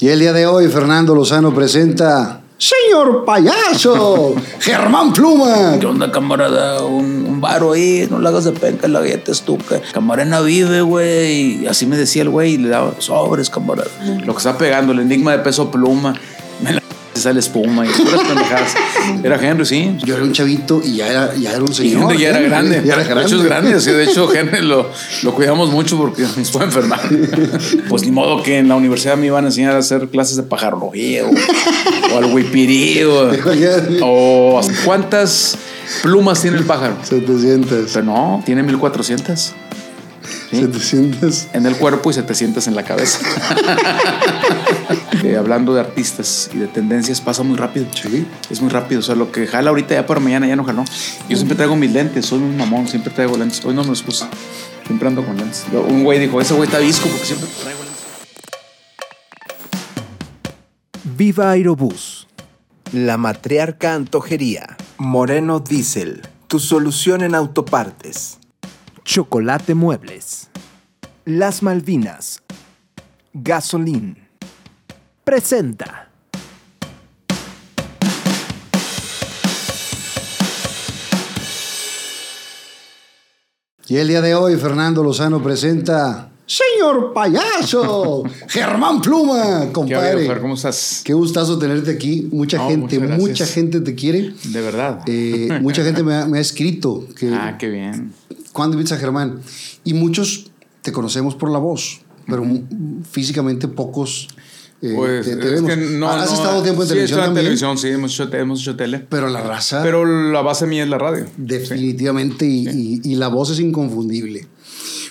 Y el día de hoy, Fernando Lozano presenta. ¡Señor payaso! ¡Germán Pluma! ¿Qué onda, camarada? Un, un varo ahí, no le hagas de penca, la galleta estuca. Camarena vive, güey. Así me decía el güey, y le daba sobres, camarada. Lo que está pegando, el enigma de peso pluma. La sale espuma y puras pendejadas. Era Henry, sí. Yo era un chavito y ya era, ya era un Y señor. Henry ya era Henry, grande. ya era De hecho, es grande. Sí, de hecho, Henry lo, lo cuidamos mucho porque nos puede enfermar. Pues ni modo que en la universidad me iban a enseñar a hacer clases de pajarología o, o al huipirí o, o cuántas plumas tiene el pájaro. 700. Pero no, tiene 1400 ¿sí? 700. en el cuerpo y 700 en la cabeza. Eh, hablando de artistas y de tendencias, pasa muy rápido. Sí. Es muy rápido. O sea, lo que jala ahorita ya para mañana ya no jaló. Yo siempre traigo mis lentes, soy un mamón, siempre traigo lentes. Hoy no me los puse. Siempre ando con lentes. Un güey dijo, ese güey está visco porque siempre traigo lentes. Viva Aerobús. La matriarca antojería. Moreno Diesel. Tu solución en autopartes. Chocolate Muebles. Las Malvinas. Gasolín. Presenta. Y el día de hoy, Fernando Lozano presenta. ¡Señor payaso! ¡Germán Pluma! ¿Qué Compadre. Fer? ¿Cómo estás? Qué gustazo tenerte aquí. Mucha No, gente, mucha gente te quiere. De verdad. Eh, mucha gente me ha, me ha escrito que ah, qué bien. cuando invitas a Germán. Y muchos te conocemos por la voz, pero físicamente pocos eh, Pues te, te es vemos. que no. Has no, estado tiempo en sí, televisión también, televisión, sí, hemos hecho, hemos hecho tele. pero la raza Pero la base mía es la radio. definitivamente y, y- y la voz es inconfundible.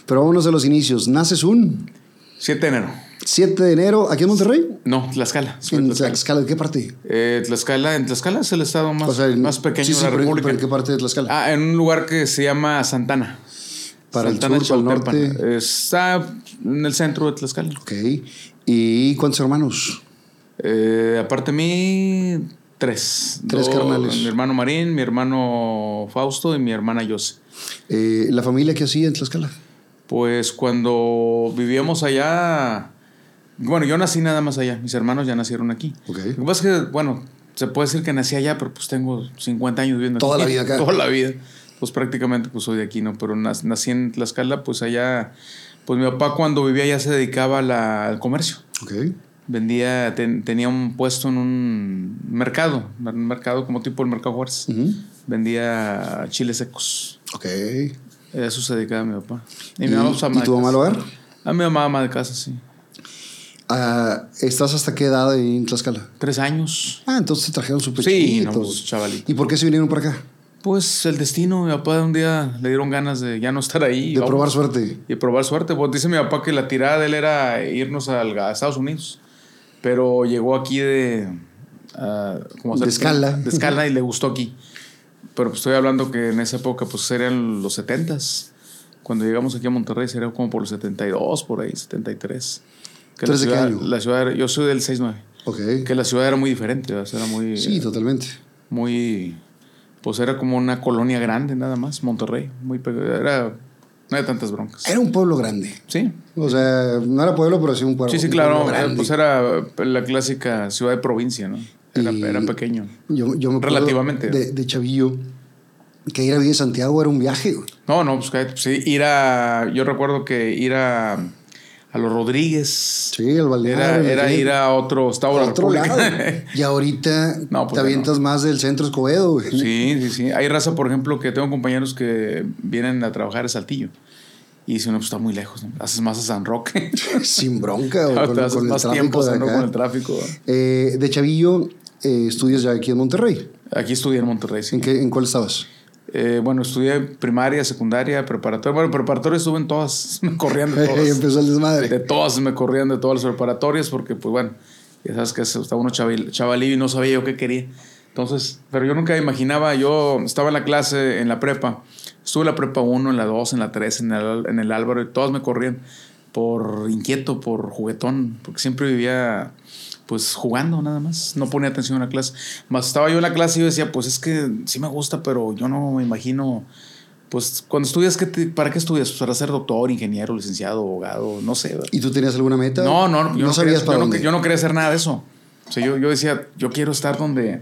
Pero vámonos a los inicios. Naces un 7 de enero. 7 de enero aquí en Monterrey. No, Tlaxcala. En Tlaxcala. Tlaxcala, ¿de qué parte? Eh, Tlaxcala, en Tlaxcala es el estado más, O sea, en- más pequeño sí, sí, de la pero- República. ¿En qué parte de Tlaxcala? Ah, en un lugar que se llama Santana. Para el Santana sur, para el norte. Está en el centro de Tlaxcala. Ok. ¿Y cuántos hermanos? Eh, aparte de mí, tres. Tres Dos, carnales. Mi hermano Marín, mi hermano Fausto y mi hermana Yose. Eh, ¿La familia que hacía en Tlaxcala? Pues cuando vivíamos allá, bueno, yo nací nada más allá, mis hermanos ya nacieron aquí. Ok. Lo que pasa es que, bueno, se puede decir que nací allá, pero pues tengo 50 años viviendo Toda aquí. la vida acá. Toda la vida. Pues prácticamente pues soy de aquí, ¿no? Pero nac- nací en Tlaxcala, pues allá, pues mi papá cuando vivía allá se dedicaba a la- al comercio. Ok. Vendía, ten- tenía un puesto en un mercado, un mercado como tipo el Mercado Juárez. Vendía chiles secos. Ok. A Eso se dedicaba mi papá. ¿Y, mi mamá, y tu mamá al hogar? A mi mamá, ama de casa, sí. Ah, ¿Estás hasta qué edad en Tlaxcala? Tres años. Ah, entonces te trajeron súper Sí, no, pues, chavalito. ¿Y por qué se vinieron para acá? Pues el destino, mi papá un día le dieron ganas de ya no estar ahí. De vamos. probar suerte. Y probar suerte. Pues dice mi papá que la tirada de él era irnos al- a Estados Unidos. Pero llegó aquí de... ah, ¿cómo De escala. De escala y le gustó aquí. Pero pues estoy hablando que en esa época pues serían los 70s. Cuando llegamos aquí a Monterrey sería como por los 72, por ahí, 73. Que ¿Tú la eres de qué ciudad, año? la ciudad era- yo soy del 69. Ok. Que la ciudad era muy diferente, era muy... Sí, totalmente. muy pues era como una colonia grande nada más Monterrey muy era no hay tantas broncas Era un pueblo grande. sí O sea, no era pueblo, pero sí un pueblo. sí sí un claro grande. pues era la clásica ciudad de provincia no era, pequeño yo, yo me relativamente. De, de Chavillo, que ir a Villa Santiago era un viaje. güey. no no pues que- sí ir a yo recuerdo que ir a a los Rodríguez Sí, el balneario. era, era ¿me ir a otro estado a otro lado. Y ahorita No, pues te avientas más del centro Escobedo. güey. Sí, sí, sí. Hay raza, por ejemplo, que tengo compañeros que vienen a trabajar a Saltillo. Y dicen, no, pues está muy lejos. ¿no? Haces más a San Roque. Sin bronca. güey, con, Te haces con el más tráfico tiempo de acá. con el tráfico. Eh, de Chavillo, eh, estudias ya aquí en Monterrey. Aquí estudié en Monterrey, sí. ¿En, qué, ¿En cuál estabas? Eh, bueno, estudié primaria, secundaria, preparatoria. Bueno, preparatoria estuve en todas. Me corrían de todas. empezó el desmadre. De todas me corrían de todas las preparatorias porque, pues bueno, ya sabes que estaba uno chaval, chavalillo y no sabía yo qué quería. Entonces, pero yo nunca imaginaba, yo estaba en la clase, en la prepa, estuve en la prepa 1, en la 2, en la 3, en el, en el Álvaro, y todas me corrían por inquieto, por juguetón, porque siempre vivía pues jugando nada más, no ponía atención a la clase. Más estaba yo en la clase y yo decía, pues es que sí me gusta, pero yo no me imagino pues cuando estudias, ¿qué te- ¿para qué estudias? Pues para ser doctor, ingeniero, licenciado, abogado, no sé. ¿Y tú tenías alguna meta? No, no, yo no, sabías quería, para yo, no, dónde. yo no quería hacer nada de eso. O sea, yo, yo decía, yo quiero estar donde,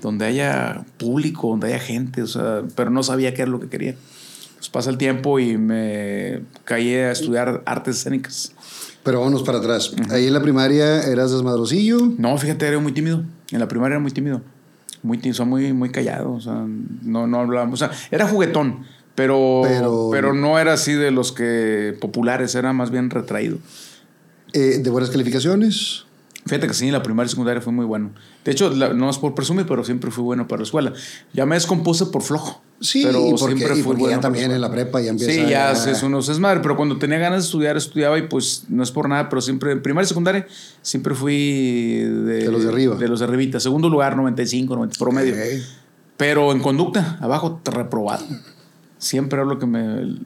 donde haya público, donde haya gente, o sea, pero no sabía qué era lo que quería. Pues pasa el tiempo y me caí a estudiar artes escénicas. Pero vámonos para atrás. Ahí en la primaria eras desmadrosillo. No, fíjate, era muy tímido. En la primaria era muy tímido. Muy, tí- o sea, muy, muy callado. O sea, no, no hablábamos. O sea, era juguetón, pero, Pero- pero, no era así de los que populares, era más bien retraído. eh, de buenas calificaciones. Fíjate que sí, la primaria y secundaria fue muy bueno. De hecho, la- no es por presumir, pero siempre fui bueno para la escuela. Ya me descompuse por flojo. Sí, pero y porque, siempre y fui bueno ya también en la prepa ya empieza Sí, ya a- haces unos desmadre, pero cuando tenía ganas de estudiar, estudiaba y pues no es por nada, pero siempre, en primaria y secundaria, siempre fui de, De los de arriba. De los de arribita. Segundo lugar, 95, 90, promedio. Pero en conducta, abajo, reprobado. Siempre era lo que me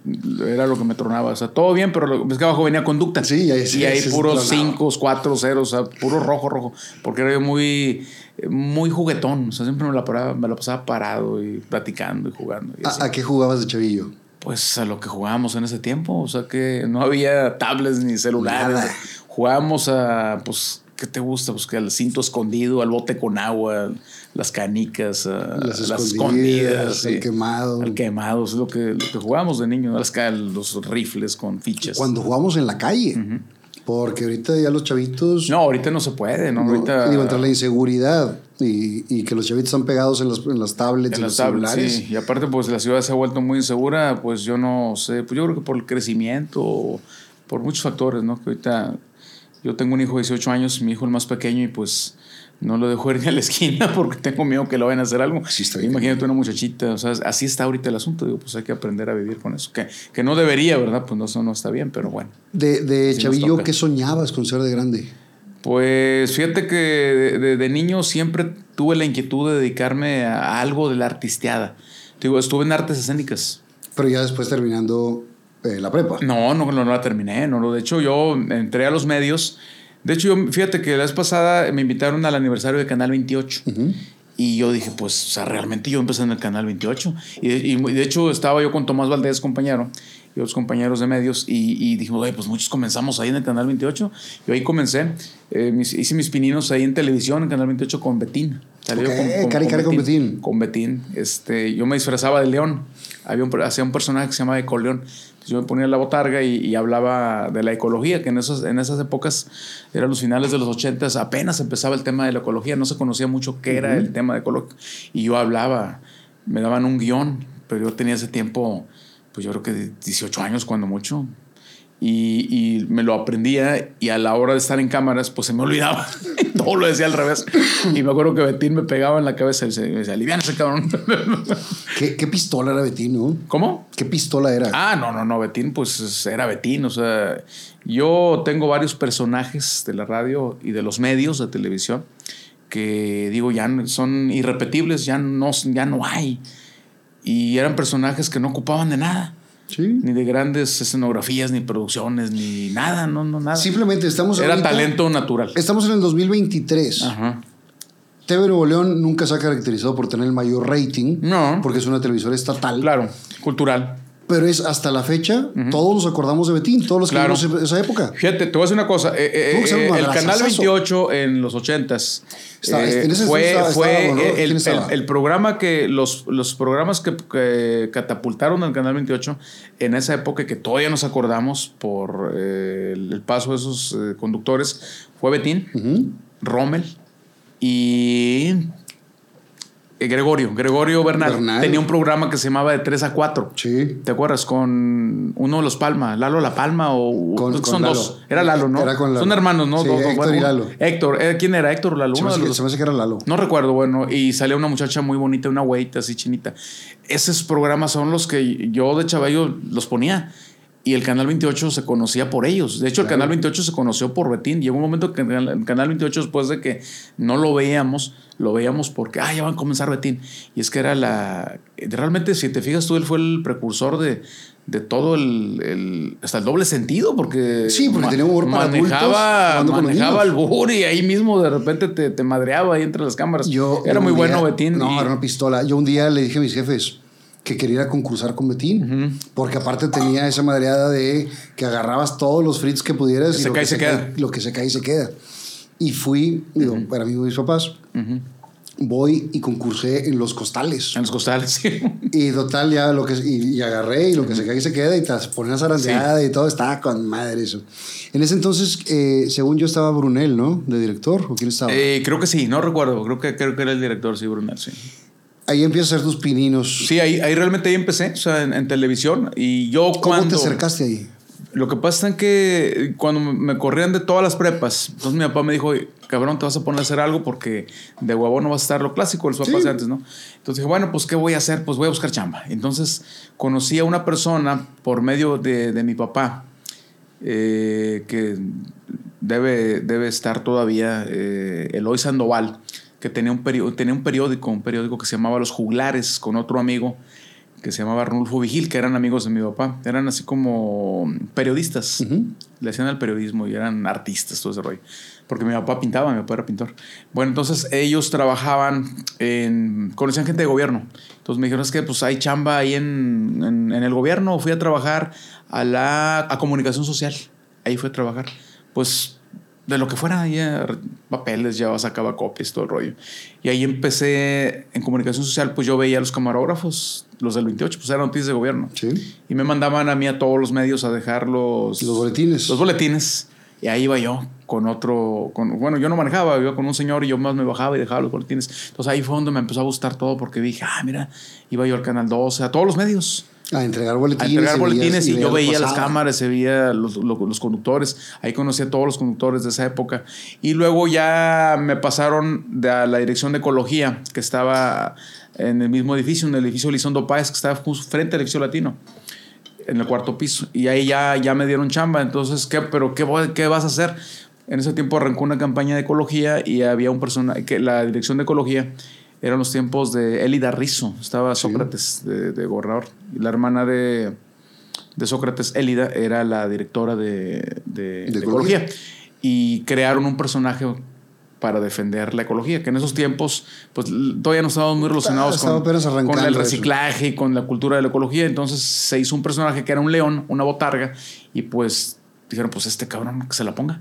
era lo que me tronaba. O sea, todo bien, pero lo, es que abajo venía conducta. Sí, ahí sí, y ahí sí, puros tronaba. 5, 4, 0, o sea, puro rojo, rojo. Porque era yo muy, muy juguetón. O sea, siempre me la, paraba, me la pasaba parado y platicando y jugando. y. ¿A, a qué jugabas de chavillo? Pues a lo que jugábamos en ese tiempo. O sea, que no había tablets ni celulares. Nada. Jugábamos a, pues, ¿qué te gusta? Pues que al cinto escondido, al bote con agua, las canicas, a Las las, escondidas, al sí. quemado. Al quemado, es lo que, lo que jugábamos de niño, las, los rifles con fichas. Cuando jugamos en la calle. Porque ahorita ya los chavitos. No, ahorita no se puede, ¿no? no, ahorita. digo, entre la inseguridad y, y que los chavitos están pegados en las, en las tablets, En en las los tablets, celulares. sí. Y aparte, pues la ciudad se ha vuelto muy insegura, pues yo no sé, pues yo creo que por el crecimiento, por muchos factores, ¿no? Que ahorita yo tengo un hijo de 18 años, mi hijo el más pequeño, y pues no lo dejo ir ni a la esquina porque tengo miedo que lo vayan a hacer algo. Sí, está bien. Imagínate una muchachita, o sea, así está ahorita el asunto, digo, pues hay que aprender a vivir con eso. Que, que no debería, ¿verdad? Pues no, eso no está bien, pero bueno. De, de chavillo. ¿qué soñabas con ser de grande? Pues fíjate que de, de- de niño siempre tuve la inquietud de dedicarme a algo de la artisteada. Digo, estuve en artes escénicas. Pero ya después terminando eh, la prepa. No, no, no, no la terminé. No, de hecho, yo entré a los medios. De hecho, yo, fíjate que la vez pasada me invitaron al aniversario de Canal 28. Y yo dije, pues, o sea, realmente yo empecé en el Canal 28. Y de, y de hecho, estaba yo con Tomás Valdés, compañero, y otros compañeros de medios, y, y dijimos, oye, pues muchos comenzamos ahí en el Canal 28. Yo ahí comencé. Eh, mis- hice mis pininos ahí en televisión, en Canal 28, con Betín. Salí yo Ok, cari, cari con Betín. Con Betín. Este, yo me disfrazaba de león. Había un, hacía un personaje que se llamaba Ecoleón. Yo me ponía la botarga y, y hablaba de la ecología, que en, esos, en esas épocas, eran los finales de los 80, apenas empezaba el tema de la ecología. No se conocía mucho qué era el tema de ecología. Y yo hablaba, me daban un guion, pero yo tenía ese tiempo, pues yo creo que de 18 años cuando mucho. Y, y me lo aprendía y a la hora de estar en cámaras, pues se me olvidaba. Todo lo decía al revés. Y me acuerdo que Betín me pegaba en la cabeza y se- me decía, aliviana ese cabrón. ¿Qué, qué pistola era Betín, no? ¿Cómo? ¿Qué pistola era? Ah, no, no, no, Betín, pues era Betín. O sea, yo tengo varios personajes de la radio y de los medios de televisión que digo, ya son irrepetibles, ya no, ya no hay. Y eran personajes que no ocupaban de nada. Sí. Ni de grandes escenografías, ni producciones, ni nada, no, no, nada. Simplemente estamos Era ahorita- talento natural. Estamos en el 2023. Ajá. TV Nuevo León nunca se ha caracterizado por tener el mayor rating. No. Porque es una televisora estatal. Claro, cultural. Pero es hasta la fecha, todos nos acordamos de Betín, todos los que Claro. vimos esa época. Fíjate, te voy a decir una cosa. eh, eh, que eh, el canal 28 en los 80s Estaba- eh, en ese fue, estaba- fue el, ¿Quién el- programa que los, los programas que, que catapultaron al canal 28 en esa época que todavía nos acordamos por el, paso de esos conductores fue Betín, Ujú. Rommel y Gregorio. Gregorio Bernal, Bernal. tenía un programa que se llamaba de 3 a 4. Sí. ¿Te acuerdas? Con uno de los Palma, Lalo La Palma o Con- son Lalo. dos. Era Lalo, ¿no? Era con Lalo. Son hermanos, ¿no? Sí, Dos- Héctor bueno, y Lalo. Héctor, eh, ¿quién era? Héctor o Lalo. Se me, hace los se dos. me hace que era Lalo. No recuerdo, bueno, y salía una muchacha muy bonita, una güeyita así chinita. Esos programas son los que yo de chavallo los ponía. Y el Canal 28 se conocía por ellos. De hecho, el. Canal 28 se conoció por Betín. Llegó un momento que el Canal- el Canal 28, después de que no lo veíamos, lo veíamos porque, ah, ya van a comenzar Betín. Y es que era la... Realmente, si te fijas tú, él fue el precursor de, de todo el, el- Hasta el doble sentido, porque... Sí, porque tenía humor para adultos manejaba, los manejaba el albur y ahí mismo de repente te, te madreaba ahí entre las cámaras. Yo Era muy día- bueno Betín. No, y- era una pistola. Yo un día le dije a mis jefes, que quería ir a concursar con Betín. Porque aparte tenía esa madreada de que agarrabas todos los frits que pudieras. Que se lo cae que y se queda. cae- lo que se cae y se queda. Y fui, digo, para mí y mis papás, voy y concursé en los costales. En los costales, sí. Y total, ya lo que y, y agarré y lo que se cae y se queda y te una zarandeada y todo, estaba con madre eso. En ese entonces, eh, según yo, estaba Brunel, ¿no? De director, ¿o quién estaba? Eh, creo que sí, no recuerdo. Creo que, creo que era el director, sí, Brunel, sí. Ahí empiezas a hacer tus pininos. Sí, ahí, ahí realmente ahí empecé, o sea, en, en televisión. Y yo ¿Cómo cuando... te acercaste ahí? Lo que pasa es que cuando me corrían de todas las prepas, entonces mi papá me dijo, "Oye, cabrón, te vas a poner a hacer algo porque de huevo no vas a estar lo clásico, los papás Sí. de antes, ¿no? Entonces dije, bueno, pues ¿qué voy a hacer? Pues voy a buscar chamba. Entonces conocí a una persona por medio de, de mi papá, eh, que debe, debe estar todavía, eh, Eloy Sandoval, que tenía un, perio- tenía un periódico, un periódico que se llamaba Los Juglares, con otro amigo que se llamaba Arnulfo Vigil, que eran amigos de mi papá. Eran así como periodistas. Ujú. Le hacían al periodismo y eran artistas, todo ese rollo. Porque mi papá pintaba, mi papá era pintor. Bueno, entonces ellos trabajaban en... Conocían gente de gobierno. Entonces me dijeron, es que pues hay chamba ahí en, en, en el gobierno. Fui a trabajar a la a comunicación social. Ahí fui a trabajar. Pues de lo que fuera, ya papeles, ya sacaba copias, todo el rollo. Y ahí empecé en comunicación social, pues yo veía a los camarógrafos, los del 28, pues eran noticias de gobierno. Sí. Y me mandaban a mí a todos los medios a dejar los, Los boletines. los boletines. Y ahí iba yo con otro, con, bueno, yo no manejaba, iba con un señor y yo más me bajaba y dejaba los boletines. Entonces ahí fue donde me empezó a gustar todo porque dije, ah, mira, iba yo al Canal 12, a todos los medios A entregar a boletines. entregar y boletines veías- y, yo veía las cámaras, se veía los, lo- los conductores, ahí conocí a todos los conductores de esa época. Y luego ya me pasaron de a la dirección de ecología, que estaba en el mismo edificio, en el edificio Elizondo Páez, que estaba justo frente al edificio latino, en el cuarto piso. Y ahí ya, ya me dieron chamba, entonces, ¿qué, pero qué, qué vas a hacer? En ese tiempo arrancó una campaña de ecología y había un personaje, que la dirección de ecología eran los tiempos de Elida Rizzo, estaba Sócrates de, de gobernador, y la hermana de, de Sócrates, Elida, era la directora de, de- ecología. ecología. Y crearon un personaje para defender la ecología, que en esos tiempos pues todavía no estábamos muy relacionados estaba con, con el reciclaje y con la cultura de la ecología. Entonces se hizo un personaje que era un león, una botarga, y pues dijeron, pues este cabrón que se la ponga.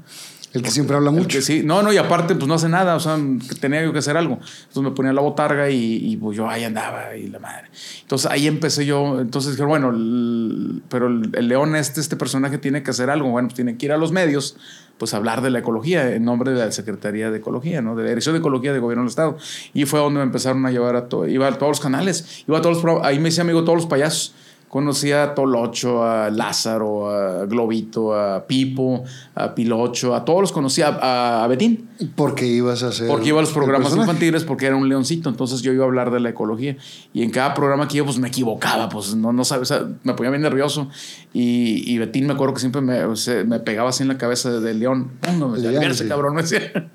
El que siempre habla mucho. que sí, no, no, y aparte, pues no hace nada, o sea, tenía yo que hacer algo. Entonces me ponía la botarga y, y, pues yo ahí andaba y la madre. Entonces ahí empecé yo, entonces dije, bueno, el- pero el, el león este, este personaje tiene que hacer algo, bueno, pues tiene que ir a los medios, pues hablar de la ecología en nombre de la Secretaría de Ecología, ¿no? De la Dirección de Ecología del Gobierno del Estado. Y fue donde me empezaron a llevar a todo, iba a todos los canales, iba a todos los, ahí me hice amigo todos los payasos. Conocí a Tolocho, a Lázaro, a Globito, a Pipo, a Pilocho, a todos los conocí, a, a, Betín. Porque ibas a hacer. Porque iba a los programas infantiles porque era un leoncito, entonces yo iba a hablar de la ecología. Y en cada programa que iba, pues me equivocaba, pues no, no sabes, o sea, me ponía bien nervioso. Y, y Betín me acuerdo que siempre me, o sea, me pegaba así en la cabeza del león. No, me decía, Ya, "Aliviárese, sí. cabrón, me decía.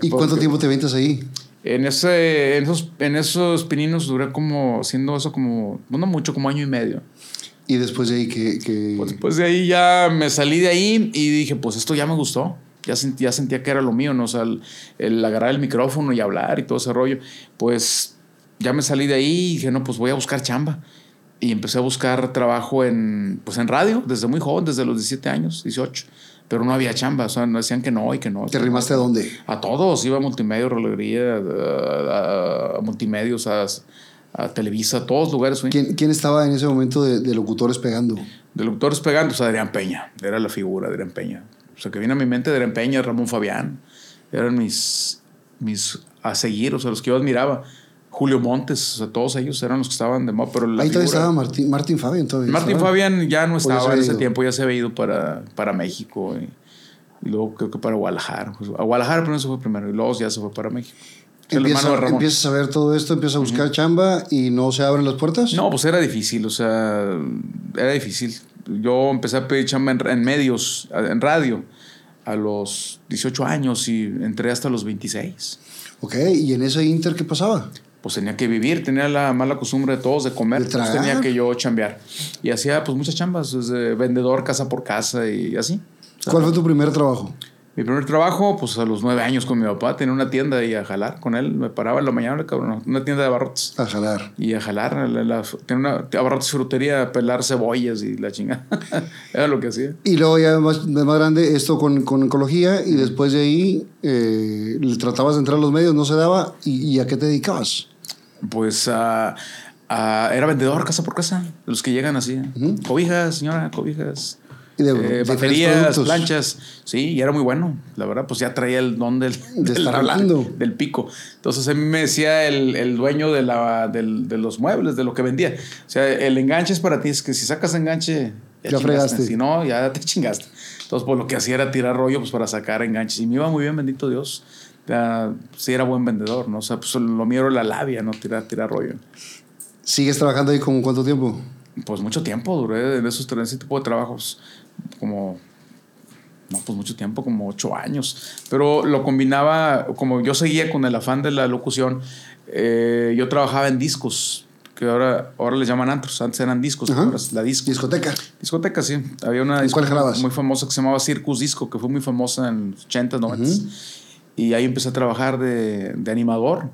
¿Y cuánto tiempo te avientas ahí? En, ese, en, esos, en esos pininos duré como, haciendo eso como, no mucho, como año y medio. Y después de ahí que. que- Pues después de ahí ya me salí de ahí y dije, pues esto ya me gustó. Ya sentía, ya sentía que era lo mío, ¿no? O sea, el, el agarrar el micrófono y hablar y todo ese rollo. Pues ya me salí de ahí y dije, no, pues voy a buscar chamba. Y empecé a buscar trabajo en, pues en radio, desde muy joven, desde los 17 años, 18. Pero no había chamba, o sea, no decían que no y que no. ¿Te arrimaste a dónde? A todos, iba a multimedia, relojería, a, a- a multimedios, a, a Televisa, a todos lugares. ¿Quién, quién estaba en ese momento de, de locutores pegando? De locutores pegando, o sea, Adrián Peña. Era la figura de Adrián Peña. O sea, que viene a mi mente Adrián Peña, Ramón Fabián. Eran mis, mis a seguir, o sea, los que yo admiraba. Julio Montes, o sea, todos ellos eran los que estaban de moda, pero la Ahí todavía figura- estaba Martín, Martín Fabián todavía. Martín estaba. Fabián ya no ya estaba en ese tiempo, ya se había ido para, para México y, y luego creo que para Guadalajara. Pues, a Guadalajara primero se fue primero y luego ya se fue para México. Empieza- empiezas a ver todo esto, empiezas a buscar chamba y no se abren las puertas. No, pues era difícil, o sea, era difícil. Yo empecé a pedir chamba en, en medios, en radio, a los 18 años y entré hasta los 26. Ok, ¿y en ese inter qué pasaba? Pues tenía que vivir, tenía la mala costumbre de todos de comer, De entonces tenía que yo chambear. Y hacía pues muchas chambas, desde vendedor casa por casa y así. ¿Cuál fue tu primer trabajo? Mi primer trabajo, pues a los nueve años con mi papá, tenía una tienda y a jalar con él. Me paraba en la mañana, cabrón, una tienda de abarrotes. A jalar. Y a jalar, la, la- tenía una abarrotes frutería, a pelar cebollas y la chingada. Era lo que hacía. Y luego ya más, de más grande esto con, con oncología y después de ahí eh, le tratabas de entrar a los medios, no se daba. ¿Y, y a qué te dedicabas? Pues ah, ah, era vendedor casa por casa, los que llegan así. Cobijas, señora, cobijas. Y de eh, baterías, productos. planchas. Sí, y era muy bueno. La verdad, pues ya traía el don del, De del- estar hablando. Del pico. Entonces a mí me decía el, el dueño de, la, del- de los muebles, de lo que vendía. O sea, el enganche es para ti. Es que si sacas enganche, Ya chingaste. fregaste. Si no, ya te chingaste. Entonces, pues lo que hacía era tirar rollo pues, para sacar enganches. Y me iba muy bien, bendito Dios. Ya, sí, era buen vendedor, ¿no? O sea, pues lo mío era la labia, ¿no? Tirar, tirar rollo. ¿Sigues trabajando ahí como cuánto tiempo? Pues mucho tiempo duré en esos en ese tipo de trabajos, como, no, pues mucho tiempo, como ocho años. Pero lo combinaba, como yo seguía con el afán de la locución, eh, yo trabajaba en discos, que ahora, ahora les llaman antros, antes eran discos, Ajá. ahora es la disco. Discoteca. Discoteca, sí. Había una muy famosa que se llamaba Circus Disco, que fue muy famosa en los 80s, 90s. Y ahí empecé a trabajar de, de animador.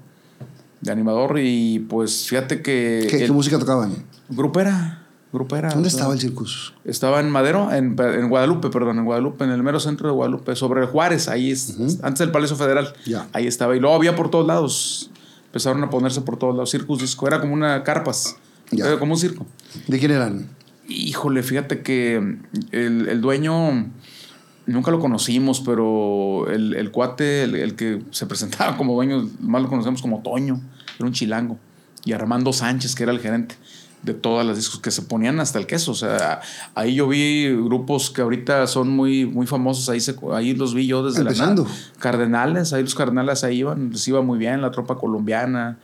De animador y pues fíjate que... ¿Qué, qué música tocaban? Grupera. Grupera. ¿Dónde estaba el circus? Estaba en Madero, en, en Guadalupe, perdón, en Guadalupe, en el mero centro de Guadalupe, sobre Juárez, ahí es, antes del Palacio Federal. Ya. Ahí estaba. Y luego había por todos lados. Empezaron a ponerse por todos lados. Circus Disco. Era como una carpas. Ya. Era como un circo. ¿De quién eran? Híjole, fíjate que el, el dueño nunca lo conocimos, pero el, el cuate, el, el que se presentaba como dueño, más lo conocemos como Toño, era un chilango. Y Armando Sánchez, que era el gerente de todas las discos que se ponían hasta el queso. O sea, ahí yo vi grupos que ahorita son muy, muy famosos, ahí, se, ahí los vi yo desde Empezando. la nada. Cardenales, ahí los Cardenales ahí iban, les iba muy bien, la tropa colombiana,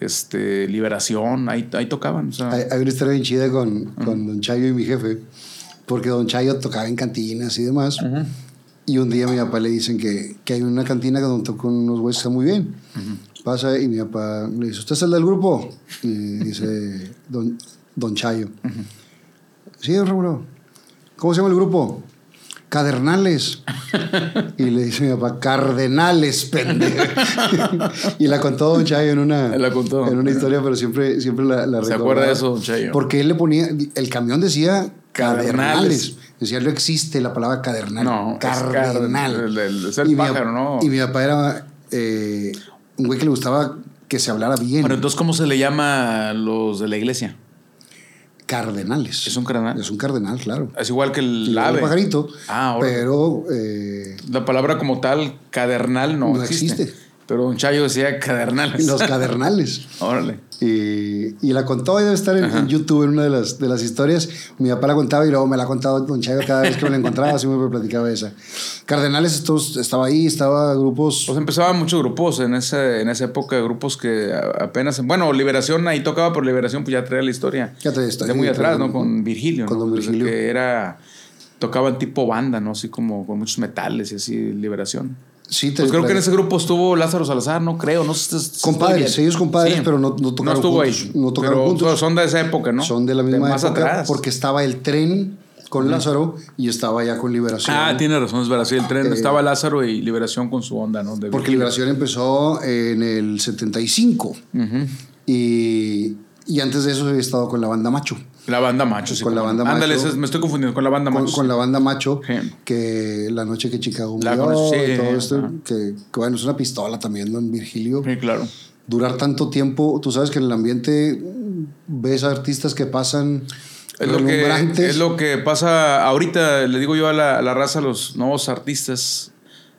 este, Liberación, ahí, ahí tocaban. O sea, Hay, hay una historia bien chida con, con Don Chayo y mi jefe, porque Don Chayo tocaba en cantinas y demás. Y un día a mi papá le dicen que, que hay una cantina donde tocan unos güeyes que están muy bien. Pasa y mi papá le dice, ¿usted es el del grupo? Y dice Don, don Chayo. Sí, don Raúl. ¿Cómo se llama el grupo? Cadernales. y le dice mi papá, Cardenales, pendejo. y la contó Don Chayo en una, La contó. en una historia, pero siempre, siempre la, la ¿Se acuerda de eso, Don Chayo? Porque él le ponía, el camión decía Cadernales. Cadernales. Decía, no existe la palabra cadernal. No, es cardenal. car- el- el- es el Y mi pájaro, pap- ¿no? Y mi papá era eh, un güey que le gustaba que se hablara bien. Pero entonces, ¿cómo se le llama a los de la iglesia? cardenales. ¿Es un cardenal? Es un cardenal, claro. Es igual que el Igual ave. el pajarito. Ah, órale. pero eh, La palabra como tal, cadernal, no, No existe. existe. Pero Don Chayo decía cadernales. los cadernales. Órale. Y, y la contó y debe estar en, en YouTube en una de las, de las historias. Mi papá la contaba y luego me la ha contado Don Chayo cada vez que me la encontraba, siempre me platicaba esa. Cardenales estos, estaba ahí, estaba grupos. Pues empezaban muchos grupos en, ese, en esa época, grupos que apenas. Bueno, Liberación ahí tocaba, pero Liberación pues ya traía la historia. Ya traía historia, De muy atrás, ¿no? Con Virgilio. con ¿no? don Desde Virgilio. Que era. Tocaban tipo banda, ¿no? Así como con muchos metales y así, Liberación. Sí, te- Pues creo que en ese grupo estuvo Lázaro Salazar, no creo, no sé. Compadres, ellos compadres, pero no- no tocaron estuvo juntos, ahí. no tocaron pero juntos. Son de esa época, ¿no? Son de la misma más época atrás. porque estaba el tren con Lázaro y estaba ya con Liberación. Ah, tiene razón, es verdad. Sí, el tren Eh, estaba Lázaro y Liberación con su onda, ¿no? De Porque. Liberación empezó en el 75 Ujú. y, y antes de eso había estado con la banda Macho. La banda macho, sí. Con la banda Ándale, macho. es- me estoy confundiendo con la banda Con, macho. con la banda Macho, Sí. que la noche que Chicago La murió conocí, y todo esto, ajá. que, que bueno, es una pistola también, don Virgilio. Sí, claro. Durar tanto tiempo, tú sabes que en el ambiente ves a artistas que pasan Es lo, que, es lo que pasa ahorita, le digo yo a la, a la raza, a los nuevos artistas,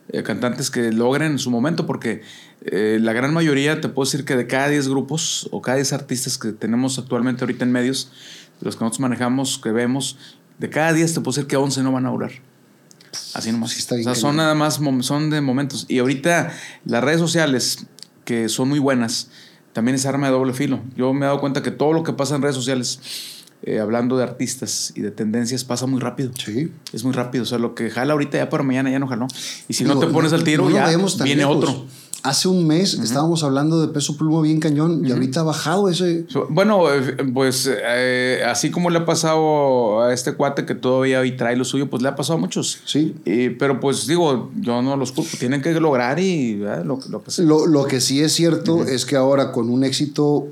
eh, cantantes que logren en su momento, porque eh, la gran mayoría, te puedo decir que de cada 10 grupos o cada 10 artistas que tenemos actualmente ahorita en medios, los que nosotros manejamos, que vemos, de cada 10 te puedo decir que 11 no van a durar. Así nomás. Sí, está o sea, son nada más, son de momentos. Y ahorita las redes sociales, que son muy buenas, también es arma de doble filo. Yo me he dado cuenta que todo lo que pasa en redes sociales, eh, hablando de artistas y de tendencias, pasa muy rápido. Sí. Es muy rápido. O sea, lo que jala ahorita ya para mañana ya no jaló. Y si no te pones al tiro, no ya viene lejos. otro. Hace un mes estábamos hablando de peso pluma bien cañón y ahorita ha bajado ese. Bueno, eh, pues eh, así como le ha pasado a este cuate que todavía hoy trae lo suyo, pues le ha pasado a muchos. Sí. Y- pero pues digo, yo no los culpo, tienen que lograr y lo, lo que. Lo, lo que sí es cierto es que ahora con un éxito,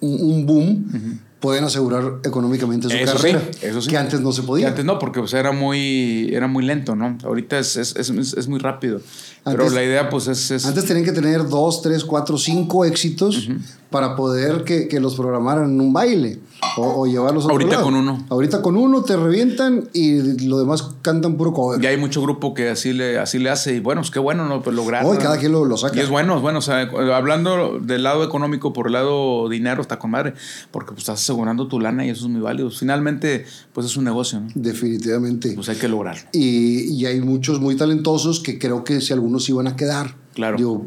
un, un boom, pueden asegurar económicamente su Eso sí, carrera. eso sí. Que antes no se podía. antes no, porque pues, era, muy, era muy lento, ¿no? Ahorita es, es, es, es muy rápido. Pero Antes- la idea pues es... es- Antes tenían que tener dos, tres, cuatro, cinco éxitos para poder que, que los programaran en un baile o, o llevarlos a otro Ahorita lado. con uno. Ahorita con uno te revientan y lo demás cantan puro cover. ya hay mucho grupo que así le, así le hace y bueno, es que bueno, ¿no? Pues lograr. Hoy cada quien lo, lo saca. Y es bueno, es bueno. O sea, hablando del lado económico por el lado dinero, está con madre. Porque pues estás asegurando tu lana y eso es muy válido. Finalmente, pues es un negocio, ¿no? Definitivamente. Pues hay que lograrlo. Y, y hay muchos muy talentosos que creo que si algunos iban a quedar. Claro. Digo,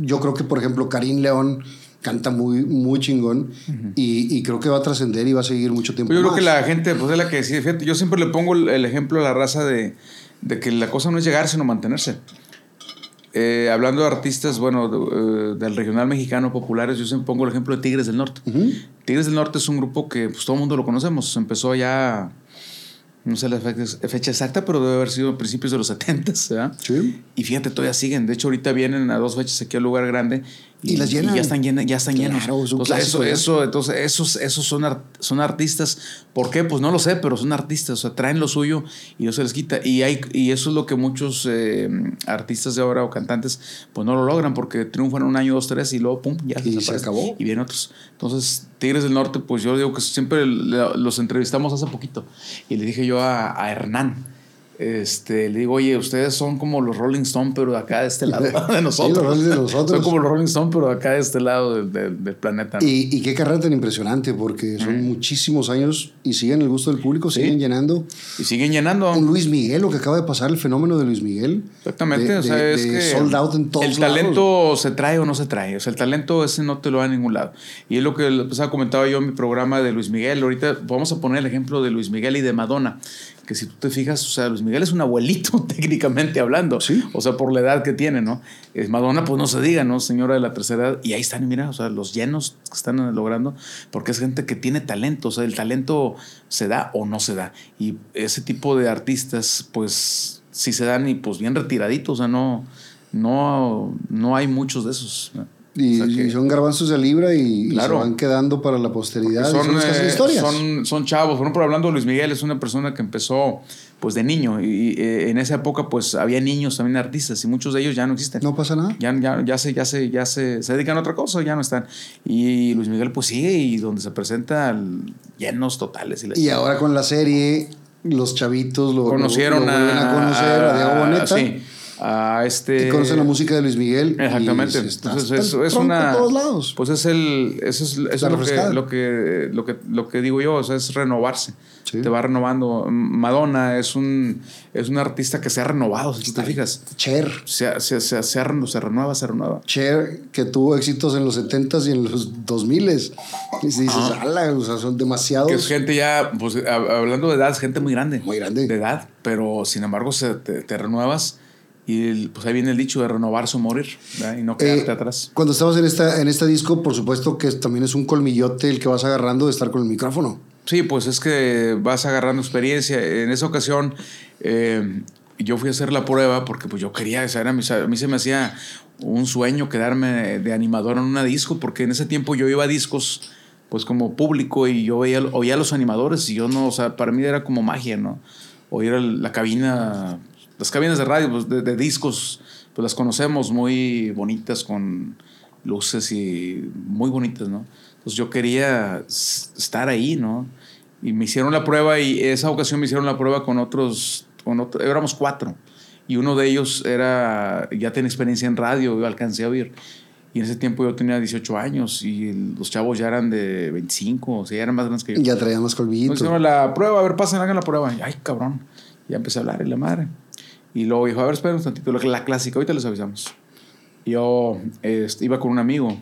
yo creo que, por ejemplo, Karim León canta muy, muy chingón y, y creo que va a trascender y va a seguir mucho tiempo. Yo creo que la gente, pues es la que decide. Fíjate, yo siempre le pongo el, el ejemplo a la raza de, de que la cosa no es llegar, sino mantenerse. Eh, hablando de artistas, bueno, de- eh, del regional mexicano populares, yo siempre pongo el ejemplo de Tigres del Norte. Tigres del Norte es un grupo que pues todo el mundo lo conocemos. Empezó ya, no sé la fecha, exacta, pero debe haber sido a principios de los 70, ¿verdad? Sí. Y fíjate, todavía siguen. De hecho, ahorita vienen a dos fechas aquí al lugar grande. Y las llenan. ya están, llenas, ya están Claro, llenos. Entonces, eso, eso, entonces, esos, esos son, son artistas. ¿Por qué? Pues no lo sé, pero son artistas. O sea, traen lo suyo y no se les quita. Y, hay, y eso es lo que muchos eh, artistas de ahora o cantantes, pues no lo logran porque triunfan un año, dos, tres y luego, pum, ya Y se acabó. Y vienen otros. Entonces, Tigres del Norte, pues yo digo que siempre los entrevistamos hace poquito. Y le dije yo a, a Hernán. Este, le digo, oye, ustedes son como los Rolling Stone, pero acá de este lado de nosotros. los Rolling de nosotros. Son como los Rolling Stone, pero acá de este lado del, del- del planeta. ¿no? Y, y qué carrera tan impresionante, porque son muchísimos años y siguen el gusto del público, siguen llenando. Y siguen llenando. Un Luis Miguel, lo que acaba de pasar, el fenómeno de Luis Miguel. Exactamente, De- o sea, de- es que sold out en todos el lados. talento se trae o no se trae, o sea, el talento ese no te lo da a ningún lado. Y es lo que pues, comentaba yo en mi programa de Luis Miguel. Ahorita vamos a poner el ejemplo de Luis Miguel y de Madonna, que si tú te fijas, o sea, Luis Miguel es un abuelito técnicamente hablando, Sí. o sea, por la edad que tiene, ¿no? Madonna, pues no se diga, ¿no? Señora de la tercera edad, y ahí están, y mira, o sea, los llenos que están logrando, porque es gente que tiene talento, o sea, el talento se da o no se da. Y ese tipo de artistas, pues, sí se dan y pues bien retiraditos, o sea, no, no, no hay muchos de esos. ¿no? Y, O sea que- y son garbanzos de libra y, se van quedando para la posteridad. Son, hacen eh, historias. son, son chavos. Por ejemplo, hablando de Luis Miguel, es una persona que empezó pues de niño y eh, en esa época pues había niños también artistas y muchos de ellos ya no existen. No pasa nada. Ya, ya, ya, se, ya, se, ya se, se dedican a otra cosa, ya no están. Y Luis Miguel pues sigue y donde se presenta llenos totales. Y, ahora con la serie, los chavitos lo, conocieron lo- a, a conocer a, Diego Boneta. sí, a este Y conocen la música de Luis Miguel. y Exactamente. está Entonces es, es una. todos lados. Pues es el. Eso es, eso es La lo, que, lo, que, lo, que, lo que digo yo, o sea, es renovarse. Sí. Te va renovando. Madonna es un, es un artista que se ha renovado, si tú te fijas. Cher. Se, se, se, se, renueva, se renueva. Cher, que tuvo éxitos en los 70s y en los 2000s. Y si dices, ala, o sea, son demasiados. Que es gente ya, pues hab- hablando de edad, es gente muy grande. Muy grande. De edad, pero sin embargo se, te, te renuevas y el- pues ahí viene el dicho de renovarse o morir ¿verdad? y no quedarte Eh, atrás. Cuando estabas en esta, en este disco, por supuesto que también es un colmillote el que vas agarrando de estar con el micrófono. Sí, pues es que vas agarrando experiencia. En esa ocasión eh, yo fui a hacer la prueba porque pues yo quería, o sea, era mi- a mí se me hacía un sueño quedarme de animador en una disco porque en ese tiempo yo iba a discos pues como público y yo veía, oía a los animadores y yo no, o sea, para mí era como magia, ¿no? Oír la cabina, las cabinas de radio, pues, de, de discos, pues las conocemos muy bonitas con luces y muy bonitas, ¿no? Entonces yo quería estar ahí, ¿no? Y me hicieron la prueba y esa ocasión me hicieron la prueba con otros, con otro- éramos cuatro. Y uno de ellos era, ya tenía experiencia en radio, yo alcancé a oír. Y en ese tiempo yo tenía 18 años y los chavos ya eran de 25, o sea, ya eran más grandes que yo. Ya traía más Me colmillito. hicieron la prueba, a ver, pasen, hagan la prueba. Y, Ay, cabrón. Ya empecé a hablar y la madre. Y luego dijo, a ver, espera un tantito, la, clásica, ahorita les avisamos. Y yo este, iba con un amigo,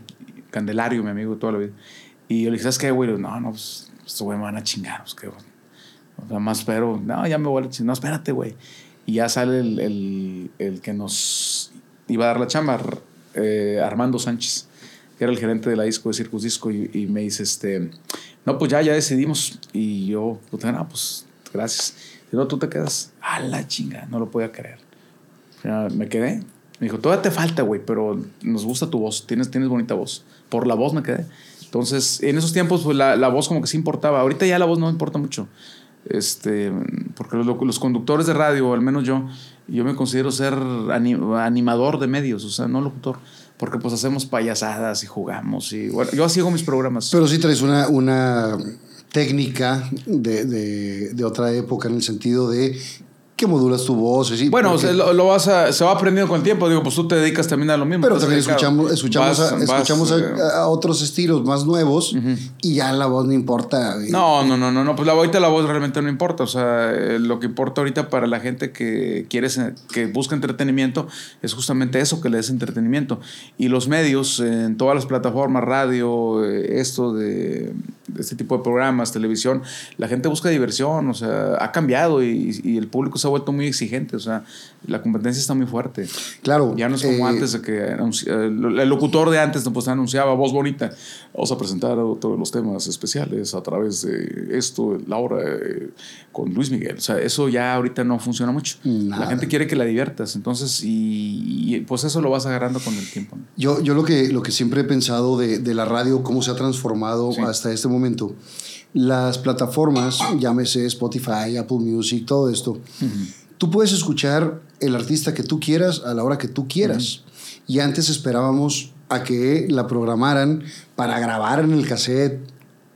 Candelario, mi amigo toda la vida. Y yo le dije, ¿sabes qué, güey? No, no, pues, estos güey me van a chingar. Pues, que, o sea, más espero. No, ya me voy a chingar. No, espérate, güey. Y ya sale el, el, el que nos iba a dar la chamba, eh, Armando Sánchez, que era el gerente de la disco de Circus Disco, y, me dice, este, no, pues ya, ya decidimos. Y yo, pues, no, pues gracias. Y no, tú te quedas, a la chinga, no lo podía creer. me quedé. Me dijo, todavía te falta, güey, pero nos gusta tu voz, tienes, tienes bonita voz. Por la voz me quedé. Entonces, en esos tiempos, pues la, la voz como que sí importaba. Ahorita ya la voz no importa mucho. Este, porque los, los conductores de radio, al menos yo, yo me considero ser animador de medios, o sea, no locutor, porque pues hacemos payasadas y jugamos y bueno, yo así hago mis programas. Pero sí traes una, una técnica de, de, de, otra época en el sentido de que modulas tu voz. ¿sí? Bueno, lo, vas a, se va aprendiendo con el tiempo. Digo, pues tú te dedicas también a lo mismo. Pero también escuchamos, escuchamos, a, escuchamos eh, a, otros estilos más nuevos y ya la voz no importa. No, no, no, no, no. Pues la, ahorita la voz realmente no importa. O sea, eh, lo que importa ahorita para la gente que quiere, que busca entretenimiento es justamente eso, que le des entretenimiento. Y los medios, en todas las plataformas, radio, eh, esto de, este tipo de programas, televisión, la gente busca diversión. O sea, ha cambiado y, y el público se ha vuelto muy exigente, o sea, la competencia está muy fuerte. Claro. Ya no es como eh, antes de que el locutor de antes pues, anunciaba voz bonita, vamos a presentar todos los temas especiales a través de esto, la hora eh, con Luis Miguel. O sea, eso ya ahorita no funciona mucho. La gente quiere que la diviertas, entonces, y, pues eso lo vas agarrando con el tiempo. Yo, yo lo, que, lo que siempre he pensado de, de la radio, cómo se ha transformado hasta este momento las plataformas, llámese Spotify, Apple Music, todo esto, tú puedes escuchar el artista que tú quieras a la hora que tú quieras. Y antes esperábamos a que la programaran para grabar en el cassette.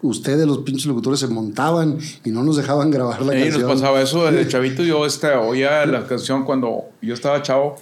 Ustedes, los pinches locutores, se montaban y no nos dejaban grabar la canción. Y nos pasaba eso, el chavito, yo este, oía la canción cuando yo estaba chavo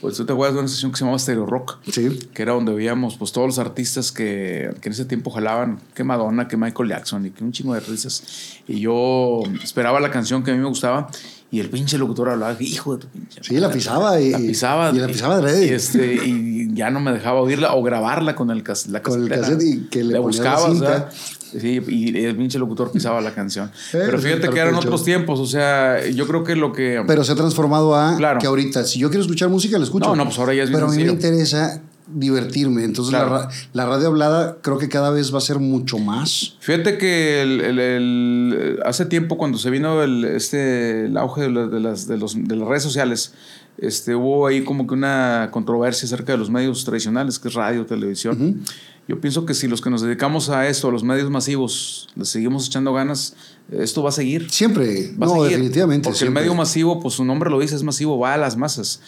pues tú te acuerdas de una sesión que se llamaba Stereo Rock. Sí. Que era donde veíamos pues todos los artistas que, que en ese tiempo jalaban, que Madonna, que Michael Jackson y que un chingo de artistas. Y yo esperaba la canción que a mí me gustaba y el pinche locutor hablaba, hijo de tu pinche. Sí, la pisaba y la pisaba. Y, la pisaba de y, este, y ya no me dejaba oírla o grabarla con el, la Con el cassette y que le, buscaba, buscabas, Sí, y el pinche locutor pisaba la canción. Pero fíjate que eran otros tiempos, o sea, yo creo que lo que... Pero se ha transformado a claro. que ahorita, si yo quiero escuchar música, la escucho. No, no, pues ahora ya es Pero a mí me interesa divertirme. Entonces la, la, radio hablada creo que cada vez va a ser mucho más. Fíjate que el, el, hace tiempo cuando se vino el, este, el auge de, las, de, los, de las redes sociales, este, hubo ahí como que una controversia acerca de los medios tradicionales, que es radio, televisión. Yo pienso que si los que nos dedicamos a esto, a los medios masivos, le seguimos echando ganas, esto va a seguir. Siempre, va no, definitivamente. Porque el medio masivo, pues su nombre lo dice, es masivo, va a las masas.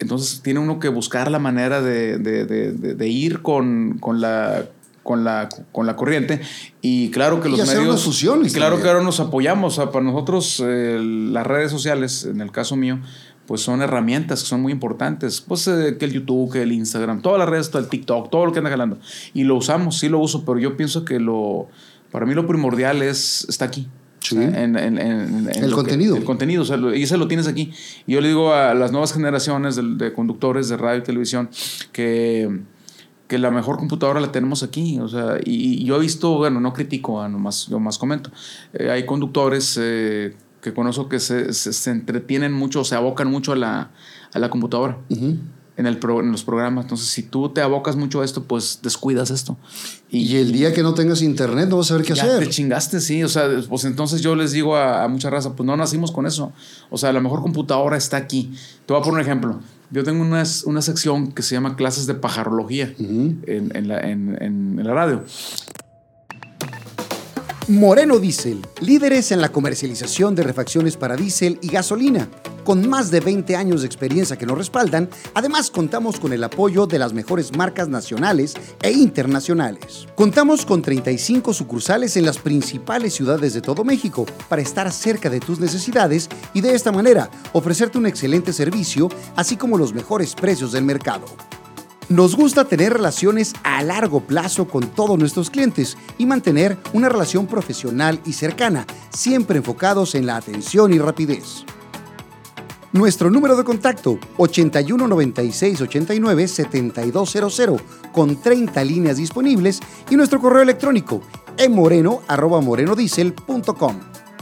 Entonces tiene uno que buscar la manera de, de, de, de ir con, con, la, con, la, con la corriente. Y claro que los medios. Fusiones y claro que ahora nos apoyamos. para nosotros, eh, las redes sociales, en el caso mío, pues son herramientas que son muy importantes. Pues eh, que el YouTube, que el Instagram, todas las redes, todo el TikTok, todo lo que anda jalando. Y lo usamos, sí lo uso, pero yo pienso que lo, para mí lo primordial es, está aquí. Sí. En, en, en, el contenido. el contenido, o sea, y ese lo tienes aquí. Y yo le digo a las nuevas generaciones de, de conductores de radio y televisión que, que la mejor computadora la tenemos aquí. O sea, y, yo he visto, bueno, no critico, ah, nomás, yo más comento. Eh, hay conductores eh, que conozco que se, se, entretienen mucho, se abocan mucho a la, a la computadora. En, el en, los programas. Entonces, si tú te abocas mucho a esto, pues descuidas esto. Y, el día que no tengas internet, no vas a saber qué ya hacer. Te chingaste, sí. O sea, pues entonces yo les digo a, mucha raza, pues no nacimos con eso. O sea, la mejor computadora está aquí. Te voy a poner un ejemplo. Yo tengo una, una sección que se llama clases de pajarología en, en, la, en la radio. Moreno Diesel, líderes en la comercialización de refacciones para diésel y gasolina. Con más de 20 años de experiencia que nos respaldan, además contamos con el apoyo de las mejores marcas nacionales e internacionales. Contamos con 35 sucursales en las principales ciudades de todo México para estar cerca de tus necesidades y de esta manera ofrecerte un excelente servicio, así como los mejores precios del mercado. Nos gusta tener relaciones a largo plazo con todos nuestros clientes y mantener una relación profesional y cercana, siempre enfocados en la atención y rapidez. Nuestro número de contacto 81 96 89 7200 con 30 líneas disponibles y nuestro correo electrónico emoreno@morenodiesel.com.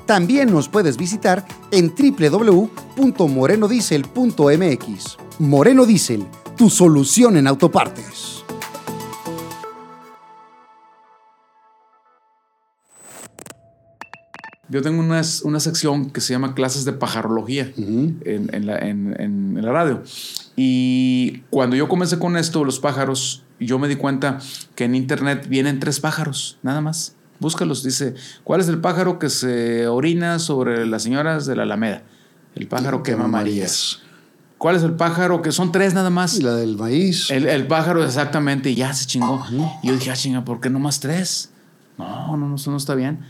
También nos puedes visitar en www.morenodiesel.mx. Moreno Diesel tu solución en autopartes. Yo tengo una, una sección que se llama clases de pajarología en, en, la, en, en, la, radio. Y cuando yo comencé con esto, los pájaros, yo me di cuenta que en internet vienen tres pájaros, nada más. Búscalos, dice, ¿cuál es el pájaro que se orina sobre las señoras de la Alameda? El pájaro que quema Marías. ¿Cuál es el pájaro? Que son tres nada más. Y la del maíz. El, el pájaro, exactamente, y ya se chingó. Y yo dije, ah, chinga, ¿por qué no más tres? No, no, no, eso no está bien.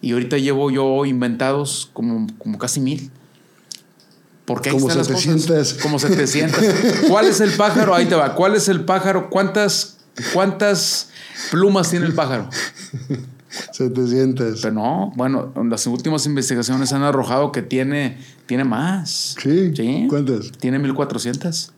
Y ahorita llevo yo inventados como, como casi mil. ¿Por qué como 700. Como 700. ¿Cuál es el pájaro? Ahí te va. ¿Cuál es el pájaro? ¿Cuántas, cuántas plumas tiene el pájaro? 700. Pero no, bueno, las últimas investigaciones han arrojado que tiene, tiene más. Sí. ¿Sí? ¿Cuántas? Tiene 1400.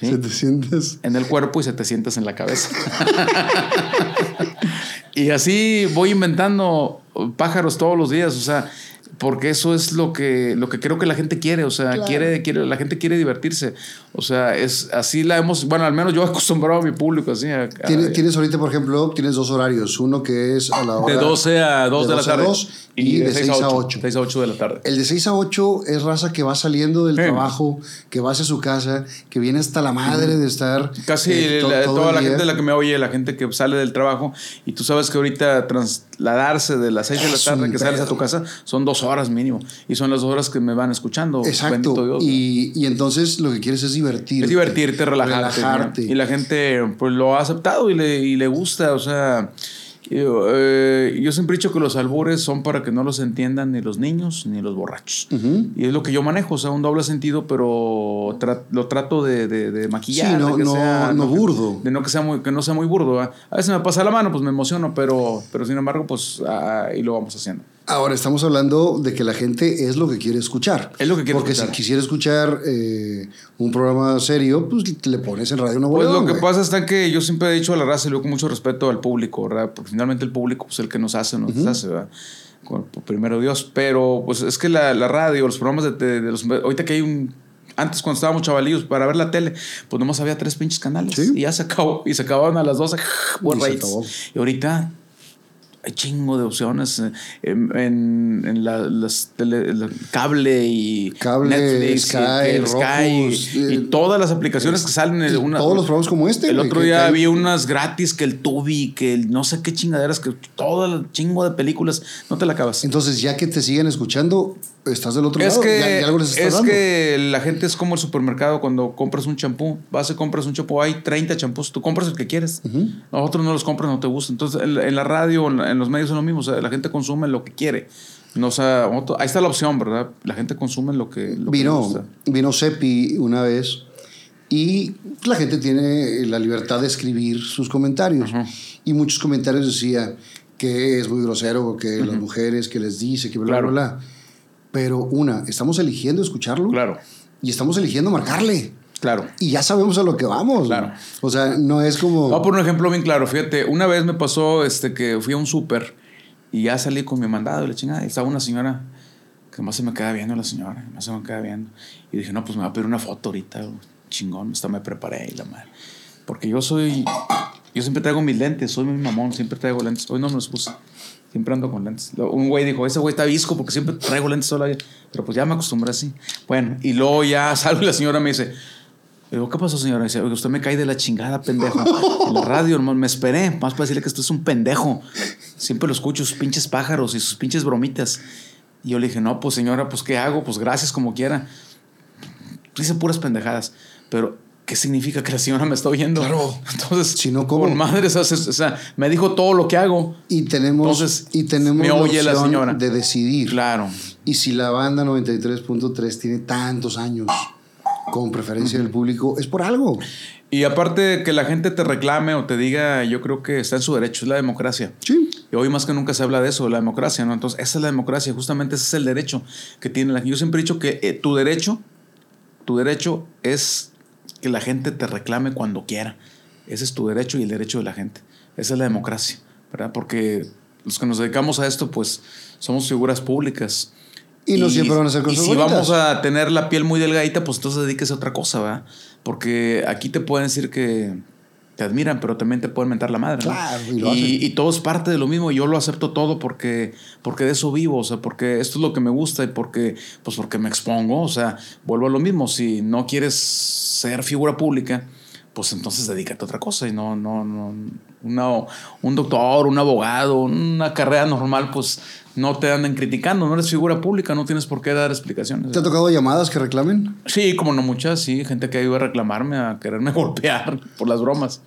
700. En el cuerpo y 700 en la cabeza. y así voy inventando pájaros todos los días, o sea, porque eso es lo que, lo que creo que la gente quiere, o sea, quiere, quiere, la gente quiere divertirse. O sea, es así la hemos, bueno, al menos yo he acostumbrado a mi público así. ¿Tienes, ahorita, por ejemplo, tienes dos horarios, uno que es a la hora... De 12 a 2 de, la tarde. y, de 6 a 8. 6 a 8 de la tarde. El de 6 a 8 es raza que va saliendo del trabajo, que va hacia su casa, que viene hasta la madre de estar... Casi eh, toda la gente la que me oye, la gente que sale del trabajo, y tú sabes que ahorita trasladarse de las 6 de la tarde que sales a tu casa son dos horas mínimo, y son las dos horas que me van escuchando. Exacto. y, y entonces lo que quieres es divertirte. Es divertirte, relajarte. Y la gente pues lo ha aceptado y le, y le gusta, o sea... Yo, eh, yo, siempre he dicho que los albures son para que no los entiendan ni los niños ni los borrachos. Y es lo que yo manejo, o sea, un doble sentido, pero lo trato de, de, maquillar. no, de que no, sea, no, burdo. De no que, sea muy, que no sea muy burdo. A veces me pasa la mano, pues me emociono, pero, pero sin embargo, pues ahí lo vamos haciendo. Ahora estamos hablando de que la gente es lo que quiere escuchar. Es lo que quiere Porque si quisiera escuchar eh, un programa serio, pues le pones en radio una Pues lo que pasa es que yo siempre he dicho a la raza y lo con mucho respeto al público, ¿verdad? Porque finalmente el público es el que nos hace, nos hace, ¿verdad? Con, primero Dios. Pero pues es que la, radio, los programas de, los... Ahorita que hay un antes cuando estábamos chavalillos para ver la tele, pues nomás había tres pinches canales. Y ya se acabó. Y se acababan a las 12. y, y ahorita hay chingo de opciones eh, en, en, la, las tele, cable y Netflix, Sky, y, todas las aplicaciones que salen. En una, todos los programas como este. El otro día había unas gratis que el Tubi, que el no sé qué chingaderas, que todo el chingo de películas, no te la acabas. Entonces, ya que te siguen escuchando, estás del otro es lado. Que, es que la gente es como el supermercado cuando compras un champú. Vas y compras un champú, hay 30 champús, tú compras el que quieres. Nosotros no los compras, no te gustan. Entonces, en, la radio, en, los medios es lo mismo. O sea, la gente consume lo que quiere. No, o ahí está la opción, ¿verdad? La gente consume lo que, lo vino, que gusta. Vino Sepi una vez y la gente tiene la libertad de escribir sus comentarios. Y muchos comentarios decía que es muy grosero, que las mujeres, que les dice, que bla, bla, bla. Pero una, estamos eligiendo escucharlo. Claro. Y estamos eligiendo marcarle. Claro. Y ya sabemos a lo que vamos. Claro. O sea, no es como. Voy a poner un ejemplo bien claro. Fíjate, una vez me pasó este, que fui a un súper y ya salí con mi mandado y la chingada. Y estaba una señora que más se me queda viendo la señora. Más se me queda viendo. Y dije, no, pues me va a pedir una foto ahorita. Chingón. Hasta me preparé y la madre. Porque yo soy. Yo siempre traigo mis lentes. Soy mi mamón. Siempre traigo lentes. Hoy no me los puse. Siempre ando con lentes. Un güey dijo, ese güey está visco porque siempre traigo lentes toda la vida. Pero pues ya me acostumbré así. Bueno, y luego ya salgo y la señora me dice, digo, ¿qué pasó, señora? dice, usted me cae de la chingada, pendejo. En la radio, hermano, me esperé. Más para decirle que esto es un pendejo. Siempre lo escucho, sus pinches pájaros y sus pinches bromitas. Y yo le dije, no, pues señora, pues ¿qué hago? Pues gracias como quiera. Dice puras pendejadas. Pero ¿qué significa que la señora me está oyendo? Claro. Entonces, si no, ¿cómo? Con madres, o sea, me dijo todo lo que hago. Y tenemos, Entonces, y tenemos me oye la, señora. de decidir. Claro. Y si la banda 93.3 tiene tantos años con preferencia del público, es por algo. Y aparte de que la gente te reclame o te diga, yo creo que está en su derecho, es la democracia. Sí. Y hoy más que nunca se habla de eso, de la democracia, ¿no? Entonces, esa es la democracia, justamente ese es el derecho que tiene la Yo siempre he dicho que eh, tu derecho, tu derecho es que la gente te reclame cuando quiera. Ese es tu derecho y el derecho de la gente. Esa es la democracia, ¿verdad? Porque los que nos dedicamos a esto, pues somos figuras públicas. Y no siempre van a ser Y cosas si bonitas. vamos a tener la piel muy delgadita, pues entonces dedíquese a otra cosa, ¿verdad? Porque aquí te pueden decir que te admiran, pero también te pueden mentar la madre. ¿no? Claro, y lo hacen. y, y todo es parte de lo mismo. Yo lo acepto todo porque, porque de eso vivo, o sea, porque esto es lo que me gusta y porque, pues porque me expongo. O sea, vuelvo a lo mismo. Si no quieres ser figura pública, pues entonces dedícate a otra cosa y no, no, no, una- un doctor, un abogado, una carrera normal, pues no te anden criticando, no eres figura pública, no tienes por qué dar explicaciones. ¿Te ha tocado llamadas que reclamen? Sí, como no muchas, sí, gente que iba a reclamarme, a quererme golpear por las bromas.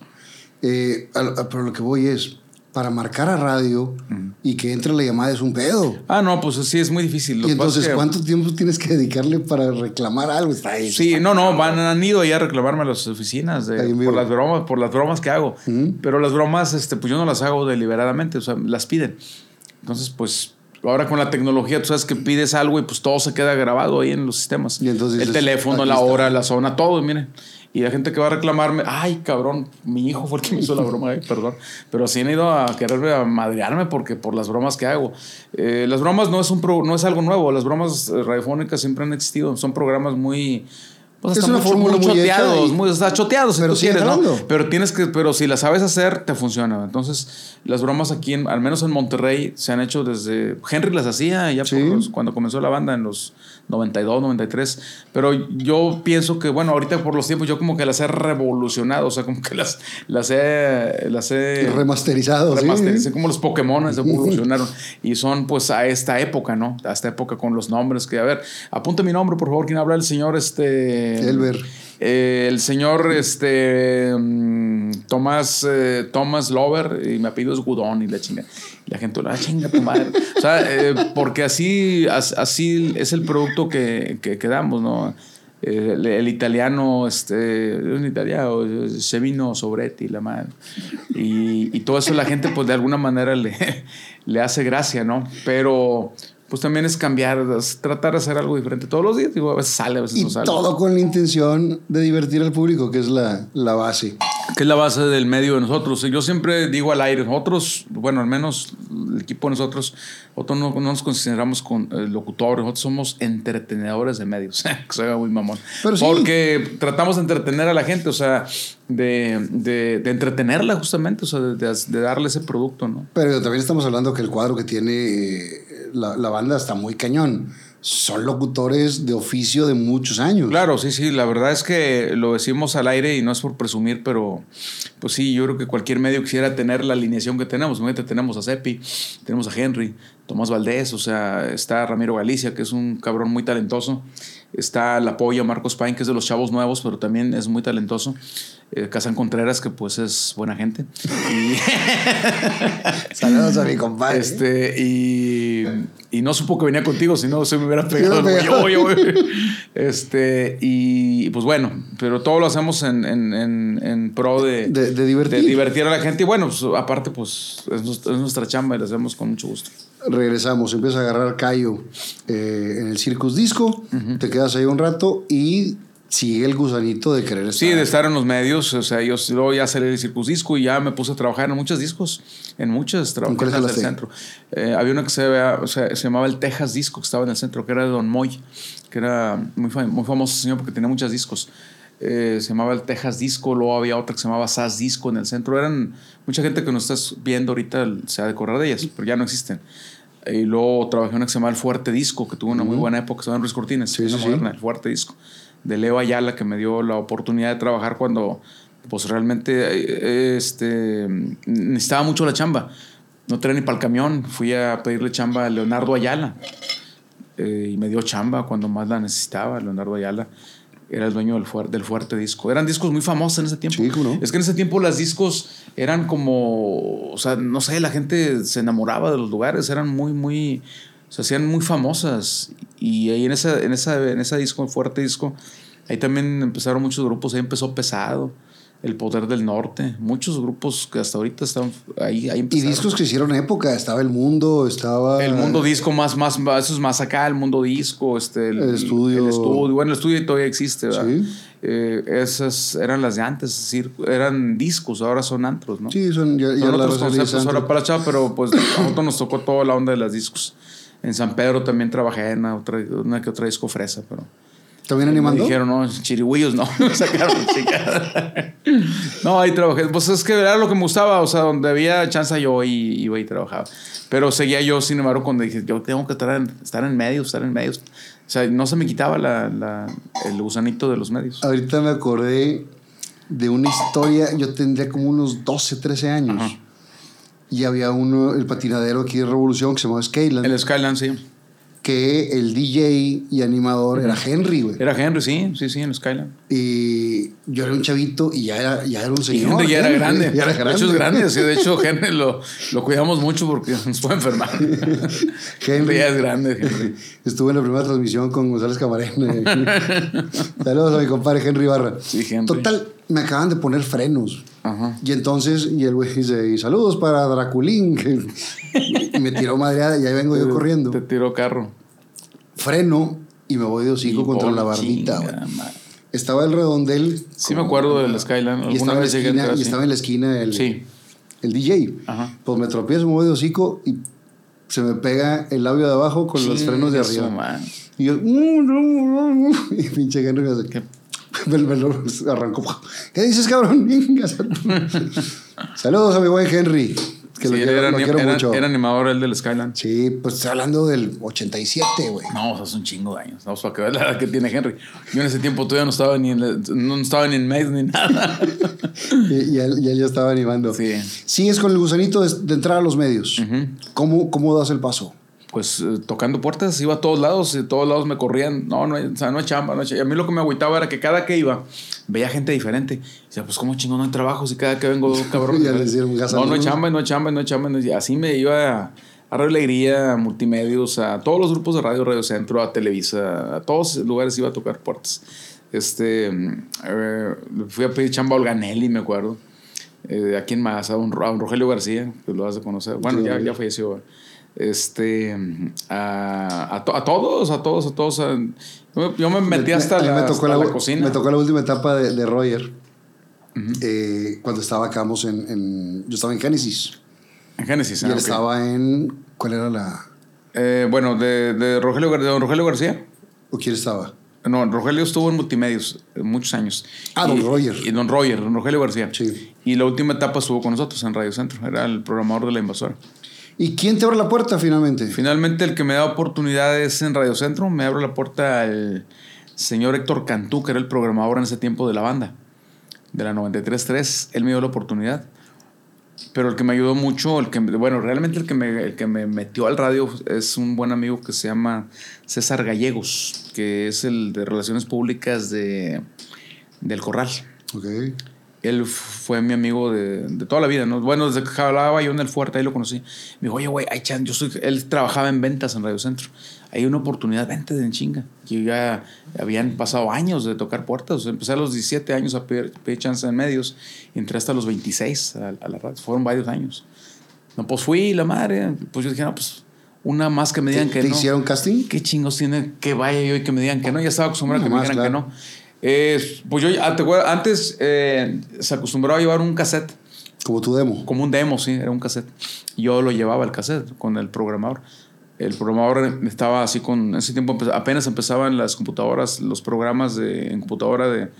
Eh, a- a- pero lo que voy es, para marcar a radio y que entre la llamada es un pedo. Ah, no, pues sí, es muy difícil. Lo Y entonces, que- ¿cuánto tiempo tienes que dedicarle para reclamar algo? Está ahí. Sí, no, no, van, han ido ya a reclamarme a las oficinas de- por las bromas, por las bromas que hago. Pero las bromas, este, pues yo no las hago deliberadamente, o sea, las piden. Entonces, pues, ahora con la tecnología, tú sabes que pides algo y pues todo se queda grabado ahí en los sistemas. Y entonces El dices, teléfono, "Aquí la está". hora, la zona, todo, miren. Y la gente que va a reclamarme, ay, cabrón, mi hijo fue el que me hizo la broma, ay, perdón. Pero sí han ido a quererme a madrearme porque por las bromas que hago. Eh, las bromas no es, un pro- no es algo nuevo, las bromas radiofónicas siempre han existido, son programas muy... Pues Es una muy, fórmula muy choteados, y- muy, está choteados si Pero tú sigue quieres, ¿no? Pero tienes que, pero si la sabes hacer, te funciona. Entonces, las bromas aquí, en- al menos en Monterrey, se han hecho desde. Henry las hacía ya por Sí. los- cuando comenzó la banda en los 92, 93. Pero yo pienso que, bueno, ahorita por los tiempos, yo como que las he revolucionado, o sea, como que las, las he. Las he Remasterizado, sí. remasterizé, como los Pokémon evolucionaron. y son, pues, a esta época, ¿no? A esta época con los nombres que, a ver, apunte mi nombre, por favor, ¿quién habla? El señor, este. Elber. Eh, el señor este mm, Tomás eh, Tomás Lover y mi apellido es Gudón y la chinga la gente la chinga tu madre o sea eh, porque así as- así es el producto que, que, que damos no el, el italiano este un italiano se vino Sobretti la madre y, y todo eso la gente pues de alguna manera le, le hace gracia no pero pues también es cambiar, es tratar de hacer algo diferente todos los días. Digo, a veces sale, a veces Y no sale. todo con la intención de divertir al público, que es la, la base. Que es la base del medio de nosotros. Yo siempre digo al aire, nosotros, bueno, al menos el equipo de nosotros, nosotros no, no nos consideramos con, eh, locutores, nosotros somos entretenedores de medios, que se haga muy mamón. Pero sí. Porque tratamos de entretener a la gente, o sea, de, de, de entretenerla justamente, o sea, de, de- de darle ese producto, ¿no? Pero también estamos hablando que el cuadro que tiene eh, la, la banda está muy cañón. Son locutores de oficio de muchos años. Claro, sí, sí, la verdad es que lo decimos al aire y no es por presumir, pero pues sí, yo creo que cualquier medio quisiera tener la alineación que tenemos. Imagínate, tenemos a Cepi, tenemos a Henry, Tomás Valdés, o sea, está Ramiro Galicia, que es un cabrón muy talentoso. Está el apoyo Marcos Pain, que es de los chavos nuevos, pero también es muy talentoso. Eh, Casan Contreras, que pues es buena gente. Y, Saludos a mi compadre. este, y, y no supo que venía contigo, si no se me hubiera pegado. Oye, güey. Este, y pues bueno, pero todo lo hacemos en, en, en, en pro de, De- de divertir. de divertir a la gente. Y bueno, pues, aparte, pues es, nues- es nuestra chamba y la hacemos con mucho gusto. Regresamos, empieza a agarrar callo eh, en el Circus Disco, te quedas ahí un rato y sigue el gusanito de querer estar. Sí, de estar en los medios, o sea, yo luego ya salí del Circus Disco y ya me puse a trabajar en muchos discos, en muchas trabajé en el centro. Eh, había uno que se, vea- o sea, se llamaba el Texas Disco, que estaba en el centro, que era de Don Moy, que era muy, fam- muy famoso señor porque tenía muchos discos. Eh, se llamaba el Texas Disco, luego había otra que se llamaba SAS Disco en el centro. Eran mucha gente que nos estás viendo ahorita se ha de acordar de ellas, pero ya no existen. Y luego trabajé en una que se llama El Fuerte Disco, que tuvo una muy buena época, se llama Luis Cortines, Sí, sí, moderna, sí. El Fuerte Disco, de Leo Ayala, que me dio la oportunidad de trabajar cuando pues realmente eh, este, necesitaba mucho la chamba. No tenía ni para el camión, fui a pedirle chamba a Leonardo Ayala eh, y me dio chamba cuando más la necesitaba, Leonardo Ayala. Era el dueño del, fuer- del fuerte disco. Eran discos muy famosos en ese tiempo. Es que en ese tiempo las discos eran como, o sea, no sé, la gente se enamoraba de los lugares, eran muy, muy, se hacían muy famosas. Y ahí en esa, en esa, en esa disco, fuerte disco, ahí también empezaron muchos grupos, ahí empezó Pesado, El Poder del Norte, muchos grupos que hasta ahorita están ahí, ahí Y discos que hicieron época, estaba El Mundo, estaba... El mundo disco más, más, eso es más acá, el mundo disco, este, el, El estudio. el estudio. Bueno, el estudio todavía existe, ¿verdad? Sí. Eh, esas eran las de antes, es decir, eran discos, ahora son antros, ¿no? Sí, son ya, ya son la otros conceptos ahora para la chava, pero pues a nosotros nos tocó toda la onda de las discos. En San Pedro también trabajé en una, otra, una que otra disco fresa, pero... ¿También animando? Me dijeron, no, chirigüillos no. Me sacaron No, ahí trabajé. Pues es que era lo que me gustaba. O sea, donde había chance yo iba y trabajaba. Pero seguía yo, sin embargo, cuando dije, yo tengo que estar en, estar en medios, estar en medios. O sea, no se me quitaba la, la, el gusanito de los medios. Ahorita me acordé de una historia. Yo tendría como unos 12, 13 años. Y había uno, el patinadero aquí de Revolución, que se llamaba Skyland. El Skyland, sí que el DJ y animador era Henry, güey. Era Henry, sí, sí, sí, en Skyland. Y yo era un chavito y ya era, ya era un señor. Henry ya era grande. Ya era grande. De hecho, es grande. Sí, de hecho, Henry lo, lo, cuidamos mucho porque nos puede enfermar. Henry ya es grande. Henry. Estuve en la primera transmisión con González Camarena. Saludos a mi compadre Henry Barra. Sí, Henry. Total, me acaban de poner frenos. Ajá. Y entonces, y el güey dice, y saludos para Draculín. y me tiró madreada y ahí vengo yo corriendo. Te tiró carro. Freno y me voy de hocico contra la barbita. Estaba el redondel. Sí, me acuerdo del Skyline. Y estaba, vez en la esquina, y estaba en la esquina el, sí. el DJ. Ajá. Pues me tropiezo, me voy de hocico y se me pega el labio de abajo con los frenos de arriba. Y yo, y pinche Henry me hace, ¿qué? Me, lo arrancó. ¿Qué dices, cabrón? Saludos a mi buen Henry. Que lo, quiero, era, quiero mucho. Era animador el del Skyland. Sí, pues estoy hablando del 87, güey. No, o sea, es un chingo de años. Vamos a que ver la edad que tiene Henry. Yo en ese tiempo todavía no estaba ni en, no estaba ni en Maze ni nada. y, él, ya estaba animando. Sí. Sigues con el gusanito de, entrar a los medios. ¿Cómo, ¿Cómo das el paso? Pues eh, tocando puertas, iba a todos lados y todos lados me corrían. No, no, o sea, no hay chamba, no hay chamba. Y a mí lo que me agüitaba era que cada que iba, veía gente diferente. Decía, pues, ¿cómo chingo no hay trabajo si cada que vengo, cabrón? no, no hay chamba, no hay chamba, no hay chamba. Y así me iba a, a Radio Alegría, a Multimedios, a todos los grupos de radio, Radio Centro, a Televisa, a todos lugares iba a tocar puertas. Este, eh, fui a pedir chamba a Olganelli, me acuerdo. Eh, ¿A quién más? A un, a un Rogelio García, que lo vas a conocer. Bueno, ya, ya falleció este a, a, todos, a todos, a todos. yo me metí hasta, la, cocina. Me tocó la última etapa de, de Roger. Eh, cuando cuando acabamos en, en, Yo estaba en Génesis. En Génesis, Y él estaba en. ¿Cuál era la.? Eh, bueno, de, de, Rogelio, de don Rogelio García. ¿O quién estaba? No, Rogelio estuvo en multimedios eh, muchos años. Ah, don Roger. Y don Roger, don Rogelio García. Sí. Y la última etapa estuvo con nosotros en Radio Centro. Era el programador de la invasora. ¿Y quién te abre la puerta finalmente? Finalmente el que me da oportunidades en Radio Centro, me abre la puerta el señor Héctor Cantú, que era el programador en ese tiempo de la banda, de la 93.3. Él me dio la oportunidad. Pero el que me ayudó mucho, el que, bueno, realmente el que, me, el que me metió al radio es un buen amigo que se llama César Gallegos, que es el de Relaciones Públicas de, del Corral. Okay él fue mi amigo de, de, toda la vida, ¿no? Bueno, desde que hablaba yo en el fuerte, ahí lo conocí. Me dijo, oye, güey, yo soy... Él trabajaba en ventas en Radio Centro. Hay una oportunidad, vente de en chinga. Yo ya habían pasado años de tocar puertas. empecé a los 17 años a pedir, chance en medios y entré hasta los 26 a, la radio. Fueron varios años. No, pues fui, la madre. Pues yo dije, no, pues una más que me digan que no. ¿Te hicieron casting? ¿Qué chingos tiene que vaya yo y que me digan que no? Ya estaba acostumbrado a que me dijeran que no. Eh, pues yo, ah, antes eh, se acostumbraba a llevar un cassette. Como tu demo. Como un demo, sí, era un cassette. Yo lo llevaba el cassette con el programador. El programador estaba así con. En ese tiempo apenas empezaban las computadoras, los programas de, en computadora de,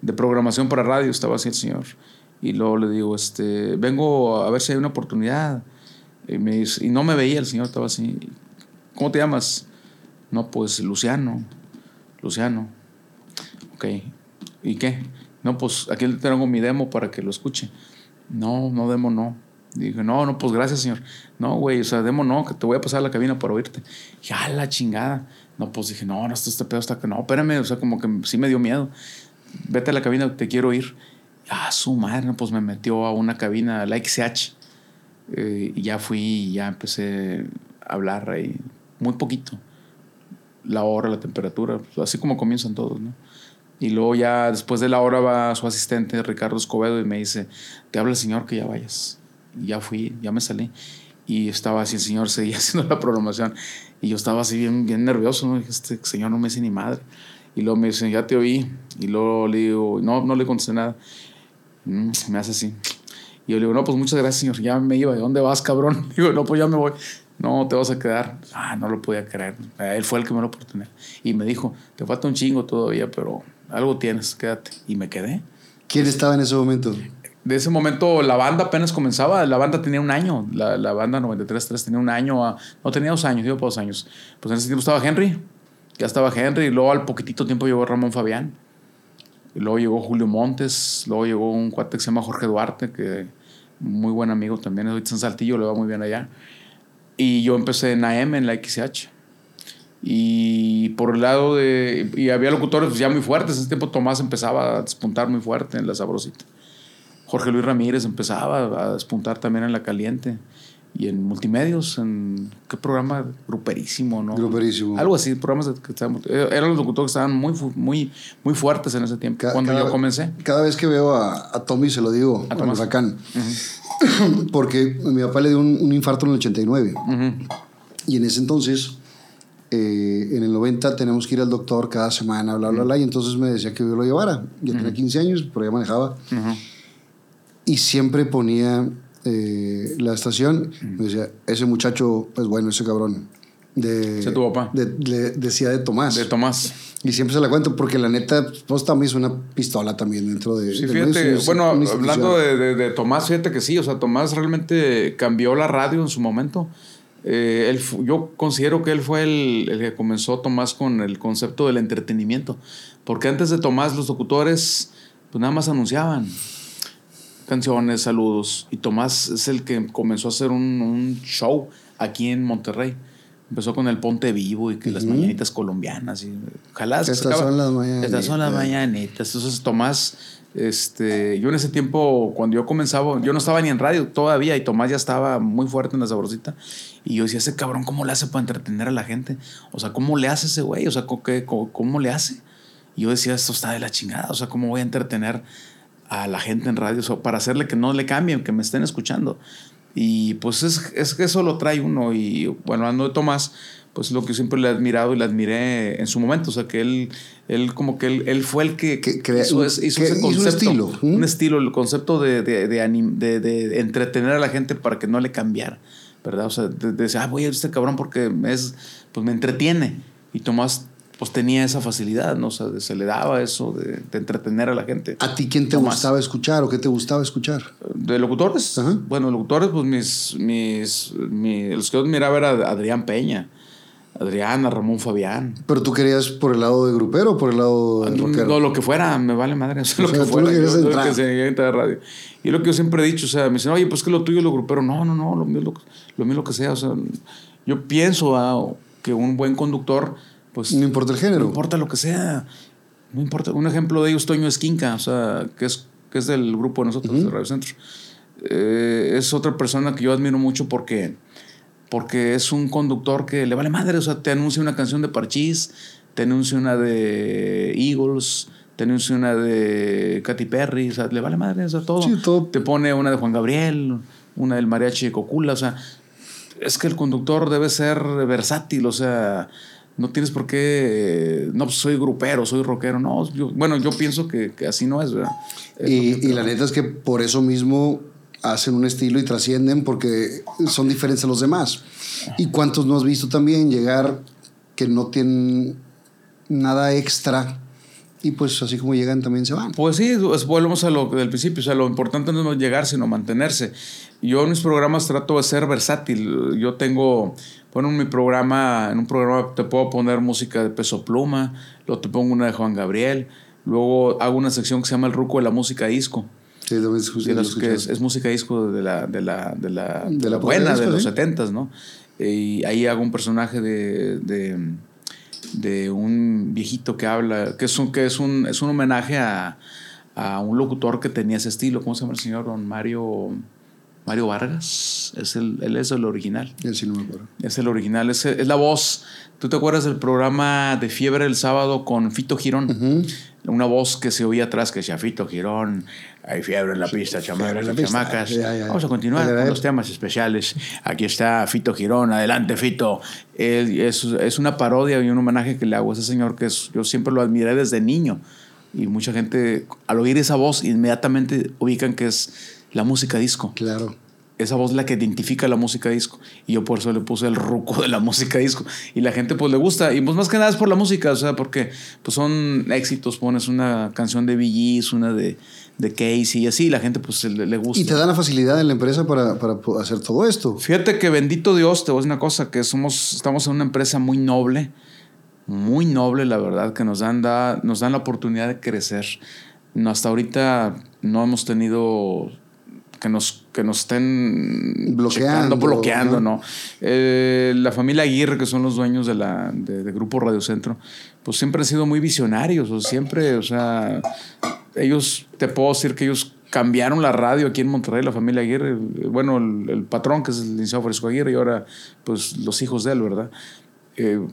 de programación para radio. Estaba así el señor. Y luego le digo, este, vengo a ver si hay una oportunidad. Y, me dice, y no me veía el señor, estaba así. ¿Cómo te llamas? No, pues Luciano. Luciano ¿Y qué? No, pues aquí tengo mi demo para que lo escuche. No, no demo, no. dije, no, no, pues gracias, señor. No, güey, o sea, demo no, que te voy a pasar a la cabina para oírte. Ya, la chingada. No, pues dije, no, no, este, este pedo está que no, espérame, o sea, como que sí me dio miedo. Vete a la cabina, te quiero oír. Ah, su madre, pues me metió a una cabina, la XCH. Eh, y ya fui y ya empecé a hablar ahí, muy poquito. La hora, la temperatura, pues, así como comienzan todos, ¿no? Y luego ya después de la hora va su asistente Ricardo Escobedo y me dice, te habla el señor que ya vayas. Y ya fui, ya me salí. Y estaba así, el señor seguía haciendo la programación. Y yo estaba así bien, bien nervioso, ¿no? Este señor no me dice ni madre. Y luego me dice, ya te oí. Y luego le digo, no, no le contesté nada. Mm, me hace así. Y yo le digo, no, pues muchas gracias, señor. Ya me iba. ¿De dónde vas, cabrón? Digo, no, pues ya me voy. no, te vas a quedar. Ah, no lo podía creer. Él fue el que me lo proporcionó. Y me dijo, te falta un chingo todavía, pero algo tienes, quédate. Y me quedé. ¿Quién estaba en ese momento? De ese momento la banda apenas comenzaba, la banda tenía un año, la, la banda 93.3 tenía un año, a- no tenía dos años, digo por dos años. Pues en ese tiempo estaba Henry, ya estaba Henry, y luego al poquitito tiempo llegó Ramón Fabián, y luego llegó Julio Montes, luego llegó un cuate que se llama Jorge Duarte, que muy buen amigo también, ahorita en Saltillo, le va muy bien allá. Y yo empecé en AM, en la XH. Y por el lado de. Y había locutores pues, ya muy fuertes. En ese tiempo Tomás empezaba a despuntar muy fuerte en la sabrosita. Jorge Luis Ramírez empezaba a despuntar también en la caliente. Y en multimedios, en. ¿Qué programa? Gruperísimo, ¿no? Gruperísimo. Algo así, programas que estaban. eh, Eran los locutores que estaban muy, muy, muy fuertes en ese tiempo, Ca- cuando cada- yo comencé. Cada vez que veo a, a Tommy se lo digo, A Tomás. huracán. Porque mi papá le dio un, un infarto en el 89. Ujú. Y en ese entonces, eh, en el 90, tenemos que ir al doctor cada semana, bla, bla, bla. Y entonces me decía que yo lo llevara. Yo tenía 15 años, pero ya manejaba. Ujú. Y siempre ponía eh, la estación. Me decía, ese muchacho es bueno, ese cabrón. De, Ese tu papá. de- le decía de Tomás. De Tomás. y siempre se la cuento porque la neta, pues también es una pistola también dentro de... Sí, fíjate, es bueno, hablando de, de- de Tomás, fíjate que sí, o sea, Tomás realmente cambió la radio en su momento. Eh, él yo considero que él fue el, el que comenzó Tomás con el concepto del entretenimiento, porque antes de Tomás los locutores pues nada más anunciaban canciones, saludos, y Tomás es el que comenzó a hacer un, un show aquí en Monterrey. Empezó con el Ponte Vivo y que las mañanitas colombianas. Y, ojalá Estas son las mañanitas. Estas son las mañanitas. Entonces, Tomás, este, yo en ese tiempo, cuando yo comenzaba, yo no estaba ni en radio todavía y Tomás ya estaba muy fuerte en la sabrosita. Y yo decía, ese cabrón, ¿cómo le hace para entretener a la gente? O sea, ¿cómo le hace ese güey? O sea, ¿cómo, cómo- cómo le hace? Y yo decía, esto está de la chingada. O sea, ¿cómo voy a entretener a la gente en radio? O para hacerle que no le cambien, que me estén escuchando. Y pues es, es que eso lo trae uno. Y bueno, hablando de Tomás, pues lo que siempre le he admirado y le admiré en su momento. O sea, que él, él como que él, él fue el que, Que crea- hizo, es- hizo que ese hizo un concepto. estilo. Un estilo, el concepto de, de, de, entretener a la gente para que no le cambiara. ¿Verdad? O sea, de, de decir, ah, voy a este cabrón porque es, pues me entretiene. Y Tomás pues tenía esa facilidad, ¿no? O sea, de- se le daba eso de, de entretener a la gente. ¿A ti quién te Tomás. gustaba escuchar o qué te gustaba escuchar? ¿De locutores? Ajá. Bueno, locutores, pues mis, mis, mi- los que yo admiraba era Adrián Peña, Adrián, a Ramón Fabián. ¿Pero tú querías por el lado de grupero o por el lado del rockero? No, lo que fuera, me vale madre. O sea, O lo sea, que lo fuera. querías yo- entrar. que se entrar a radio. Y lo que yo siempre he dicho, o sea, me dicen, oye, pues que lo tuyo es lo grupero. No, no, no, lo mío lo, lo mío lo que sea. O sea, yo pienso ah, que un buen conductor, pues. No importa el género. No importa lo que sea. No importa. Un ejemplo de ellos, Toño Esquinca, o sea, que es, que es del grupo de nosotros, de Radio Centro. Eh, es otra persona que yo admiro mucho porque, porque es un conductor que le vale madre. O sea, te anuncia una canción de Parchís, te anuncia una de Eagles, te anuncia una de Katy Perry, o sea, le vale madre, o sea, todo. Sí, todo. Te pone una de Juan Gabriel, una del mariachi de Cocula, o sea, es que el conductor debe ser versátil, o sea, no tienes por qué, no, pues soy grupero, soy rockero, no, yo- bueno, yo pienso que, que así no es, ¿verdad? Es Y, la neta es que por eso mismo hacen un estilo y trascienden porque son diferentes a los demás. ¿Y cuántos no has visto también llegar que no tienen nada extra y pues así como llegan también se van? Pues sí, pues volvemos a lo del principio, o sea, lo importante no es llegar, sino mantenerse. Yo en mis programas trato de ser versátil. Yo tengo, bueno, en mi programa, en un programa te puedo poner música de Peso Pluma, luego te pongo una de Juan Gabriel, luego hago una sección que se llama El Ruco de la Música Disco. Sí, de lo que es, es música disco de la, de la, de la, De buena, de los sí. setentas, ¿no? Y ahí hago un personaje de, de, de un viejito que habla, que es un, que es un, es un homenaje a, a un locutor que tenía ese estilo. ¿Cómo se llama el señor? Don Mario, Mario Vargas. Es el, él es el original. Él sí no me acuerdo. Es el original, es, es la voz. ¿Tú te acuerdas del programa de Fiebre el sábado con Fito Girón? Una voz que se oía atrás que decía Fito Girón, hay fiebre en la pista, chamacas la pista. chamacas. Ya, ya. Vamos a continuar Era con los temas especiales. Aquí está Fito Girón, adelante Fito. Es, es una parodia y un homenaje que le hago a ese señor que es- yo siempre lo admiré desde niño. Y mucha gente, al oír esa voz, inmediatamente ubican que es la música disco. Claro. Esa voz es la que identifica la música disco. Y yo por eso le puse el ruco de la música disco. Y la gente pues le gusta. Y pues más que nada es por la música, o sea, porque pues son éxitos. Pones una canción de Billys, una de, de Casey y así, y la gente pues le, le gusta. Y te dan la facilidad en la empresa para, para hacer todo esto. Fíjate que bendito Dios, te voy a decir una cosa, que somos, estamos en una empresa muy noble, muy noble, la verdad, que nos dan, da- nos dan la oportunidad de crecer. No, hasta ahorita no hemos tenido que nos, que nos estén Bloqueando, checando, bloqueando, ¿no? ¿no? Eh, la familia Aguirre, que son los dueños de la, de, de Grupo Radio Centro, pues siempre han sido muy visionarios, o siempre, o sea, ellos, te puedo decir que ellos cambiaron la radio aquí en Monterrey, la familia Aguirre, bueno, el, el patrón que es el licenciado Francisco Aguirre y ahora, pues, los hijos de él, ¿verdad? Eh,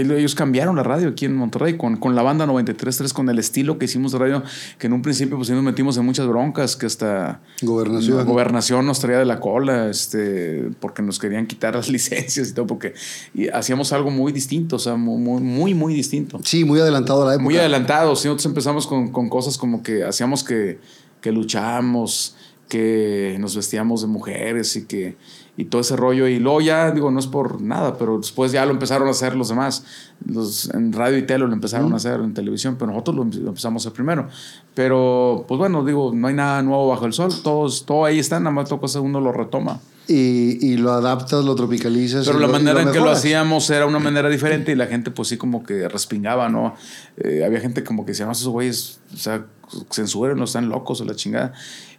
ellos cambiaron la radio aquí en Monterrey con, con la banda 93.3, con el estilo que hicimos de radio, que en un principio pues sí nos metimos en muchas broncas, que hasta Gobernación. la gobernación nos traía de la cola, este, porque nos querían quitar las licencias y todo, porque y hacíamos algo muy distinto, o sea, muy, muy, muy, muy distinto. Sí, muy adelantado a la época. Muy adelantados. Y nosotros empezamos con, con cosas como que hacíamos que, que luchamos, que nos vestíamos de mujeres y que y todo ese rollo. Y luego ya, digo, no es por nada, pero después ya lo empezaron a hacer los demás. Los, en radio y tele lo empezaron a hacer, en televisión, pero nosotros lo, em- lo empezamos a hacer primero. Pero, pues bueno, digo, no hay nada nuevo bajo el sol. Todos, todo ahí está, nada más toca uno lo retoma. Y, y lo adaptas, lo tropicalizas. Pero la lo- manera en que lo hacíamos era una manera diferente y la gente pues sí como que respingaba, ¿no? Eh, había gente como que decía, no, esos güeyes, o sea, censuren, no están locos o la chingada.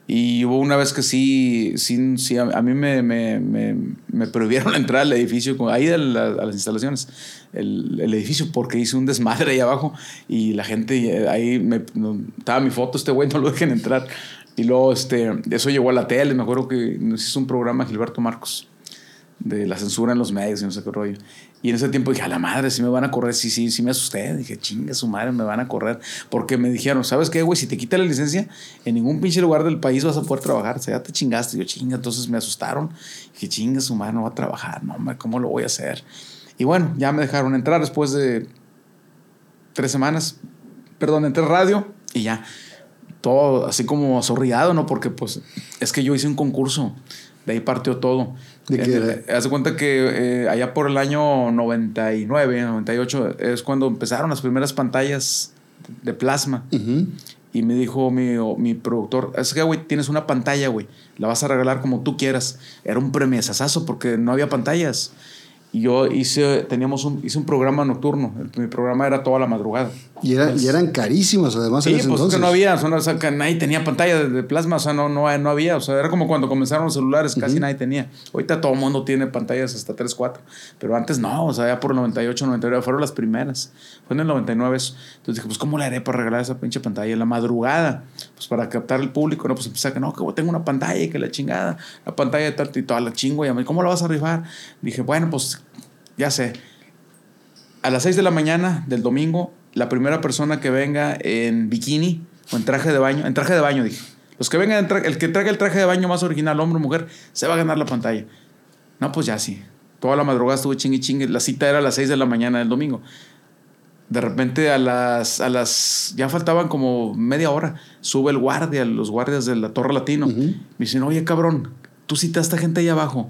Y hubo una vez que sí, sí, sí a, mí me, me, me, prohibieron la entrada al edificio, ahí a las instalaciones, el, el edificio, porque hice un desmadre ahí abajo y la gente eh, ahí, me, estaba mi foto, este güey no lo dejen entrar. Y luego este, eso llegó a la tele, me acuerdo que nos un programa Gilberto Marcos de la censura en los medios y no sé qué rollo. Y en ese tiempo dije, a la madre, si me van a correr, sí, sí, sí me asusté. Dije, chinga su madre, me van a correr. Porque me dijeron, ¿sabes qué, güey? Si te quita la licencia, en ningún pinche lugar del país vas a poder trabajar. O sea, ya te chingaste. Yo, chinga, entonces me asustaron. Dije, chinga su madre, no va a trabajar. No, hombre, ¿cómo lo voy a hacer? Y bueno, ya me dejaron entrar después de tres semanas. Perdón, entré radio y ya. Todo así como azorriado, ¿no? Porque pues es que yo hice un concurso. De ahí partió todo. ¿De qué era? Eh, Haz de cuenta que eh, allá por el año 99, 98, es cuando empezaron las primeras pantallas de plasma. Y me dijo mi, mi productor, es que, güey, tienes una pantalla, güey. La vas a regalar como tú quieras. Era un premiesazazo porque no había pantallas. Y yo hice, teníamos un, hice un programa nocturno. El- mi programa era toda la madrugada. Y, era- y eran carísimos, además, Sí, en pues es entonces. que no había, o sea, que nadie tenía pantalla de, de plasma, o sea, no, no, no había, o sea, era como cuando comenzaron los celulares, casi nadie tenía. Ahorita todo el mundo tiene pantallas hasta 3, 4, pero antes no, o sea, ya por el 98, 99, fueron las primeras, fue en el 99 eso. Entonces dije, pues, ¿cómo le haré para regalar esa pinche pantalla en la madrugada? Pues para captar el público, ¿no? Pues empecé a que no, que tengo una pantalla y que la chingada, la pantalla de tal y toda la chingo, y a mí, ¿cómo la vas a rifar? Dije, bueno, pues, ya sé, a las 6 de la mañana del domingo, la primera persona que venga en bikini o en traje de baño, en traje de baño dije, los que vengan, el que traiga el traje de baño más original, hombre o mujer, se va a ganar la pantalla. No, pues ya sí. Toda la madrugada estuve chingue chingue. La cita era a las 6 de la mañana del domingo. De repente a las, a las, ya faltaban como media hora, sube el guardia, los guardias de la Torre Latino. Me dicen, oye cabrón, tú citaste gente ahí abajo.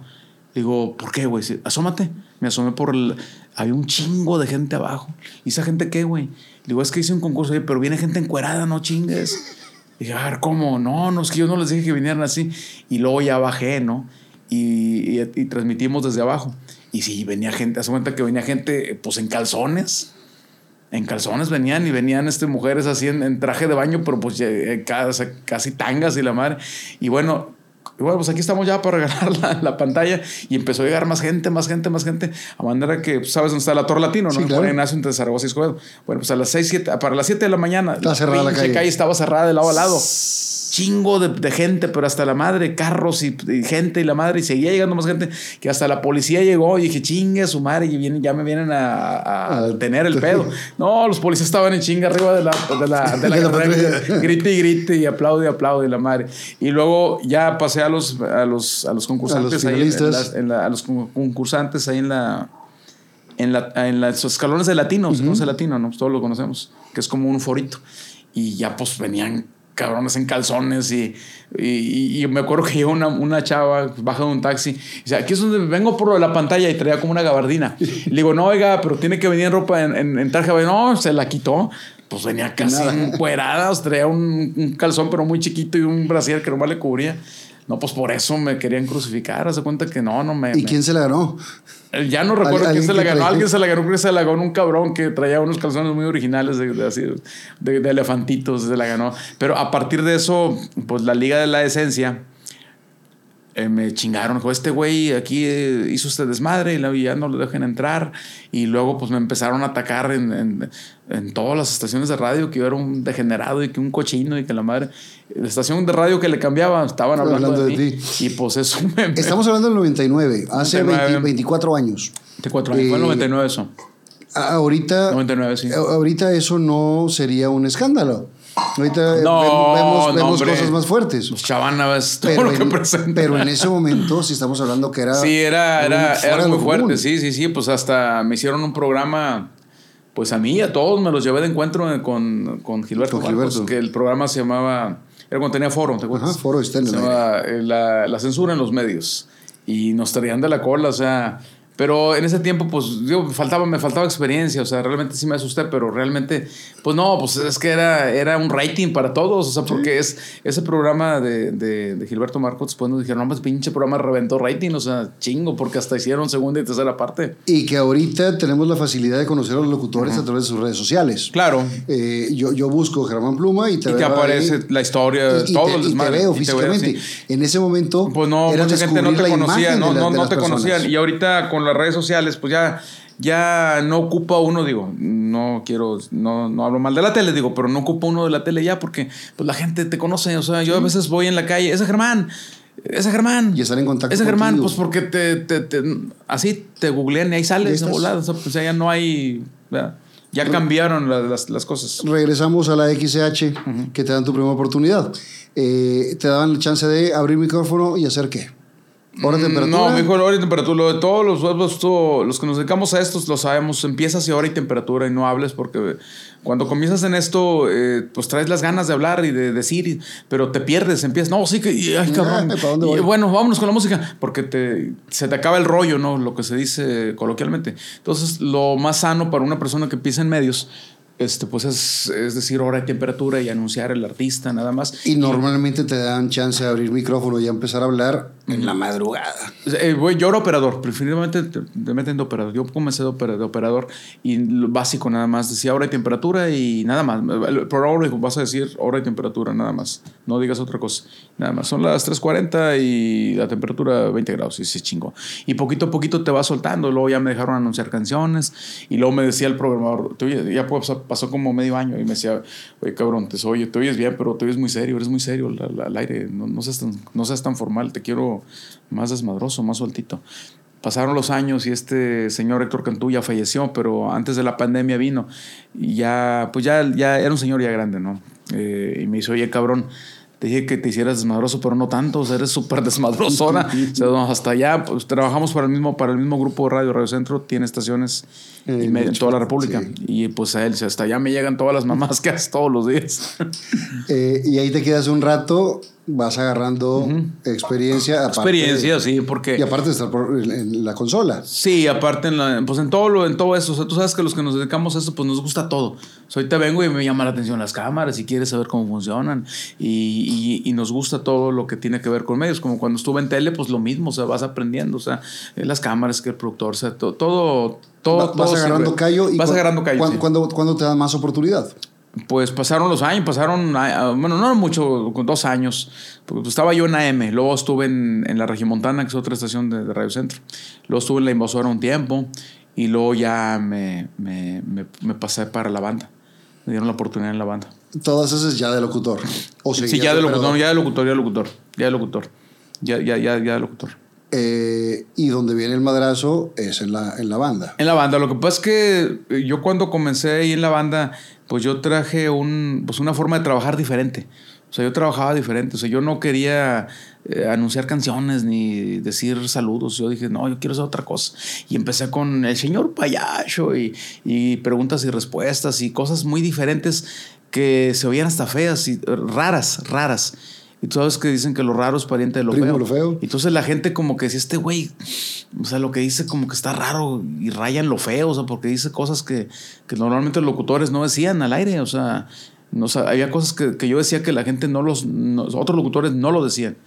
Digo, ¿por qué, güey? Asómate. Me asomé por el... Había un chingo de gente abajo. ¿Y esa gente qué, güey? Digo, es que hice un concurso, oye, pero viene gente encuerada, no chingues. Dije, a ¿cómo? No, no, es que yo no les dije que vinieran así. Y luego ya bajé, ¿no? Y, y, y transmitimos desde abajo. Y sí, venía gente, hace cuenta que venía gente, pues en calzones. En calzones venían y venían este, mujeres así en, traje de baño, pero pues eh, casi, casi tangas y la madre. Y bueno, y bueno, pues aquí estamos ya para regalar la, la pantalla y empezó a llegar más gente, más gente, más gente, a manera que, pues, ¿sabes dónde está la Torre Latino? Sí, ¿no? claro. Ignacio entre Zaragoza y Escobedo. Bueno, pues a las 6, 7, para las 7 de la mañana, Estaba cerrada la pinche calle. estaba cerrada de lado a lado. Chingo de, de gente, pero hasta la madre, carros y, y gente y la madre, y seguía llegando más gente, que hasta la policía llegó y dije, chingue su madre, y vienen, ya me vienen a, a tener el pedo. No, los policías estaban en chinga arriba de la, de la, de la De la grite y grite y aplaude y aplaude la madre. Y luego ya pasé a los, a los, a los concursantes ahí en- en a los con- concursantes ahí en la en, la, en los escalones de latino, se conoce latino, ¿no? Pues todos lo conocemos, que es como un forito. Y ya pues venían cabrones en calzones y, y, y me acuerdo que llegó una, una chava, baja de un taxi, y dice, aquí es donde vengo por la pantalla y traía como una gabardina. Le digo, no, oiga, pero tiene que venir en ropa, en, en, en traje. No, se la quitó. Pues venía casi encuerada, traía un, un, calzón pero muy chiquito y un brasier que nomás le cubría. No, pues por eso me querían crucificar. Hace cuenta que no, no me. ¿Y quién se la ganó? Ya no recuerdo quién se la ganó. Alguien se la ganó, creo que se la ganó un cabrón que traía unos calzones muy originales de, de así, de, de, elefantitos, se la ganó. Pero a partir de eso, pues la Liga de la Esencia eh, me chingaron. Dijo, este güey aquí eh, hizo este desmadre y ya no lo dejen entrar. Y luego pues me empezaron a atacar en, en, en, todas las estaciones de radio que yo era un degenerado y que un cochino y que la madre... La estación de radio que le cambiaba estaban hablando, hablando de, de, mí. Ti. Y pues eso me... Estamos hablando del 99, hace 20, 24 años. 24 años, eh, fue el 99 eso. Ahorita, 99, sí. ahorita eso no sería un escándalo. Ahorita no, vemos, vemos cosas más fuertes. Pues Chavana es todo pero lo que en, presenta. Pero en ese momento, si estamos hablando que era. Sí, era, era, era muy fuerte. Común. Sí, sí, sí. Pues hasta me hicieron un programa. Pues a mí y a todos me los llevé de encuentro con, con Gilberto. Con Gilberto. que el programa se llamaba. Era cuando tenía foro, ¿te acuerdas? Ajá, foro está en Se llamaba la, la censura en los medios. Y nos traían de la cola, o sea pero en ese tiempo, pues, yo faltaba, me faltaba experiencia, o sea, realmente sí me asusté, pero realmente, pues no, pues es que era, era un rating para todos, o sea, porque es ese programa de, de, de Gilberto Marcos, después nos dijeron, no, pues pinche programa reventó rating, o sea, chingo, porque hasta hicieron segunda y tercera parte. Y que ahorita tenemos la facilidad de conocer a los locutores uh -huh. a través de sus redes sociales. Claro. Eh, yo, yo busco Germán Pluma y te, y te aparece ahí, la historia, y, todo y te, y te veo físicamente. Veo, sí. En ese momento, pues no, mucha gente no te conocía, no, no, no te conocían. Y ahorita con las redes sociales, pues ya, ya no ocupa uno, digo, no quiero, no, no hablo mal de la tele, digo, pero no ocupa uno de la tele ya porque pues la gente te conoce, o sea, yo a veces voy en la calle, ese Germán, ese Germán. Y estar en contacto Ese Germán, contigo. pues porque te, te, te, así te googlean y ahí sales de volada, o sea, ya no hay... ¿verdad? Ya cambiaron las, las, las, cosas. Regresamos a la XH, uh -huh. que te dan tu primera oportunidad. Eh, te daban la chance de abrir micrófono y hacer qué? ¿Hora de temperatura? No, mejor hora y temperatura. Lo de todos los, los, los que nos dedicamos a estos lo sabemos. Empiezas y hora y temperatura y no hables porque cuando comienzas en esto, eh, pues traes las ganas de hablar y de decir, pero te pierdes. Empiezas, no, sí que, ay, cabrón. Y, bueno, vámonos con la música porque te, se te acaba el rollo, ¿no? Lo que se dice coloquialmente. Entonces, lo más sano para una persona que empieza en medios este, pues es, es, decir, hora de temperatura y anunciar el artista, nada más. Y normalmente te dan chance de abrir micrófono y empezar a hablar en la madrugada. Eh, yo era operador, preferiblemente te, te, meten de operador. Yo comencé de operador, de operador y lo básico nada más, decía hora de temperatura y nada más. Programa dijo, vas a decir hora de temperatura, nada más. No digas otra cosa. Nada más. Son las 3.40 y la temperatura 20 grados y se chingó. Y poquito a poquito te va soltando. Luego ya me dejaron anunciar canciones y luego me decía el programador, ya puedo pasar pasó como medio año y me decía, oye cabrón, te oye, te oyes bien, pero te oyes muy serio, eres muy serio al aire, no, no, seas tan, no seas tan formal, te quiero más desmadroso, más sueltito. Pasaron los años y este señor Héctor Cantú ya falleció, pero antes de la pandemia vino y ya, pues ya, ya era un señor ya grande, ¿no? Eh, y me dice, oye cabrón, te dije que te hicieras desmadroso, pero no tanto, o sea, eres súper desmadrosona. o sea, hasta allá, pues trabajamos para el mismo, para el mismo grupo de radio, Radio Centro, tiene estaciones eh, en, toda la República. Sí. Y pues a él, hasta allá me llegan todas las mamás que haces todos los días. eh, y ahí te quedas un rato, vas agarrando uh -huh. experiencia. experiencia, sí, porque... Y aparte de estar por, en, en, la consola. Sí, aparte en, la, pues en todo, lo, en todo eso. O sea, tú sabes que los que nos dedicamos a esto, pues nos gusta todo. O sea, ahorita vengo y me llama la atención las cámaras y quieres saber cómo funcionan. Y, y, y, nos gusta todo lo que tiene que ver con medios. Como cuando estuve en tele, pues lo mismo, o sea, vas aprendiendo. O sea, las cámaras, que el productor, o sea, todo... todo todo, vas agarrando sirve. callo y vas agarrando callo. ¿cuándo, sí. ¿cuándo, ¿cuándo, te dan más oportunidad? Pues pasaron los años, pasaron, ah, bueno, no mucho, dos años. Porque estaba yo en AM, luego estuve en, en la Regimontana, que es otra estación de, de, Radio Centro. Luego estuve en la Invasora un tiempo y luego ya me, me, me, me pasé para la banda. Me dieron la oportunidad en la banda. Todas esas ya de locutor. ¿O sí, ya de locutor, no, ya de locutor, ya de locutor, ya de locutor. Ya, ya, ya, ya de locutor. Eh, y donde viene el madrazo es en la, en la banda. En la banda. Lo que pasa es que yo cuando comencé ahí en la banda, pues yo traje un, pues una forma de trabajar diferente. O sea, yo trabajaba diferente. O sea, yo no quería eh, anunciar canciones ni decir saludos. Yo dije, no, yo quiero hacer otra cosa. Y empecé con el señor payaso y, y preguntas y respuestas y cosas muy diferentes que se oían hasta feas y raras, raras. Y tú sabes que dicen que lo raro es pariente de lo Primo feo. lo feo. Entonces la gente como que si este güey, o sea, lo que dice como que está raro y raya en lo feo, o sea, porque dice cosas que, que normalmente los locutores no decían al aire, o sea, no, o sea, había cosas que, que yo decía que la gente no los, no- otros locutores no lo decían.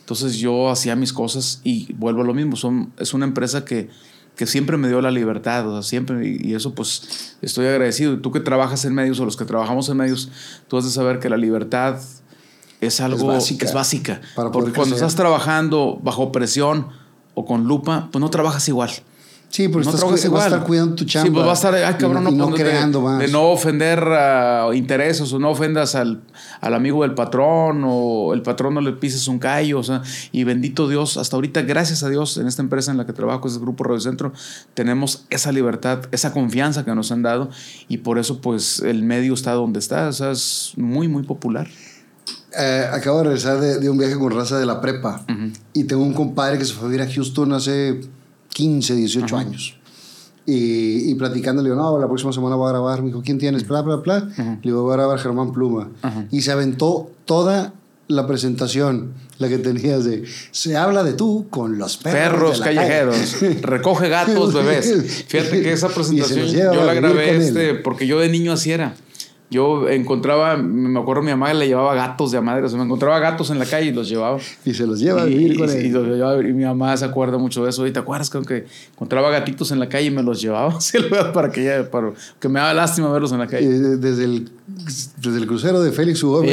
Entonces yo hacía mis cosas y vuelvo a lo mismo, son, es una empresa que, que siempre me dio la libertad, o sea, siempre, y, y eso pues estoy agradecido. Y tú que trabajas en medios o los que trabajamos en medios, tú has de saber que la libertad es algo básica es básica. para porque cuando crecer. estás trabajando bajo presión o con lupa, pues no trabajas igual. Sí, porque no estás, trabajas cu- vas a igual. estar cuidando tu chamba. Sí, pues va a estar, ay cabrón, no, no creando más. De no ofender a intereses o no ofendas al, al amigo del patrón o el patrón no le pises un callo, o sea, y bendito Dios, hasta ahorita, gracias a Dios, en esta empresa en la que trabajo, es el Grupo Radio Centro, tenemos esa libertad, esa confianza que nos han dado y por eso pues el medio está donde está, o sea, es muy, muy popular. Eh, acabo de regresar de, de un viaje con raza de la prepa y tengo un compadre que se fue a vivir a Houston hace 15, 18 años. Y, y platicando, le digo, no, la próxima semana voy a grabar. Me dijo, ¿quién tienes? Bla, bla, bla. Le digo, voy a grabar Germán Pluma. Y se aventó toda la presentación, la que tenías de, se habla de tú con los perros. Perros de la calle". callejeros, recoge gatos, bebés. Fíjate que esa presentación yo la grabé este, porque yo de niño así era. Yo encontraba, me acuerdo mi mamá le llevaba gatos de a madre, o sea, me encontraba gatos en la calle y los llevaba. Y se los lleva a Y, vivir con y- él. y los llevaba a. Y mi mamá se acuerda mucho de eso. ¿Y te acuerdas que encontraba gatitos en la calle y me los llevaba? Para que, ya, para que me daba lástima verlos en la calle. desde el, desde el crucero de Félix Hugo Sí,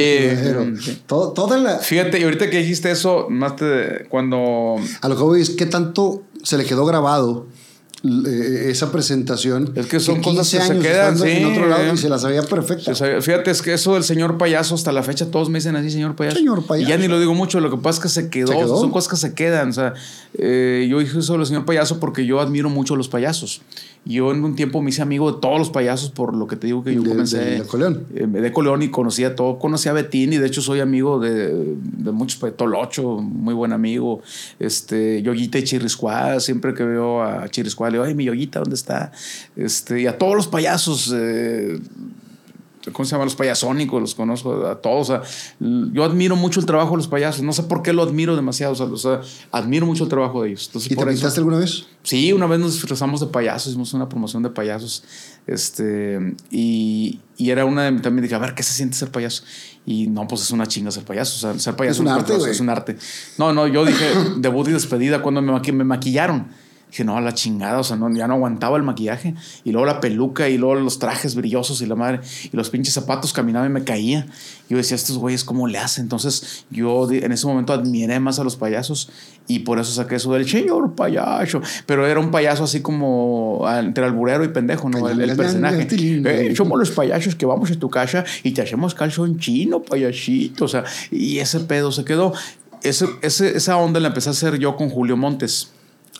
sí. todo, toda la, Fíjate, y ahorita que dijiste eso, más te, cuando A lo que voy es qué tanto se le quedó grabado eh, esa presentación. Es que son cosas que se quedan, estando en sí, otro lado eh. y se las sabía perfecta. Sea, fíjate, es que eso del señor payaso, hasta la fecha todos me dicen así, señor payaso. Señor payaso. Y ya ni lo digo mucho, lo que pasa es que se quedó. ¿Se quedó? Son cosas que se quedan. O sea, eh, yo dije eso del señor payaso porque yo admiro mucho a los payasos. Yo en un tiempo me hice amigo de todos los payasos por lo que te digo que yo De- comencé. de- de Coleón. eh, de Coleón y conocía todo. Conocí a Betín y de hecho soy amigo de, de muchos. pa- Tolocho, muy buen amigo. Este, Yoguita y Chiriscuá. Siempre que veo a Chiriscuá le digo, ay, mi Yoguita, ¿dónde está? Este, y a todos los payasos. eh, ¿Cómo se llaman los payasónicos? Los conozco a todos. O sea, yo admiro mucho el trabajo de los payasos. No sé por qué lo admiro demasiado. O sea, admiro mucho el trabajo de ellos. Entonces, ¿Y te por pintaste alguna vez? Sí, una vez nos disfrazamos de payasos, hicimos una promoción de payasos. Este, y, y era una de también dije, a ver, ¿qué se siente ser payaso? Y no, pues es una chinga ser payaso. O sea, ser payaso Es un arte, es un arte. No, no, yo dije debut y despedida cuando me, maqui- me maquillaron. Dije, no, a la chingada, o sea, no, ya no aguantaba el maquillaje. Y luego la peluca y luego los trajes brillosos y la madre. Y los pinches zapatos caminaba y me caía. Yo decía, estos güeyes, ¿cómo le hacen? Entonces yo en ese momento admiré más a los payasos y por eso saqué eso del señor payaso. Pero era un payaso así como entre alburero y pendejo, ¿no? El, el personaje. Eh, somos los payasos que vamos a tu casa y te hacemos calzón chino, payasito. O sea, y ese pedo se quedó. Ese, ese- esa onda la empecé a hacer yo con Julio Montes.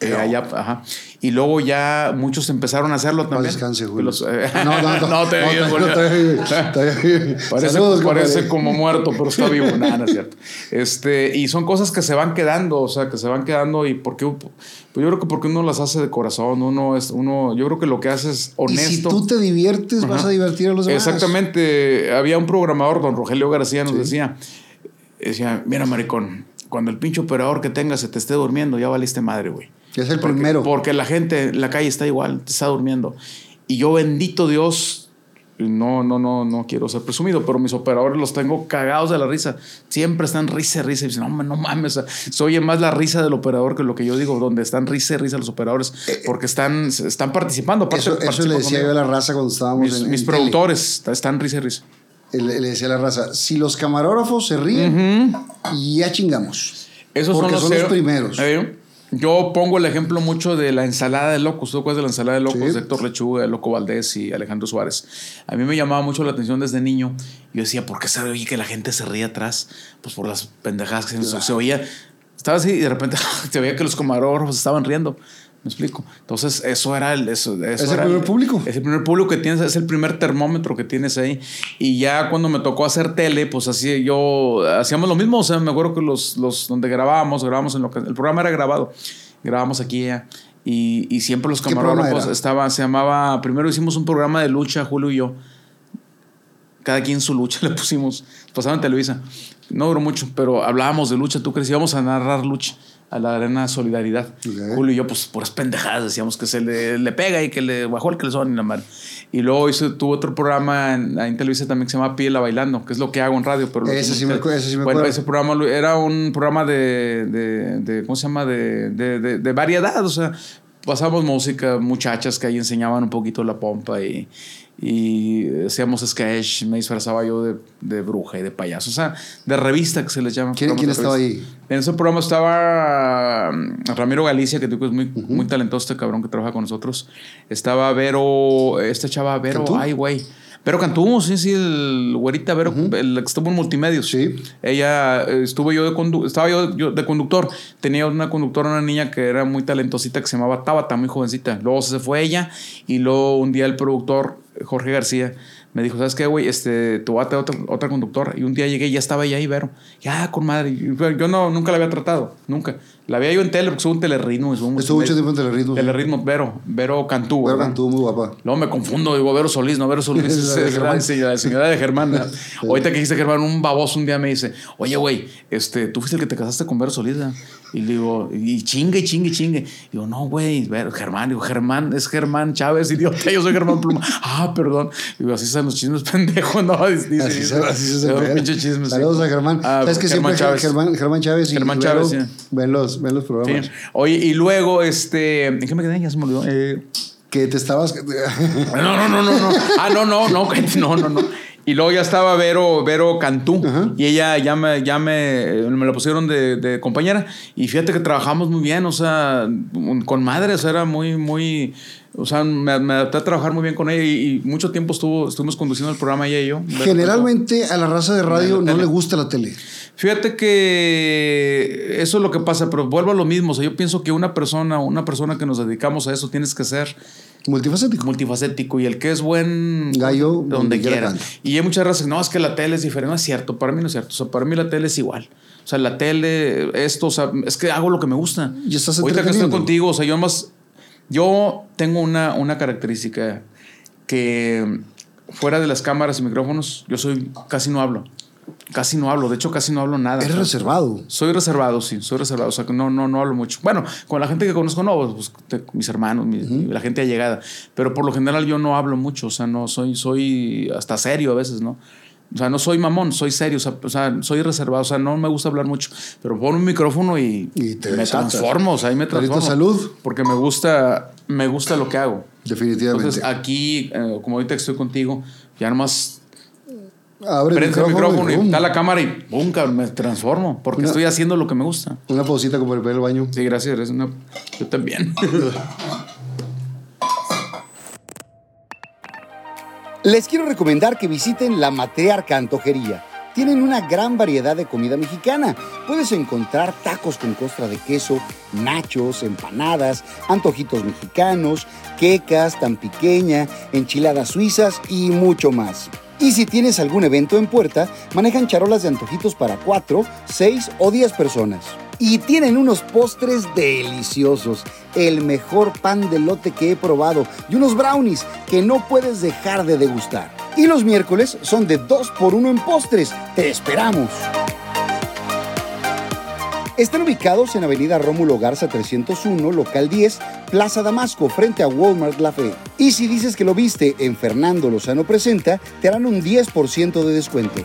Eh, allá, ajá. Y luego ya muchos empezaron a hacerlo también. descanse, Julio. Los- eh, No, no, no. te. Parece, Saludos, parece compadre. como muerto, pero está vivo. Nada, no es cierto. Este, y son cosas que se van quedando, o sea, que se van quedando y porque pues yo creo que porque uno las hace de corazón, uno es uno, yo creo que lo que hace es Y honesto. si tú te diviertes, vas a divertir a los demás. Exactamente. Había un programador, don Rogelio García, nos decía, decía, mira, maricón, cuando el pinche operador que tengas se te esté durmiendo, ya valiste madre, güey. Es el Porque- primero. Porque la gente en la calle está igual, está durmiendo. Y yo, bendito Dios, no, no, no, no quiero ser presumido, pero mis operadores los tengo cagados de la risa. Siempre están risa, risa. Y dicen, no, no mames. o sea, Se oye más la risa del operador que lo que yo digo, donde están risa, risa los operadores, porque están, están participando. aparte- Eso, eso le decía yo a conmigo. la raza cuando estábamos Mis, en, mis en tele. productores están risa risa. Le, le decía a la raza, si los camarógrafos se ríen, ya chingamos. Esos Porque son los, son los cero- primeros. Eh, yo pongo el ejemplo mucho de la ensalada de locos. ¿Tú acuerdas de la ensalada de locos Sí. de Héctor Lechuga, de Loco Valdés y Alejandro Suárez? A mí me llamaba mucho la atención desde niño. Yo decía, ¿por qué se oye que la gente se ríe atrás? Pues por las pendejadas que se, se oía. Estaba así y de repente se veía que los camarógrafos estaban riendo. ¿Me explico? Entonces, eso era el. Eso, eso Es el primer público. Es el primer público que tienes, es el primer termómetro que tienes ahí. Y ya cuando me tocó hacer tele, pues así yo hacíamos lo mismo. O sea, me acuerdo que los, los donde grabábamos, grabábamos en lo que. El programa era grabado. Grabábamos aquí ya. Y, y siempre los ¿Qué programa camarógrafos estaban, se llamaba. Primero hicimos un programa de lucha, Julio y yo. cada quien su lucha le pusimos. Pasaba en Televisa. No duró mucho, pero hablábamos de lucha. ¿Tú crees? Íbamos a narrar lucha a la arena Solidaridad. Julio y yo, pues, puras pendejadas, decíamos que se le, le pega y que le bajó el calzón y la madre. Y luego hizo, tuvo otro programa en, en Televisa también que se llama Piela Bailando, que es lo que hago en radio. Pero ese, sí me, ese sí me bueno, acuerdo. ese programa era un programa de, de, de ¿cómo se llama? De, de, de, variedad, o sea, pasábamos música, muchachas que ahí enseñaban un poquito la pompa y, y hacíamos sketch, me disfrazaba yo de, de, bruja y de payaso, o sea, de revista que se les llama. ¿Quién, ¿quién estaba ahí? En ese programa estaba mm, Ramiro Galicia, que es muy, uh -huh. muy talentoso este cabrón que trabaja con nosotros. Estaba Vero, esta chava Vero, ¿Cantú? ay güey. Vero Cantú, sí, sí, el güerita Vero, uh -huh. el que estuvo en multimedios. Sí. Ella, estuve yo de condu estaba yo, yo, de conductor. Tenía una conductora, una niña que era muy talentosita, que se llamaba Tabata, muy jovencita. Luego se fue ella y luego un día el productor, Jorge García, me dijo, ¿sabes qué, güey? Este, tú vas a otra, otra conductora. Y un día llegué y ya estaba ahí, Vero. Ya, con madre. Yo no, nunca la había tratado, nunca. La veía yo en tele, porque soy un telerritmo. Estuvo mucho tiempo en telerritmo. Telerritmo, Vero. Vero Cantú. Vero Cantú, muy guapa. Luego me confundo, digo, Vero Solís, no, Vero Solís. es, la, la, señora de Germán. Ahorita que dijiste Germán, un baboso un día me dice, oye, güey, este, tú fuiste el que te casaste con Vero Solís. ¿eh? Y le digo, y chingue, chingue, chingue. Y digo, no, güey, Germán. Digo, Germán, es Germán Chávez, idiota. Yo soy Germán Pluma. ah, perdón. Digo, así son los chismes pendejos, ¿no? Dice, así, dice, se, así se hace. pinche chismes. Saludos sí. a Germán. Ah, ¿Sabes que Germán siempre Chávez. Germán, Germán Chávez y Germán Chávez, sí. ven, los, ven los programas? Sí. Oye, y luego, este. ¿En qué me quedé? Ya se me olvidó. Eh, que te estabas. no, no, no, no, no. Ah, no, no, no, no, no, no. Y luego ya estaba Vero, Vero Cantú. Uh. Y ella ya me, ya me, me la pusieron de, de, compañera. Y fíjate que trabajamos muy bien, o sea, con madre, o sea, era muy, muy. O sea, me, me adapté a trabajar muy bien con ella y, y, mucho tiempo estuvo, estuvimos conduciendo el programa ella y yo. Generalmente a la raza de radio no le gusta la tele. Fíjate que eso es lo que pasa, pero vuelvo a lo mismo. O sea, yo pienso que una persona, una persona que nos dedicamos a eso, tienes que ser multifacético. Multifacético. Y el que es buen gallo donde, quiera. quiera. Y hay muchas razas, no, es que la tele es diferente. No es cierto, para mí no es cierto. O sea, para mí la tele es igual. O sea, la tele, esto, o sea, es que hago lo que me gusta. Y estás Ahorita que estoy contigo, o sea, yo más. Yo tengo una, una característica que fuera de las cámaras y micrófonos, yo soy casi no hablo. Casi no hablo, de hecho casi no hablo nada. Eres reservado. Soy reservado, sí, soy reservado, o sea que no, no, no hablo mucho. Bueno, con la gente que conozco, no, pues, te, mis hermanos, mi, uh -huh. la gente allegada, pero por lo general yo no hablo mucho, o sea, no soy, soy hasta serio a veces, ¿no? O sea, no soy mamón, soy serio, o sea, soy reservado, o sea, no me gusta hablar mucho, pero pongo un micrófono y, y te me desatas. transformo, o sea, ahí me transformo. salud. Porque me gusta, me gusta lo que hago. Definitivamente. Entonces, aquí, eh, como ahorita que estoy contigo, ya nomás Abre Prende el micrófono, y, y da la cámara y ¡pum! me transformo porque una, estoy haciendo lo que me gusta. Una pausita como el del baño. Sí, gracias. Eres una... Yo también. Les quiero recomendar que visiten la Matriarca Antojería. Tienen una gran variedad de comida mexicana. Puedes encontrar tacos con costra de queso, nachos, empanadas, antojitos mexicanos, quecas tan pequeña, enchiladas suizas y mucho más. Y si tienes algún evento en puerta, manejan charolas de antojitos para 4, 6 o 10 personas. Y tienen unos postres deliciosos, el mejor pan de lote que he probado y unos brownies que no puedes dejar de degustar. Y los miércoles son de 2 por 1 en postres. ¡Te esperamos! Están ubicados en Avenida Rómulo Garza 301, local 10, Plaza Damasco, frente a Walmart La Fe. Y si dices que lo viste en Fernando Lozano Presenta, te harán un 10% de descuento.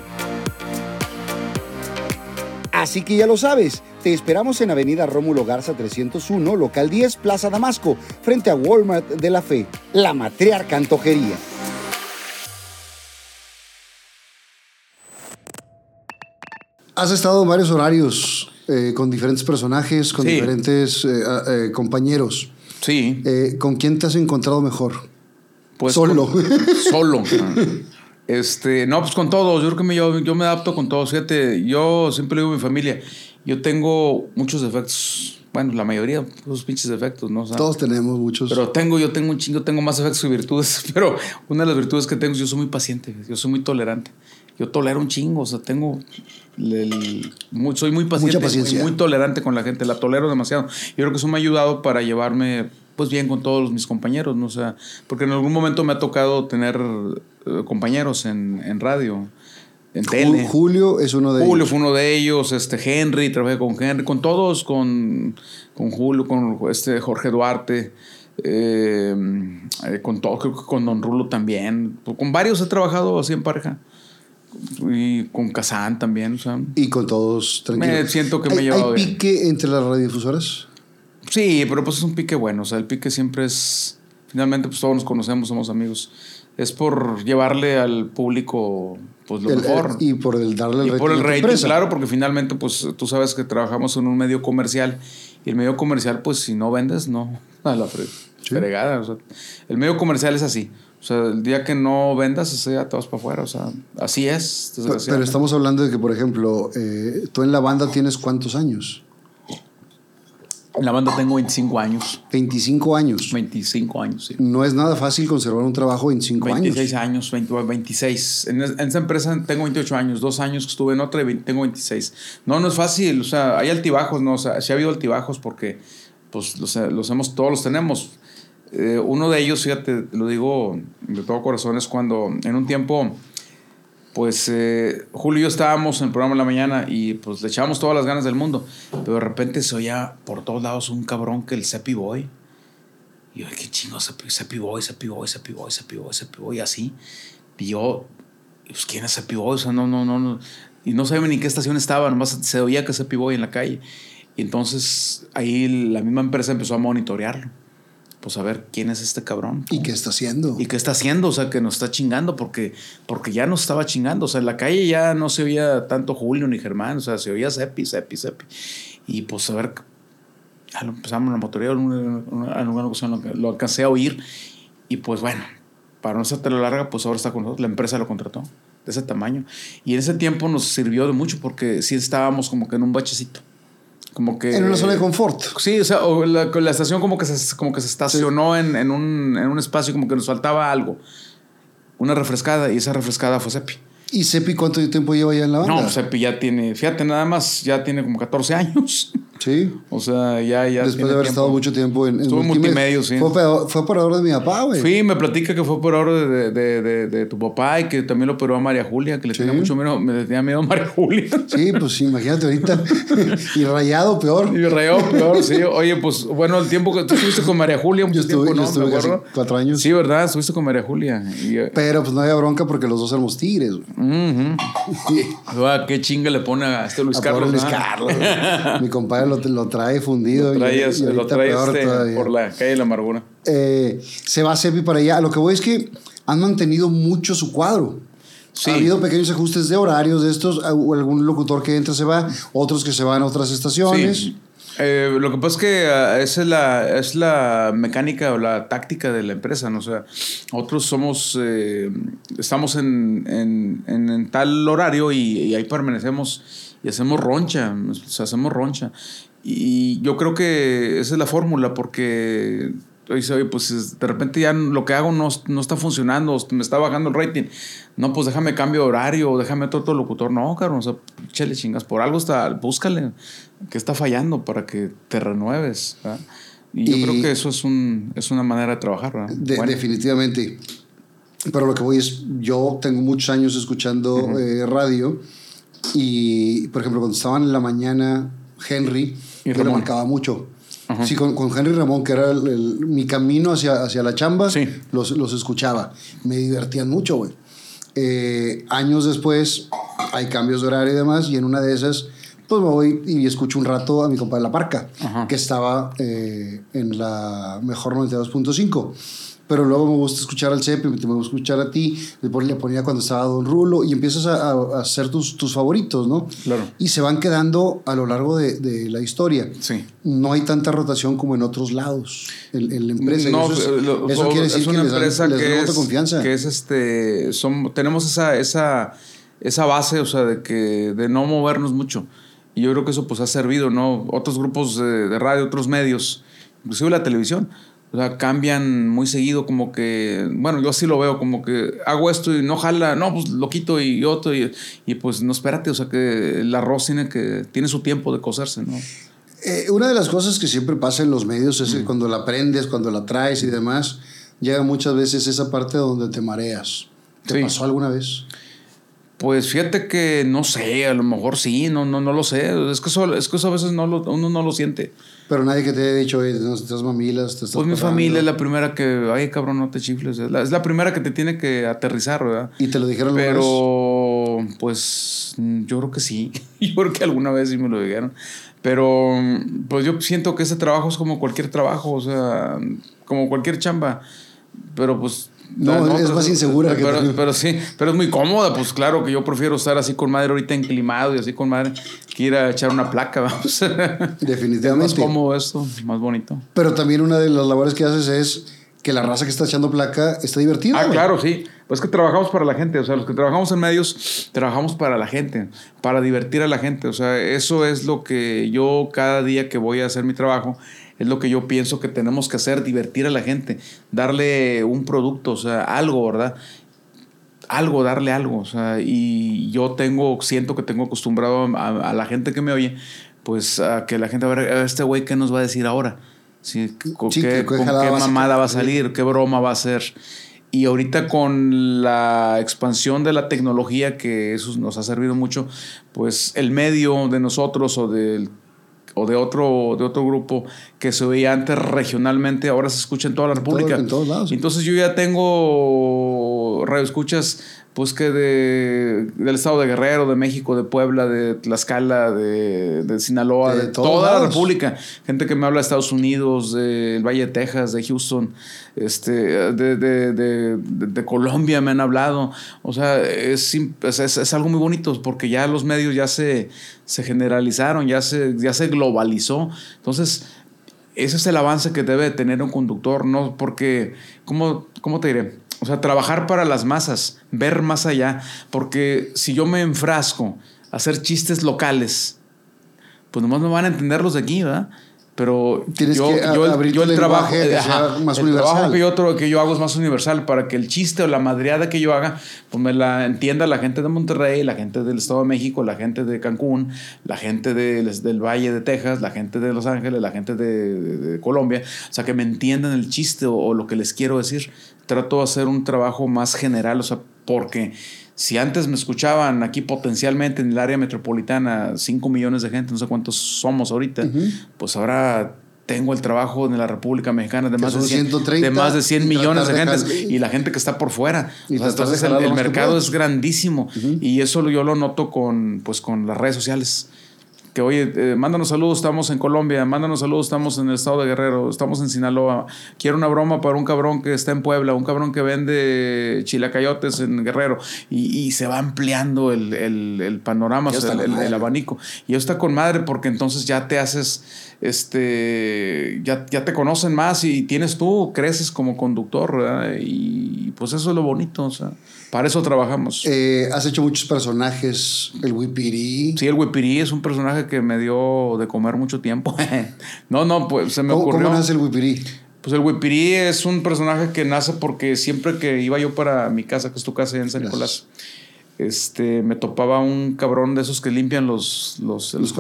Así que ya lo sabes, te esperamos en Avenida Rómulo Garza 301, local 10, Plaza Damasco, frente a Walmart de La Fe, la matriarca antojería. Has estado en varios horarios eh, con diferentes personajes, con sí. diferentes eh, eh, compañeros. Sí. ¿Con quién te has encontrado mejor? Pues solo. Con, solo. este, no, pues con todos. Yo creo que me, yo, yo me adapto con todos. Fíjate, yo siempre digo a mi familia, yo tengo muchos defectos. Bueno, la mayoría, esos pinches defectos, ¿no? O sea, Todos tenemos muchos. Pero tengo, yo tengo un chingo, tengo más defectos que virtudes. Pero una de las virtudes que tengo es yo soy muy paciente, yo soy muy tolerante. Yo tolero un chingo, o sea, tengo el, muy, soy muy paciente, paciencia. muy, tolerante con la gente, la tolero demasiado. Yo creo que eso me ha ayudado para llevarme pues bien con todos mis compañeros, ¿no? O sea, porque en algún momento me ha tocado tener eh, compañeros en, en radio, en tele. Julio es uno de Julio ellos. fue uno de ellos, este Henry, trabajé con Henry, con todos, con, con Julio, con este Jorge Duarte, eh, eh, con todo, creo que con Don Rulo también. Con varios he trabajado así en pareja. Y con Kazán también, o sea. Y con todos tranquilos. Me siento que me he ¿Hay- llevado ¿Hay bien. pique entre las radiodifusoras? Sí, pero pues es un pique bueno. O sea, el pique siempre es. Finalmente, pues todos nos conocemos, somos amigos. Es por llevarle al público, pues lo El- mejor. el- y por el darle el Y por el rating, empresa. claro, porque finalmente, pues tú sabes que trabajamos en un medio comercial. Y el medio comercial, pues si no vendes, no. A la fre- Sí. fregada. o sea, el medio comercial es así. O sea, el día que no vendas, ese ya te vas para afuera. O sea, así es. Pero, estamos hablando de que, por ejemplo, eh, tú en la banda tienes cuántos años? En la banda tengo 25 años. 25 años. 25 años, sí. No es nada fácil conservar un trabajo 25 26 años. años, 20 26. En, es- en esa empresa tengo 28 años, dos años que estuve en otra y vein- tengo 26. No, no es fácil, o sea, hay altibajos, ¿no? O sea, sí ha habido altibajos porque, pues, los, los hemos, todos los tenemos. Eh, uno de ellos, fíjate, lo digo de todo corazón, es cuando en un tiempo, pues, eh, Julio y yo estábamos en el programa en la mañana y, pues, le echábamos todas las ganas del mundo, pero de repente se oía por todos lados un cabrón que el Cepi Boy. Y yo, qué chingo, Cepi Boy, Cepi Boy, Cepi Boy, Cepi Boy, Cepi Boy, así. Y yo, pues, ¿quién es Cepi Boy? O sea, no, no, no, no. Y no sabía ni en qué estación estaba, nomás se oía que Cepi Boy en la calle. Y entonces ahí la misma empresa empezó a monitorearlo. Pues a ver quién es este cabrón. ¿Y qué está haciendo? ¿Y qué está haciendo? O sea, que nos está chingando porque, porque ya nos estaba chingando. O sea, en la calle ya no se oía tanto Julio ni Germán. O sea, se oía Cepi, Cepi, Cepi. Y pues a ver, empezamos la motoría, en una- en alguna ocasión lo, alcancé a oír. Y pues bueno, para no hacerte la larga, pues ahora está con nosotros. La empresa lo contrató de ese tamaño. Y en ese tiempo nos sirvió de mucho porque sí estábamos como que en un bachecito. Como que... en una zona de confort. Sí, o sea, o la, la estación como que se, como que se estacionó en, en un, en un espacio como que nos faltaba algo. Una refrescada, y esa refrescada fue Cepi. ¿Y Sepi cuánto tiempo lleva ya en la banda? No, Cepi ya tiene, fíjate, nada más, ya tiene como 14 años. Sí. O sea, ya, ya. Después tiene de haber tiempo. estado mucho tiempo en, en multimedia, sí. Fue, fue operador de mi papá, güey. Fui, me platica que fue por orden de, de, de, de tu papá y que también lo operó a María Julia, que le Sí. tenía mucho miedo, me tenía miedo a María Julia. Sí, pues imagínate ahorita. y rayado, peor. Y rayó peor, sí. Oye, pues bueno, el tiempo que tú estuviste con María Julia, mucho Yo estuve, tiempo, yo ¿no? estuve casi cuatro años. Sí, ¿verdad? Estuviste con María Julia. Y, eh, Pero pues no había bronca porque los dos éramos tigres. güey. Ah, qué chinga le pone a este Luis A Carlos. Luis. Carlos. Mi compadre lo, lo trae fundido. Lo y- y lo peor este, por la calle de la amargura. Eh, se va Sepi para allá. Lo que voy es que han mantenido mucho su cuadro. Sí. Ha habido pequeños ajustes de horarios de estos. o Algún locutor que entra se va, otros que se van a otras estaciones. Sí. Eh, lo que pasa es que ah, esa es la, es la mecánica o la táctica de la empresa, ¿no? O sea, nosotros somos, eh, estamos en, en- en- en tal horario y, y ahí permanecemos y hacemos roncha, o sea, hacemos roncha. Y yo creo que esa es la fórmula porque dice, oye, pues es- de repente ya lo que hago no, no está funcionando, me está bajando el rating. No, pues déjame cambio de horario, déjame otro, otro locutor. No, cabrón, o sea, chale chingas, por algo está, búscale que está fallando para que te renueves. ¿verdad? Y yo Y- creo que eso es, un, es una manera de trabajar. ¿verdad? De- Bueno. Definitivamente. Pero lo que voy es, yo tengo muchos años escuchando eh, radio y, por ejemplo, cuando estaban en la mañana, Henry, yo Ramón. marcaba mucho. Ajá. Sí, con, con Henry Ramón, que era el- el- mi camino hacia, hacia la chamba, Sí. los, los escuchaba. Me divertían mucho, güey. Eh, años después hay cambios de horario y demás, y en una de esas, pues me voy y escucho un rato a mi compadre La Parca, Ajá. que estaba eh, en la mejor 92.5. Pero luego me gusta escuchar al CEP, me gusta escuchar a ti, después le ponía cuando estaba Don Rulo, y empiezas a, hacer tus, tus favoritos, ¿no? Claro. Y se van quedando a lo largo de, de la historia. Sí. No hay tanta rotación como en otros lados en, en la empresa. No, eso es- lo- eso so- quiere decir es una que empresa les que es, confianza. que es este, son, tenemos esa, esa, esa base, o sea, de que de no movernos mucho. Y yo creo que eso pues ha servido, ¿no? Otros grupos de, de radio, otros medios, inclusive la televisión, o sea, cambian muy seguido como que, bueno, yo así lo veo, como que hago esto y no jala, no, pues lo quito y otro, y, y pues no, espérate, o sea, que el arroz tiene que, tiene su tiempo de cocerse, ¿no? Eh, una de las cosas que siempre pasa en los medios es que cuando la aprendes, cuando la traes y demás, llega muchas veces esa parte donde te mareas. ¿Te Sí. pasó alguna vez? Pues fíjate que no sé, a lo mejor sí, no, no, no lo sé. Es que eso, es que eso a veces no lo, uno no lo siente. Pero nadie que te haya dicho, oye, no, estás mamilas, te estás Pues mi pasando". familia es la primera que, ay cabrón, no te chifles. Es la, es la primera que te tiene que aterrizar, ¿verdad? Y te lo dijeron vez? Pero, pues, yo creo que sí. Yo creo que alguna vez sí me lo dijeron. Pero, pues yo siento que ese trabajo es como cualquier trabajo, o sea, como cualquier chamba. Pero, pues. No, es más insegura que Pero, pero sí, pero es muy cómoda, pues claro que yo prefiero estar así con madre ahorita enclimado y así con madre que ir a echar una placa, vamos. Es más Definitivamente. cómodo esto, más bonito. Pero también una de las labores que haces es que la raza que está echando placa está divertida. Ah, claro, sí. Pues que trabajamos para la gente, o sea, los que trabajamos en medios, trabajamos para la gente, para divertir a la gente, o sea, eso es lo que yo cada día que voy a hacer mi trabajo, es lo que yo pienso que tenemos que hacer, divertir a la gente, darle un producto, o sea, algo, ¿verdad? Algo, darle algo, o sea, y yo tengo, siento que tengo acostumbrado a, a la gente que me oye, pues a que la gente, a ver, a este güey, ¿qué nos va a decir ahora? Sí, ¿Con Sí, qué, con qué va mamada va a salir? ¿Qué broma va a hacer? Y ahorita con la expansión de la tecnología, que eso nos ha servido mucho, pues el medio de nosotros o del o de otro, de otro grupo que se oía antes regionalmente, ahora se escucha en toda la En todo- República. en todos lados. Entonces yo ya tengo radio escuchas, pues que de, del estado de Guerrero, de México, de Puebla, de Tlaxcala, de, de Sinaloa, De toda la. República. Gente que me habla de Estados Unidos, del Valle de Texas, de Houston, este, de, de, de, de- de Colombia me han hablado. O sea, es, es- es algo muy bonito porque ya los medios ya se, se generalizaron, ya se, ya se globalizó. Entonces, ese es el avance que debe de tener un conductor, ¿no? Porque, ¿cómo, cómo te diré? O sea, trabajar para las masas, ver más allá. Porque si yo me enfrasco a hacer chistes locales, pues nomás me van a entender los de aquí, ¿verdad? Pero Tienes yo, que abrir yo el trabajo, que sea más el universal. trabajo que yo, otro que yo hago es más universal para que el chiste o la madreada que yo haga, pues me la entienda la gente de Monterrey, la gente del Estado de México, la gente de Cancún, la gente del, del Valle de Texas, la gente de Los Ángeles, la gente de, de- de Colombia, o sea, que me entiendan el chiste o, o lo que les quiero decir. Trato de hacer un trabajo más general, o sea, porque si antes me escuchaban aquí potencialmente en el área metropolitana 5 millones de gente, no sé cuántos somos ahorita, pues ahora tengo el trabajo en la República Mexicana de más de, son 100, 130 de más de 100 y millones de de jalar- y la gente que está por fuera. Y O sea, el, mercado es grandísimo y eso yo lo noto con, pues, con las redes sociales. Que oye, eh, mándanos saludos, estamos en Colombia, mándanos saludos, estamos en el estado de Guerrero, estamos en Sinaloa. Quiero una broma para un cabrón que está en Puebla, un cabrón que vende chilacayotes en Guerrero. Y, y se va ampliando el, el- el panorama, o sea, el, abanico. Y eso está con madre porque entonces ya te haces, este, ya, ya te conocen más y tienes tú, creces como conductor, ¿verdad? Y pues eso es lo bonito, o sea, para eso trabajamos. Eh, has hecho muchos personajes, el Wipiri. Sí, el Wipirí es un personaje que me dio de comer mucho tiempo. no, no, pues se me ¿Cómo, ocurrió. cómo nace el Wipiri? Pues el Wipirí es un personaje que nace porque siempre que iba yo para mi casa, que es tu casa en San Gracias. Este, me topaba un cabrón de esos que limpian los, los, los.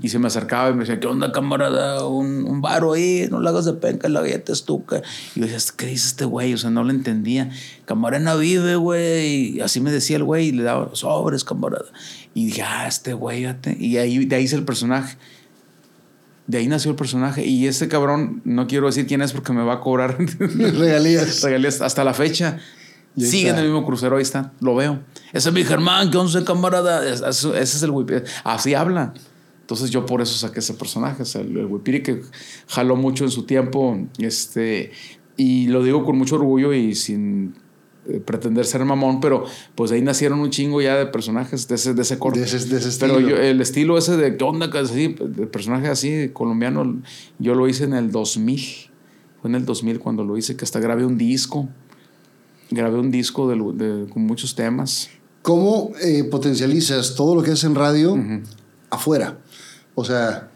Y se me acercaba y me decía, ¿qué onda, camarada? Un, un varo ahí, no le hagas de penca, la galleta estuca. Y yo decía, ¿qué dice este güey? O sea, no lo entendía. Camarena vive, güey. Y así me decía el güey y le daba sobres, camarada. Y dije, ah, este güey. Y ahí, de ahí hice el personaje. De ahí nació el personaje. Y este cabrón, no quiero decir quién es porque me va a cobrar Regalías. regalías hasta la fecha. Sigue en el mismo crucero, ahí está, lo veo. Ese es mi Germán, que once camarada. Es- es- Ese es el Wipiri. Así habla. Entonces yo por eso saqué ese personaje, o sea, el, el que jaló mucho en su tiempo. Este, y lo digo con mucho orgullo y sin eh, pretender ser mamón, pero pues de ahí nacieron un chingo ya de personajes de ese, de ese corte. De ese- de ese Pero yo, el estilo ese de qué onda, así, de personaje así colombiano, yo lo hice en el 2000. Fue en el 2000 cuando lo hice, que hasta grabé un disco. Grabé un disco de, de- con muchos temas. ¿Cómo eh, potencializas todo lo que haces en radio afuera? O sea,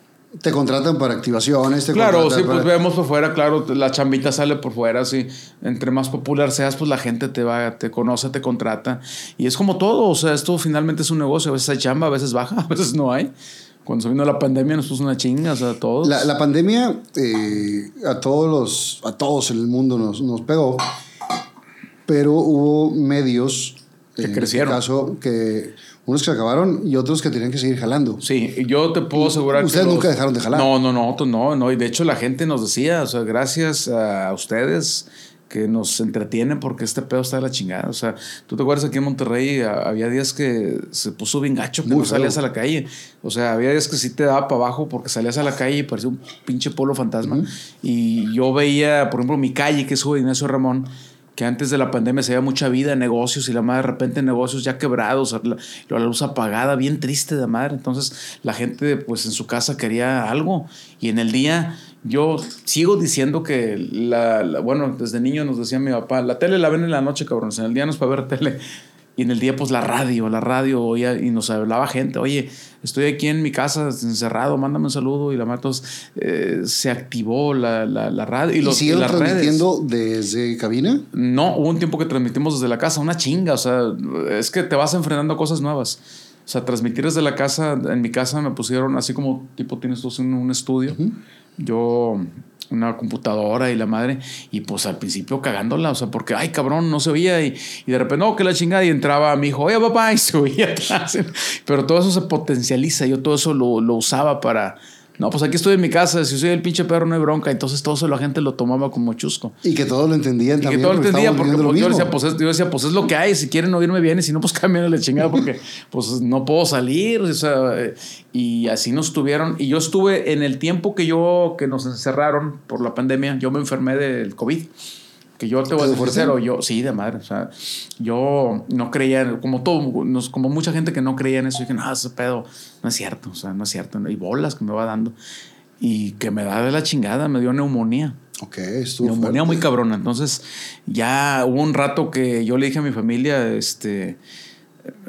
te contratan para activaciones, te Claro, sí, pues para- vemos por fuera, claro, la chambita sale por fuera, sí. Entre más popular seas, pues la gente te va, te conoce, te contrata. Y es como todo, o sea, esto finalmente es un negocio. A veces hay chamba, a veces baja, a veces no hay. cuando se vino la pandemia nos puso una chinga, o sea, a todos. La, la pandemia eh, a todos los, a todos en el mundo nos, nos pegó, pero hubo medios Que en crecieron. Este caso, que unos que se acabaron y otros que tenían que seguir jalando. Sí, y yo te puedo asegurar que. Ustedes nunca dejaron de jalar. No, no, no, no, no. Y de hecho la gente nos decía, o sea, gracias a ustedes que nos entretienen porque este pedo está de la chingada. O sea, tú te acuerdas aquí en Monterrey, había días que se puso bien gacho que Muy no feo. salías a la calle. O sea, había días que sí te daba para abajo porque salías a la calle y parecía un pinche pueblo fantasma. Y yo veía, por ejemplo, mi calle, que es de Ignacio Ramón, que antes de la pandemia se veía mucha vida, negocios, y la madre de repente negocios ya quebrados, la, la luz apagada, bien triste de madre. Entonces la gente pues en su casa quería algo. Y en el día yo sigo diciendo que, la, bueno, desde niño nos decía mi papá, la tele la ven en la noche, cabrones, en el día no es para ver tele. Y en el día, pues la radio, la radio, oía, y nos hablaba gente, oye, estoy aquí en mi casa encerrado, mándame un saludo. Y la madre, entonces eh, se activó la, la, la radio y, ¿Y, los, y las redes. transmitiendo desde cabina? No, hubo un tiempo que transmitimos desde la casa, una chinga, o sea, es que te vas enfrentando a cosas nuevas. O sea, transmitir desde la casa, en mi casa me pusieron, así como tipo tienes tú un, un estudio, yo una computadora y la madre, y pues al principio cagándola, o sea, porque, ay cabrón, no se oía, y, y de repente, no, que la chingada, y entraba mi hijo, oye papá, y se oía. Pero todo eso se potencializa, yo todo eso lo, lo usaba para, no, pues aquí estoy en mi casa, si soy el pinche perro no hay bronca, entonces todo eso la gente lo tomaba como chusco. Y que todos lo entendían Y también. que todo lo porque entendía, estábamos porque pues, yo, decía, pues es, yo decía, pues es lo que hay, si quieren oírme bien, y si no, pues cambien la chingada, porque pues no puedo salir, o sea, y así nos tuvieron, y yo estuve en el tiempo que yo, que nos encerraron por la pandemia, yo me enfermé del COVID, que yo te voy a ¿Te dio decir sincero, yo, sí, de madre, o sea, yo no creía, como todo, nos- como mucha gente que no creía en eso, dije, no, ese pedo, no es cierto, o sea, no es cierto, y bolas que me va dando, y que me da de la chingada, me dio neumonía. Ok, estuvo Neumonía fuerte. muy cabrona. Entonces, ya hubo un rato que yo le dije a mi familia, este,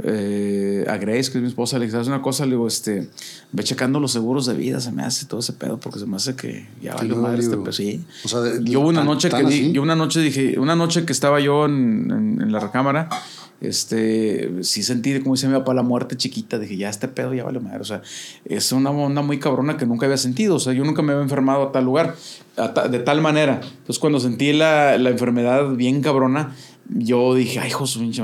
eh, a Grace, que es mi esposa, le dije, ¿sabes una cosa? Le digo, este, ve checando los seguros de vida, se me hace todo ese pedo, porque se me hace que ya Que valió madre este pedo. Sí. O sea, de- yo hubo una tan- noche que tan di- así. yo una noche dije, una noche que estaba yo en, en- en la recámara, este, sí sentí, como dice mi papá, la muerte chiquita. Dije, ya este pedo ya vale madre. O sea, es una onda muy cabrona que nunca había sentido. O sea, yo nunca me había enfermado a tal lugar, a ta- de tal manera. Entonces, cuando sentí la, la enfermedad bien cabrona, yo dije, ay,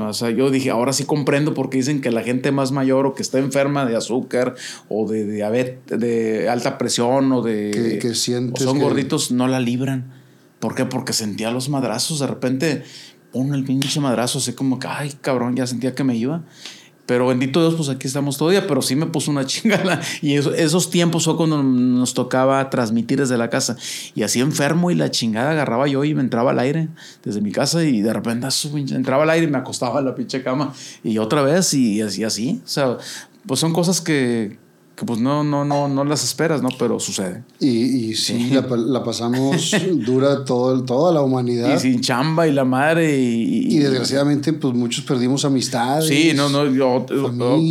madre". O sea, yo dije, ahora sí comprendo porque dicen que la gente más mayor o que está enferma de azúcar o de diabetes, de alta presión o de. Que- que o sientes son que- gorditos, no la libran. ¿Por qué? Porque sentía los madrazos. De repente, pon el pinche madrazo, así como que, ay, cabrón, ya sentía que me iba. Pero bendito Dios, pues aquí estamos todavía, pero sí me puso una chingada. Y eso- esos tiempos fue cuando nos tocaba transmitir desde la casa. Y así enfermo y la chingada agarraba yo y me entraba al aire desde mi casa y de repente entraba al aire y me acostaba en la pinche cama. Y otra vez y así, así. O sea, pues son cosas que, que pues no, no, no, no las esperas, ¿no? Pero sucede. Y, y sí, La, pa- la pasamos dura todo, toda la humanidad. Y sin chamba y la madre y... Y desgraciadamente, pues muchos perdimos amistades. Sí, no, no, yo,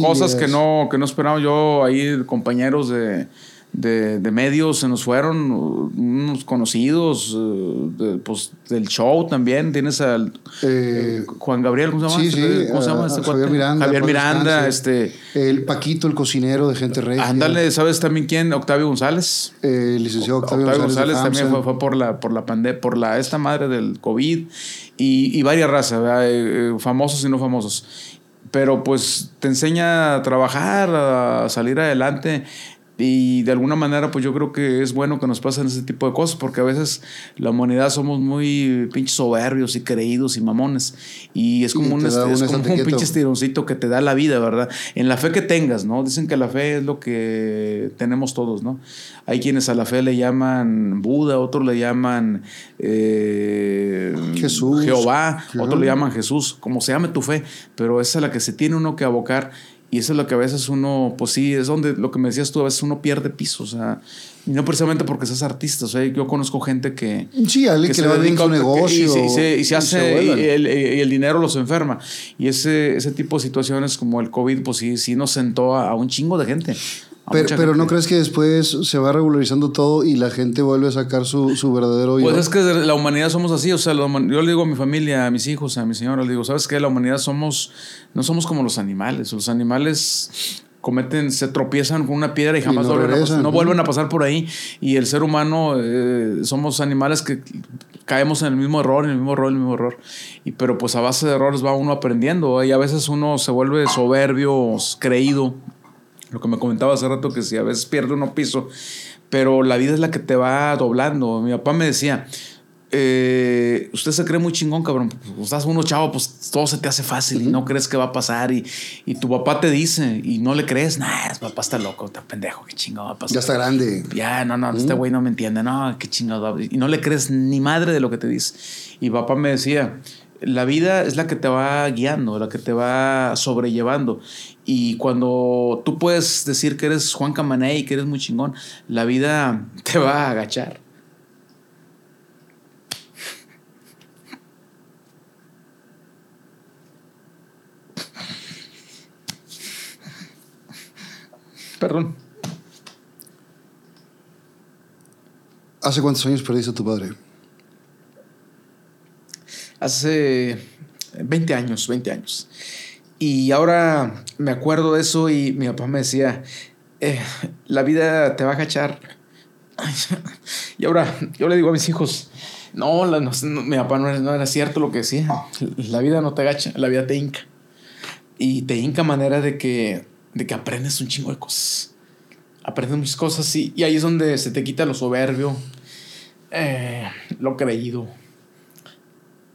cosas que no, que no esperaba yo ahí, compañeros de, de, de medios se nos fueron, unos conocidos, eh, de- pues del show también, tienes al Eh, Juan Gabriel, ¿cómo se llama? sí, Este- sí, ¿Cómo se llama a- este? Javier Miranda, Javier Miranda, este... El Paquito, el cocinero de Gente Regia. Ándale, ¿sabes también quién? Octavio González. Eh, el licenciado Octavio, Octavio, González, González, también fue, fue por la por la pandemia, por la esta madre del COVID y, y varias razas. Eh, eh, famosos y no famosos. Pero pues te enseña a trabajar, a salir adelante. Y de alguna manera, pues yo creo que es bueno que nos pasen ese tipo de cosas, porque a veces la humanidad somos muy pinches soberbios y creídos y mamones. Y es Y como un, te da es como un pinche estironcito que te da la vida, ¿verdad? En la fe que tengas, ¿no? Dicen que la fe es lo que tenemos todos, ¿no? Hay quienes a la fe le llaman Buda, otros le llaman eh, Jesús. Jehová, otros le llaman Jesús, como se llame tu fe, pero esa es la que se tiene uno que abocar y eso es lo que a veces uno, pues sí, es donde lo que me decías tú, a veces uno pierde piso, o sea, y no precisamente porque seas artista, o sea, yo conozco gente que, Sí, alguien que, se le va bien su negocio. y se, y se- y se hace y el, el dinero los enferma y ese, ese tipo de situaciones como el COVID pues sí, sí nos sentó a, a un chingo de gente Pero, pero ¿no crees que después se va regularizando todo y la gente vuelve a sacar su, su verdadero yo? Pues es que la humanidad somos así, o sea, yo le digo a mi familia, a mis hijos, a mi señora, le digo, ¿sabes qué? La humanidad somos, no somos como los animales, los animales cometen, se tropiezan con una piedra y jamás no, vuelven, a no vuelven a pasar por ahí. Y el ser humano, eh, somos animales que caemos en el mismo error, en el mismo error, en el mismo error. Y, pero pues a base de errores va uno aprendiendo. Y a veces uno se vuelve soberbio, creído. Lo que me comentaba hace rato, que si a veces pierde uno piso, pero la vida es la que te va doblando. Mi papá me decía, eh, usted se cree muy chingón, cabrón. Pues, estás uno chavo, pues todo se te hace fácil y no crees que va a pasar. Y, y, tu papá te dice y no le crees, nah, papá está loco, está pendejo, qué chingado va a pasar. Ya está grande. Ya, no, no, este güey no me entiende, no, qué chingado. Y no le crees ni madre de lo que te dice. Y papá me decía, la vida es la que te va guiando, la que te va sobrellevando. Y cuando tú puedes decir que eres Juan Camané y que eres muy chingón, la vida te va a agachar. Perdón. ¿Hace cuántos años perdiste a tu padre? Hace 20 años, 20 años. Y ahora me acuerdo de eso y mi papá me decía, eh, la vida te va a agachar. y ahora yo le digo a mis hijos, no, mi papá no era, cierto lo que decía. La vida no te agacha, la vida te hinca. Y te hinca manera de que de que aprendes un chingo de cosas. Aprendes muchas cosas y, y ahí es donde se te quita lo soberbio, eh, lo creído,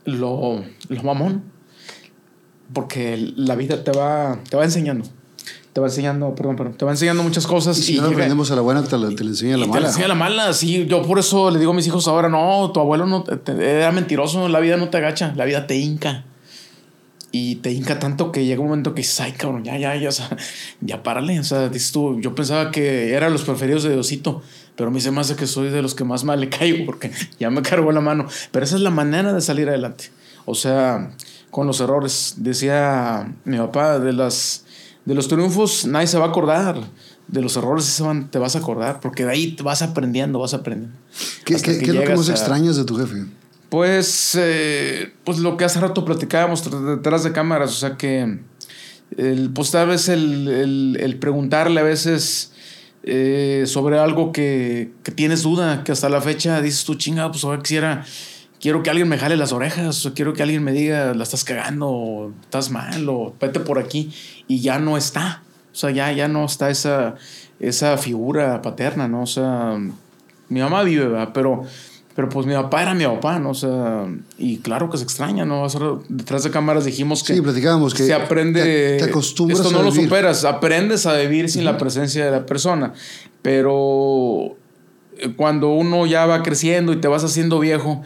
lo, lo mamón. Porque la vida te va, te va enseñando. Te va enseñando, perdón, perdón, te va enseñando muchas cosas. Y si no aprendemos a la buena, te, la, te enseña la mala. Te enseña la mala, sí. Yo por eso le digo a mis hijos ahora, no, tu abuelo no era mentiroso, la vida no te agacha, la vida te hinca. Y te hinca tanto que llega un momento que dices, ay, cabrón, ya, ya, ya, o sea, ya párale. O sea, dices tú, yo pensaba que eran los preferidos de Diosito, pero a mí se me hace que soy de los que más mal le caigo porque ya me cargó la mano. Pero esa es la manera de salir adelante. O sea, con los errores. Decía mi papá, de, las, de los triunfos nadie se va a acordar. De los errores se van, te vas a acordar, porque de ahí vas aprendiendo, vas aprendiendo. ¿Qué, ¿qué, ¿qué es lo que más extrañas de tu jefe? Pues, eh, pues lo que hace rato platicábamos detrás de cámaras, o sea que, el, pues tal vez el, el, preguntarle a veces eh, sobre algo que, que, tienes duda, que hasta la fecha dices tú, chinga, pues ahora quisiera, quiero que alguien me jale las orejas, o quiero que alguien me diga, la estás cagando, o estás mal, o vete por aquí, y ya no está, o sea, ya, ya no está esa, esa figura paterna, ¿no? O sea, mi mamá vive, ¿verdad? pero pero pues mi papá era mi papá, ¿no? O sea, y claro que se extraña, ¿no? Detrás de cámaras dijimos que. Sí, platicábamos que. Se aprende. Te, acostumbras Esto no lo superas. Aprendes a vivir sin la presencia de la persona. Pero eh, cuando uno ya va creciendo y te vas haciendo viejo,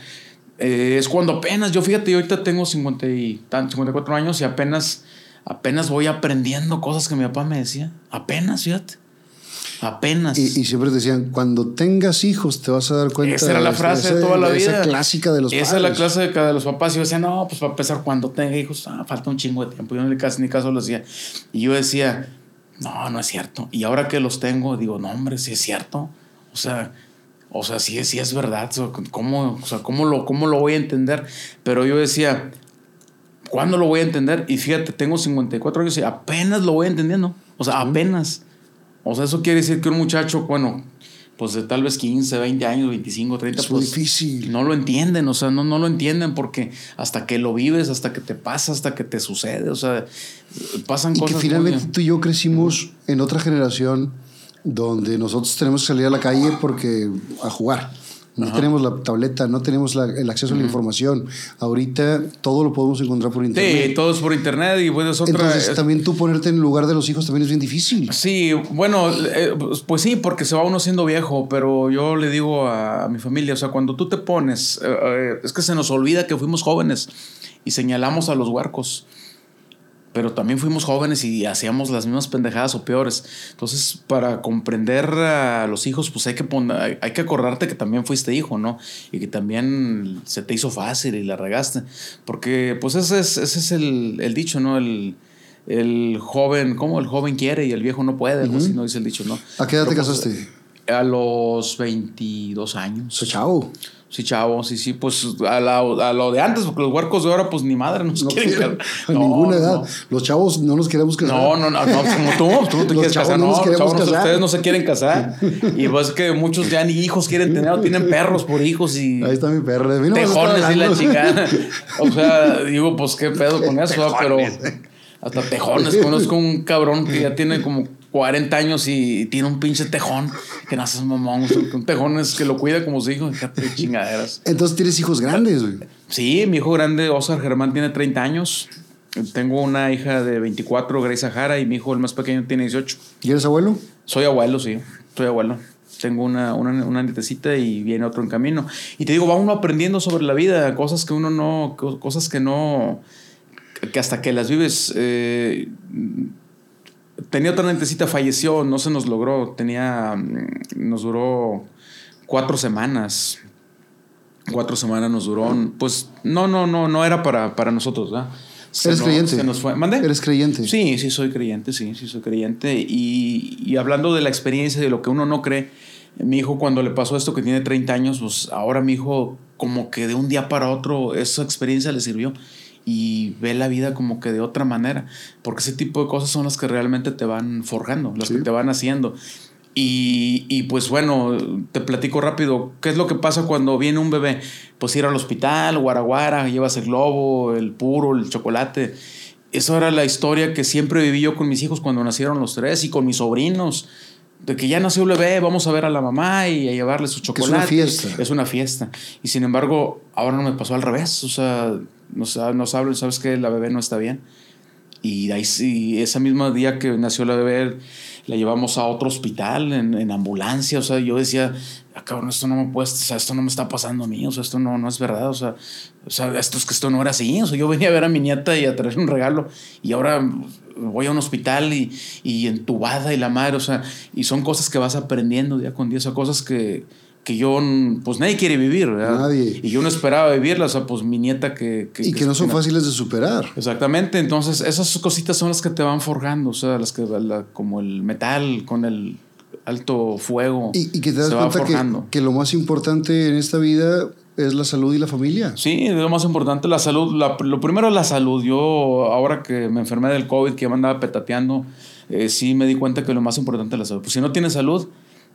eh, es cuando apenas. Yo fíjate, yo ahorita tengo 50 y, 54 años y apenas, apenas voy aprendiendo cosas que mi papá me decía. Apenas, fíjate. Apenas. Y, siempre decían, cuando tengas hijos te vas a dar cuenta. Esa era la frase de, toda la vida. Esa clásica de los Esa es la clásica de los papás. Y yo decía, no, pues para empezar, cuando tenga hijos, ah, falta un chingo de tiempo. Yo no le casi ni caso lo decía. Y yo decía, no, no es cierto. Y ahora que los tengo, digo, no, hombre, sí es cierto. O sea, o sea, sí, sí es verdad. ¿Cómo, o sea, ¿cómo, lo, ¿Cómo lo voy a entender? Pero yo decía, ¿cuándo lo voy a entender? Y fíjate, tengo 54 años y apenas lo voy entendiendo. O sea, apenas. O sea, eso quiere decir que un muchacho, bueno, pues de tal vez 15, 20 años, 25, 30, es pues difícil. no lo entienden, o sea, no, no lo entienden porque hasta que lo vives, hasta que te pasa, hasta que te sucede, o sea, pasan cosas. Y que finalmente tú y yo crecimos en otra generación donde nosotros tenemos que salir a la calle porque a jugar. No tenemos la tableta, no tenemos el acceso a la información. Ahorita todo lo podemos encontrar por internet. Sí, todo es por internet y puedes otra. Entonces también tú ponerte en el lugar de los hijos también es bien difícil. Sí, bueno, eh, pues sí, porque se va uno siendo viejo, pero yo le digo a, mi familia, o sea, cuando tú te pones, eh, eh, es que se nos olvida que fuimos jóvenes y señalamos a los huercos pero también fuimos jóvenes y hacíamos las mismas pendejadas o peores. Entonces, para comprender a los hijos, pues hay que, poner, hay, que acordarte que también fuiste hijo, ¿no? Y que también se te hizo fácil y la regaste. Porque, pues ese es, ese es el, el dicho, ¿no? El, el joven, ¿cómo? El joven quiere y el viejo no puede, algo así, ¿no? Dice el dicho, ¿no? ¿A qué edad te pues, casaste? a los 22 años. So, chao. Sí, chavo, sí, sí, pues a, la- a lo de antes, porque los huercos de ahora, pues ni madre nos No quieren quieren, casar. a No, ninguna edad. no. Los chavos no nos queremos casar. No, no, no, no, como tú, tú no te Los quieres casar, no no, nos queremos chavos casar. ustedes no se quieren casar. Y pues es que muchos ya ni hijos quieren tener, o tienen perros por hijos y Ahí está mi perro. Tejones y la chingada. O sea, digo, pues qué pedo con eso, ah, pero hasta tejones. Conozco un cabrón que ya tiene como 40 años y tiene un pinche tejón que nace un mamón. Un tejón es que lo cuida como su hijo. Fíjate, chingaderas. Entonces tienes hijos grandes, güey. Sí, mi hijo grande, Oscar Germán, tiene 30 años. Tengo una hija de 24, Grace Jara, y mi hijo, el más pequeño, tiene 18. ¿Y eres abuelo? Soy abuelo, sí. Soy abuelo. Tengo una, una, una nietecita y viene otro en camino. Y te digo, va uno aprendiendo sobre la vida, cosas que uno no, co- cosas que no, que hasta que las vives. eh, tenía otra nietecita, falleció, no se nos logró. Tenía, mm, nos duró cuatro semanas. Cuatro semanas nos duró. Pues no, no, no, no era para, para nosotros, ¿verdad? Se ¿Eres nos- creyente? se nos fue. ¿Mande? ¿Eres creyente? Sí, sí soy creyente, sí, sí soy creyente. Y, y hablando de la experiencia, de lo que uno no cree, mi hijo cuando le pasó esto que tiene 30 años, pues ahora mi hijo como que de un día para otro esa experiencia le sirvió y ve la vida como que de otra manera, porque ese tipo de cosas son las que realmente te van forjando, las Sí. que te van haciendo. Y, y, pues bueno, te platico rápido, ¿qué es lo que pasa cuando viene un bebé? Pues ir al hospital, guaraguara, llevas el globo, el puro, el chocolate. Eso era la historia que siempre viví yo con mis hijos cuando nacieron los tres y con mis sobrinos. De que ya nació el bebé, vamos a ver a la mamá y a llevarle su es chocolate. una fiesta. Es una fiesta. Y sin embargo, ahora no me pasó al revés. O sea, nos, nos hablan, sabes que la bebé no está bien. Y de ahí sí, ese mismo día que nació la bebé, la llevamos a otro hospital en, en ambulancia. O sea, yo decía, ah, cabrón, esto no me puede, o sea, esto no me está pasando a mí, o sea, esto no, no es verdad. O sea, o sea, esto es que esto no era así. O sea, yo venía a ver a mi nieta y a traer un regalo. Y ahora voy a un hospital y, y entubada y la madre, o sea, y son cosas que vas aprendiendo día con día, son cosas que, que yo, pues nadie quiere vivir, ¿verdad? Nadie. Y yo no esperaba vivirlas, o sea, pues mi nieta que... Y que no son fáciles de superar. Exactamente, entonces esas cositas son las que te van forjando, o sea, las que la- como el metal con el alto fuego Y, y que te das cuenta que, que lo más importante en esta vida es la salud y la familia. Sí, es lo más importante, la salud. La- lo primero es la salud. Yo, ahora que me enfermé del COVID, que ya me andaba petateando, eh, sí me di cuenta que lo más importante es la salud. Pues si no tienes salud,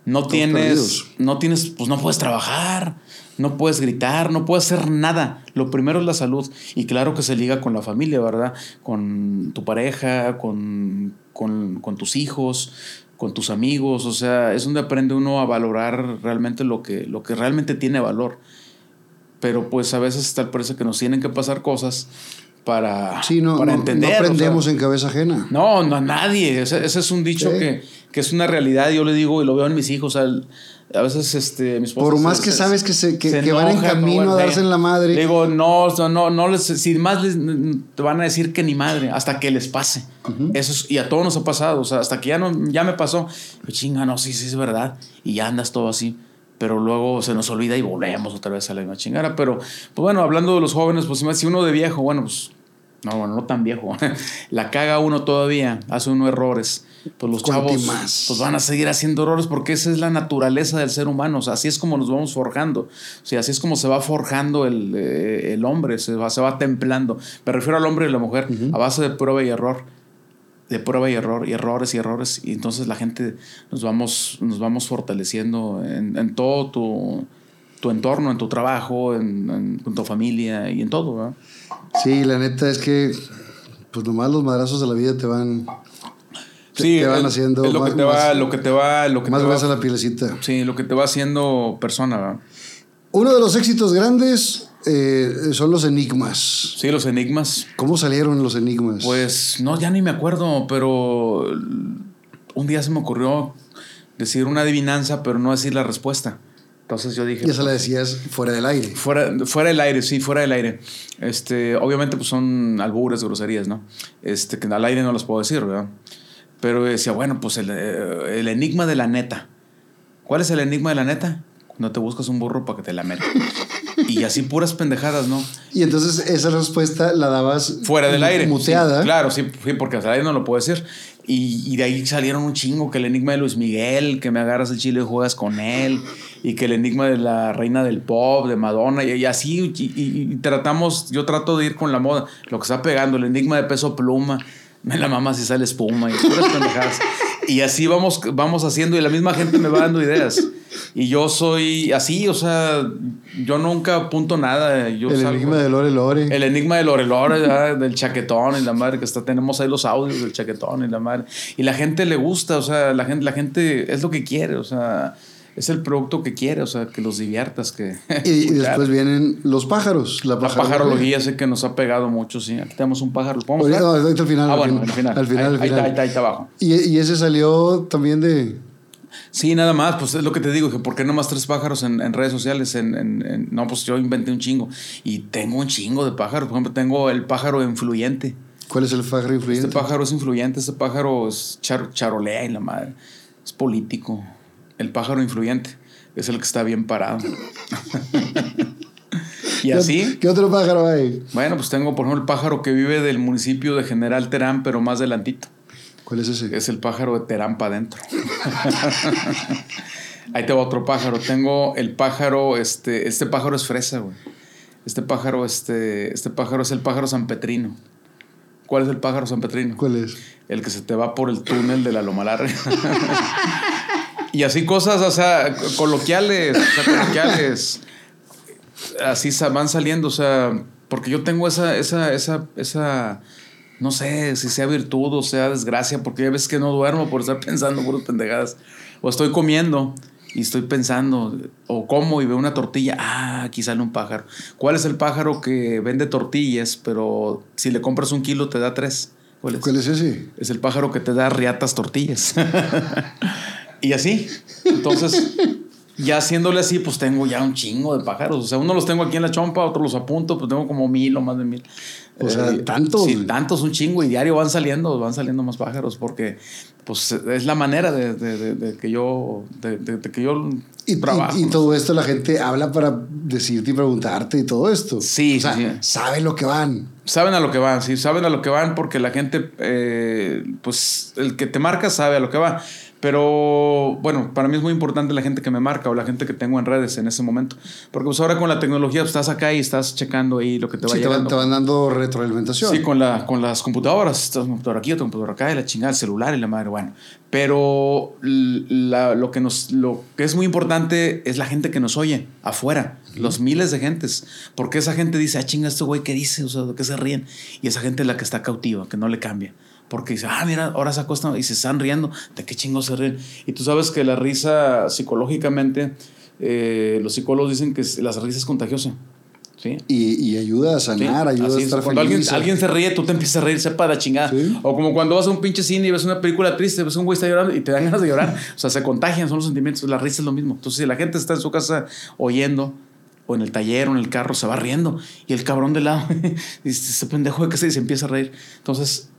no tienes, perdidos. no tienes, pues no puedes trabajar, no puedes gritar, no puedes hacer nada. Lo primero es la salud. Y claro que se liga con la familia, ¿verdad? Con tu pareja, con, con, con tus hijos, con tus amigos. O sea, es donde aprende uno a valorar realmente lo que, lo que realmente tiene valor pero pues a veces tal parece que nos tienen que pasar cosas para, Sí, no, para no, entender. no o sea, aprendemos en cabeza ajena. no, no a nadie. Ese, ese es un dicho Sí. que, que es una realidad. Yo le digo y lo veo en mis hijos. o sea, el- a veces este, mi esposa Por se- más que se- sabes que, se, que, se que van en camino no, a darse en la madre. Le digo, no, no, no, no les, si más les, te van a decir que ni madre, hasta que les pase. Eso es- y a todos nos ha pasado, o sea, hasta que ya no, ya me pasó. Yo, chinga, no, sí, sí es verdad. Y ya andas todo así. Pero luego se nos olvida y volvemos otra vez a la misma chingada. Pero, pues bueno, hablando de los jóvenes, pues si uno de viejo, bueno, pues no, bueno, no tan viejo. La caga uno todavía, hace uno errores. Pues los chavos más. pues van a seguir haciendo errores porque esa es la naturaleza del ser humano. O sea, así es como nos vamos forjando. O sea, así es como se va forjando el, eh, el hombre, se va, se va templando. Me refiero al hombre y la mujer a base de prueba y error. De prueba y error, y errores y errores. Y entonces la gente nos vamos, nos vamos fortaleciendo en, en todo tu, tu entorno, en tu trabajo, en, tu familia y en todo. ¿verdad? Sí, la neta es que pues nomás los madrazos de la vida te van, te, Sí, te van es- haciendo lo más, que te va, más- lo que te va, lo que más te va- la pielecita. Sí, lo que te va haciendo persona, ¿verdad? Uno de los éxitos grandes eh, son los enigmas. Sí, los enigmas. ¿Cómo salieron los enigmas? Pues no, ya ni me acuerdo, pero un día se me ocurrió decir una adivinanza, pero no decir la respuesta. Entonces yo dije, ya se la decías fuera del aire. fuera, fuera del aire, sí, fuera del aire. Este, obviamente pues son albures, groserías, ¿no? Este, que al aire no las puedo decir, ¿verdad? Pero decía, bueno, pues el, eh, el enigma de la neta. ¿Cuál es el enigma de la neta? Cuando te buscas un burro para que te la meta. Y así puras pendejadas, ¿no? Y entonces esa respuesta la dabas fuera del aire. Muteada. Sí, claro, sí, sí, porque al aire no lo puedo decir. Y, y, de ahí salieron un chingo, que el enigma de Luis Miguel, que me agarras el chile y juegas con él, y que el enigma de la reina del pop, de Madonna, y, y así, y, y, tratamos, yo trato de ir con la moda, lo que está pegando, el enigma de peso pluma, me la mama si sale espuma y puras pendejadas. Y así vamos, vamos haciendo y la misma gente me va dando ideas. Y yo soy así, o sea, yo nunca apunto nada. Yo el salgo, enigma de Lore Lore. El enigma de Lore Lore, ¿verdad? del chaquetón y la madre que está, tenemos ahí los audios del chaquetón y la madre. Y la gente le gusta, o sea, la gente, la gente es lo que quiere, o sea, es el producto que quiere, o sea, que los diviertas. Que, y, y después vienen los pájaros. La, la pajarología sé que nos ha pegado mucho, sí. Aquí tenemos un pájaro. ¿Lo Oye, no, al final. Ah, al bueno, final, al final. Al final, ahí, al final. Ahí, está, ahí está abajo. Y, y ese salió también de. Sí, nada más, pues es lo que te digo, que ¿por qué no más tres pájaros en, en redes sociales? En, en, en, no, pues yo inventé un chingo. Y tengo un chingo de pájaros. Por ejemplo, tengo el pájaro influyente. ¿Cuál es el pájaro influyente? Este pájaro es influyente, este pájaro es char, charolea y la madre. Es político. El pájaro influyente es el que está bien parado. y así. ¿Qué otro pájaro hay? Bueno, pues tengo, por ejemplo, el pájaro que vive del municipio de General Terán, pero más adelantito. ¿Cuál es ese? Es el pájaro de Terán para adentro. Ahí te va otro pájaro. Tengo el pájaro, este, este pájaro es fresa, güey. Este pájaro, este, este pájaro es el pájaro San Petrino. ¿Cuál es el pájaro San Petrino? ¿Cuál es? El que se te va por el túnel de la Loma Larga. y así cosas, o sea, coloquiales, o sea, coloquiales. Así van saliendo, o sea, porque yo tengo esa, esa, esa, esa, no sé si sea virtud o sea desgracia, porque ya ves que no duermo por estar pensando puras pendejadas. O estoy comiendo y estoy pensando, o como y veo una tortilla, ah, aquí sale un pájaro. ¿Cuál es el pájaro que vende tortillas, pero si le compras un kilo te da tres? ¿Cuál es? ¿Cuál es ese? Es el pájaro que te da riatas tortillas. y así. Entonces, ya haciéndole así, pues tengo ya un chingo de pájaros. O sea, uno los tengo aquí en la chompa, otros los apunto, pues tengo como mil o más de mil. O sea, eh, tantos. Sí, tantos, un chingo. Y diario van saliendo, van saliendo más pájaros porque pues es la manera de, de, de, de que yo, de, que yo y, trabajo. Y, y, todo esto la gente habla para decirte y preguntarte y todo esto. Sí, o sea, sí. saben lo que van. Saben a lo que van, sí, saben a lo que van porque la gente, eh, pues el que te marca sabe a lo que va. Pero bueno, para mí es muy importante la gente que me marca o la gente que tengo en redes en ese momento. Porque pues ahora con la tecnología pues, estás acá y estás checando ahí lo que te va sí. Te van, te van dando retroalimentación. Sí, con, la, con las computadoras. Estás un computador aquí, otro computador acá, y la chingada, el celular y la madre. Bueno, pero la, lo, que nos, lo que es muy importante es la gente que nos oye afuera, uh -huh. los miles de gentes. Porque esa gente dice, ah, chinga, este güey, ¿qué dice? O sea, ¿de qué se ríen? Y esa gente es la que está cautiva, que no le cambia porque dice, ah, mira, ahora se acuestan y se están riendo, ¿de qué chingos se ríen? Y tú sabes que la risa psicológicamente, eh, los psicólogos dicen que la risa es contagiosa. ¿Sí? Y, y, ayuda a sanar, sí, ayuda a estar Cuando feliz. alguien, alguien, se ríe, tú te empiezas a reír, sepa de chingada. ¿Sí? O como cuando vas a un pinche cine y ves una película triste, ves un güey está llorando y te dan ganas de llorar. o sea, se contagian, son los sentimientos. La risa es lo mismo. Entonces, si la gente está en su casa oyendo, o en el taller o en el carro, se va riendo. Y el cabrón de lado dice, ese pendejo de que se, se empieza a reír. Entonces,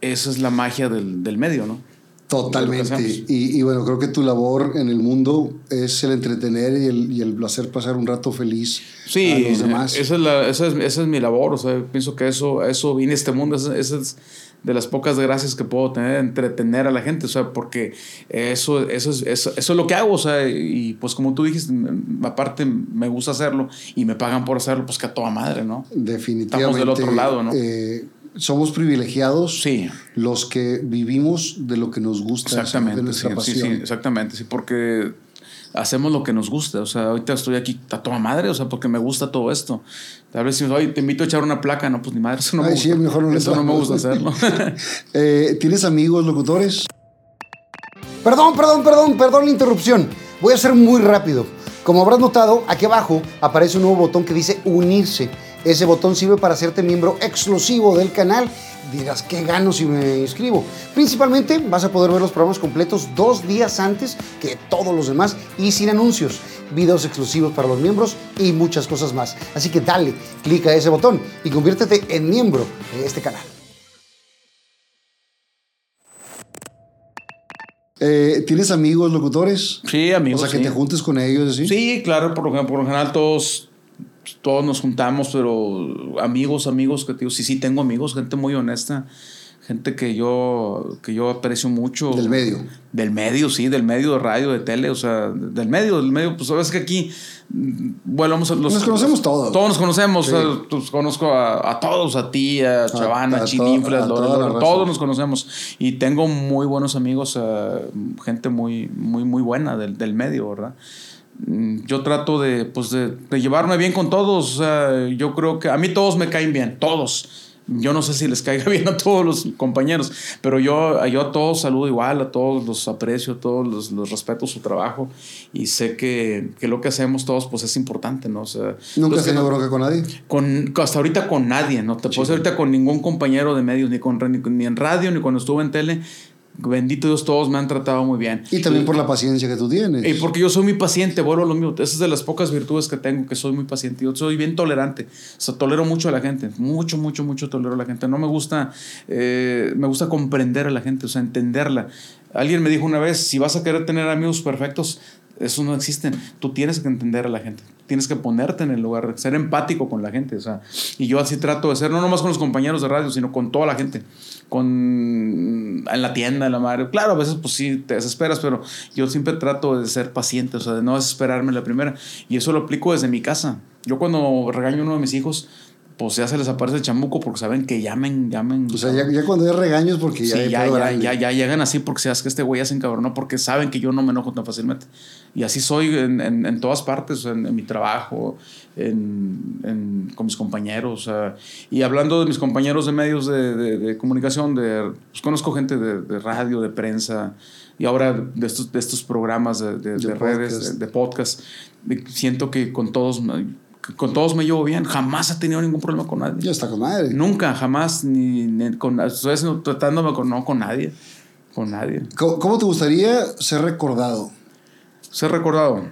eso es la magia del, del medio, ¿no? Totalmente. Y, y, bueno, creo que tu labor en el mundo es el entretener y el, y el hacer pasar un rato feliz sí, a los demás. Esa es, la, esa, es, esa es mi labor. O sea, pienso que eso, eso vine a este mundo. Esa, esa es de las pocas gracias que puedo tener, entretener a la gente. O sea, porque eso, eso, es, eso, eso es lo que hago. O sea, y pues como tú dijiste, aparte me gusta hacerlo y me pagan por hacerlo, pues que a toda madre, ¿no? Definitivamente. Estamos del otro lado, ¿no? Eh, somos privilegiados sí. los que vivimos de lo que nos gusta, exactamente, de nuestra sí, pasión. Sí, sí, exactamente, sí, porque hacemos lo que nos gusta. O sea, ahorita estoy aquí a toda madre, o sea, porque me gusta todo esto. Tal vez si oye, te invito a echar una placa, no, pues ni madre, eso no Ay, me gusta. Sí, mejor no eso no me gusta hacerlo. eh, ¿Tienes amigos locutores? Perdón, perdón, perdón, perdón la interrupción. Voy a ser muy rápido. Como habrás notado, aquí abajo aparece un nuevo botón que dice unirse. Ese botón sirve para hacerte miembro exclusivo del canal. Dirás, ¿qué gano si me inscribo? Principalmente vas a poder ver los programas completos dos días antes que todos los demás y sin anuncios, videos exclusivos para los miembros y muchas cosas más. Así que dale, clica ese botón y conviértete en miembro de este canal. Eh, ¿Tienes amigos locutores? Sí, amigos. O sea, que sí. te juntes con ellos, ¿sí? Sí, claro, por, por lo general todos todos nos juntamos, pero amigos, amigos, que digo, sí, sí, tengo amigos, gente muy honesta, gente que yo, que yo aprecio mucho. Del medio. Del medio, sí, del medio de radio, de tele, o sea, del medio, del medio, pues sabes que aquí, bueno, vamos a los... Nos conocemos todos. Todos nos conocemos, pues, conozco a, todos, a ti, a Chavana, a, Chilinflas, todos nos conocemos. Y tengo muy buenos amigos, gente muy, muy, muy buena del, del medio, ¿verdad? Mm, yo trato de, pues de, de, llevarme bien con todos. O sea, yo creo que a mí todos me caen bien, todos. Yo no sé si les caiga bien a todos los compañeros, pero yo, yo a todos saludo igual, a todos los aprecio, a todos los, los respeto su trabajo y sé que, que, lo que hacemos todos pues es importante, ¿no? O sea, ¿Nunca has tenido bronca con nadie? Con, hasta ahorita con nadie, no te puedo decir ahorita con ningún compañero de medios, ni, con, ni, ni en radio, ni cuando estuve en tele bendito Dios, todos me han tratado muy bien. Y también por la paciencia que tú tienes. Y porque yo soy muy paciente, vuelvo a lo mío. Esa es de las pocas virtudes que tengo, que soy muy paciente. Yo soy bien tolerante. O sea, tolero mucho a la gente. Mucho, mucho, mucho tolero a la gente. No me gusta, eh, me gusta comprender a la gente, o sea, entenderla. Alguien me dijo una vez, si vas a querer tener amigos perfectos, eso no existe. Tú tienes que entender a la gente. Tienes que ponerte en el lugar, ser empático con la gente. O sea, y yo así trato de ser, no nomás con los compañeros de radio, sino con toda la gente con en la tienda, en la madre. Claro, a veces pues sí te desesperas, pero yo siempre trato de ser paciente, o sea, de no desesperarme la primera. Y eso lo aplico desde mi casa. Yo cuando regaño uno de mis hijos, pues ya se les aparece el chamuco porque saben que llamen, llamen. O sea, ya, ya cuando hay regaños porque ya, sí, ya, ya, ya, ya, llegan así porque seas que este güey ya se encabronó porque saben que yo no me enojo tan fácilmente. Y así soy en, en, en todas partes, en, en, mi trabajo, en, con mis compañeros. y hablando de mis compañeros de medios de, de, comunicación, de, pues conozco gente de, radio, de prensa y ahora de estos, de estos programas de, redes, de, podcast. Siento que con todos con todos me llevo bien, jamás he tenido ningún problema con nadie. Ya está con nadie. Nunca, jamás, ni, con, estoy tratándome con, no con nadie, con nadie. ¿Cómo, te gustaría ser recordado? Ser recordado.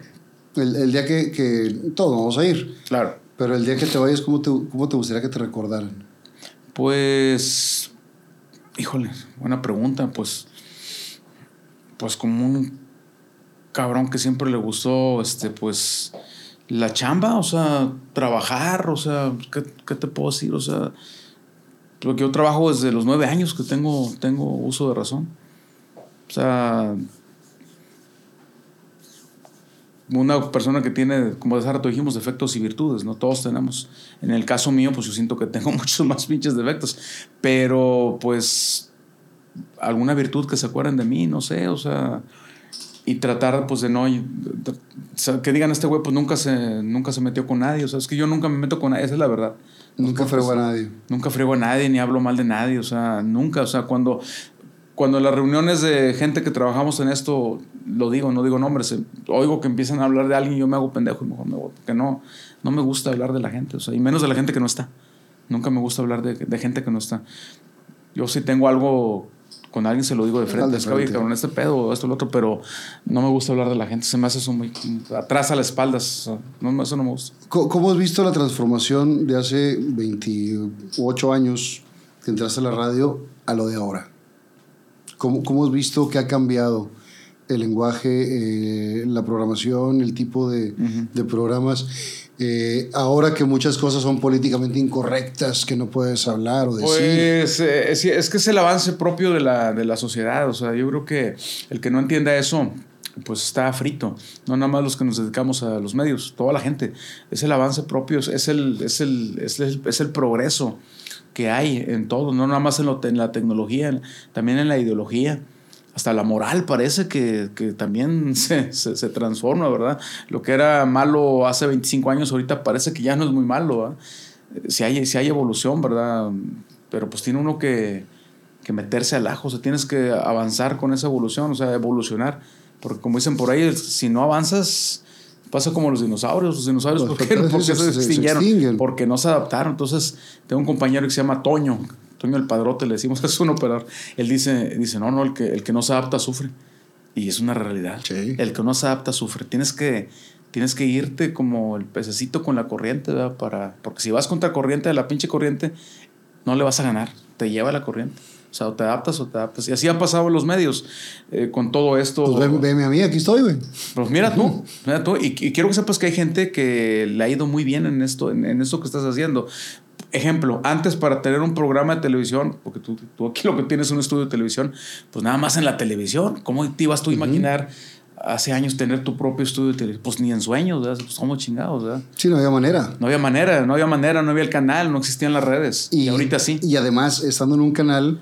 El, el día que, que, todos vamos a ir. Claro. Pero el día que te vayas, ¿cómo te, cómo te gustaría que te recordaran? Pues, híjole, buena pregunta, pues, pues como un cabrón que siempre le gustó, este, pues, la chamba, o sea, trabajar, o sea, ¿qué, te puedo decir? O sea, porque yo trabajo desde los nueve años que tengo, tengo uso de razón. O sea, una persona que tiene, como de rato dijimos, defectos y virtudes, ¿no? Todos tenemos. En el caso mío, pues yo siento que tengo muchos más pinches defectos, pero pues alguna virtud que se acuerden de mí, no sé, o sea, y tratar pues de no que digan este güey pues nunca se nunca se metió con nadie o sea es que yo nunca me meto con nadie esa es la verdad. Nunca frego a nadie. nunca frego a nadie ni hablo mal de nadie o sea nunca. O sea cuando cuando las reuniones de gente que trabajamos en esto lo digo no digo nombres oigo que empiezan a hablar de alguien y yo me hago pendejo y mejor me voy porque no no me gusta hablar de la gente o sea y menos de la gente que no está. Nunca me gusta hablar de, de gente que no está. Yo sí tengo algo con alguien se lo digo de frente, es que, oye, cabrón, este pedo, esto, lo otro, pero no me gusta hablar de la gente, se me hace eso muy atrás a las espaldas, no, eso no me gusta. ¿Cómo has visto la transformación de hace 28 años que entraste a la radio a lo de ahora? ¿Cómo, cómo has visto que ha cambiado el lenguaje, eh, la programación, el tipo de, de programas? Eh, ahora que muchas cosas son políticamente incorrectas, que no puedes hablar o decir. Pues eh, es, que es el avance propio de la, de la sociedad. O sea, yo creo que el que no entienda eso, pues está frito. No nada más los que nos dedicamos a los medios, toda la gente. Es el avance propio, es el, es el, es el, es el progreso que hay en todo, no nada más en, lo, en la tecnología, también en la ideología hasta la moral parece que, también se, transforma, ¿verdad? Lo que era malo hace 25 años, ahorita parece que ya no es muy malo, ¿verdad? Si hay, si hay evolución, ¿verdad? Pero pues tiene uno que, meterse al ajo, o sea, tienes que avanzar con esa evolución, o sea, evolucionar. Porque como dicen por ahí, si no avanzas, pasa como los dinosaurios. Los dinosaurios, ¿por qué? Porque se, extinguieron, porque no se adaptaron. Entonces, tengo un compañero que se llama Toño, El Padrote, le decimos, es un operador. Él dice, dice no, no, el que, el que no se adapta sufre. Y es una realidad. El que no se adapta sufre. Tienes que, tienes que irte como el pececito con la corriente, Para, porque si vas contra corriente de la pinche corriente, no le vas a ganar. Te lleva la corriente. O sea, o te adaptas o te adaptas. Y así ha pasado en los medios eh, con todo esto. Pues veme a mí, aquí estoy, güey. Pues mira tú, mira tú. Y, y quiero que sepas que hay gente que le ha ido muy bien en esto, en, en esto que estás haciendo. Ejemplo, antes para tener un programa de televisión, porque tú, tú aquí lo que tienes es un estudio de televisión, pues nada más en la televisión. ¿Cómo te ibas tú a imaginar hace años tener tu propio estudio de televisión? Pues ni en sueños, ¿verdad? Pues somos chingados, ¿verdad? Sí, no había manera. No había manera, no había manera, no había el canal, no existían las redes. Y, ahorita sí. Y además, estando en un canal,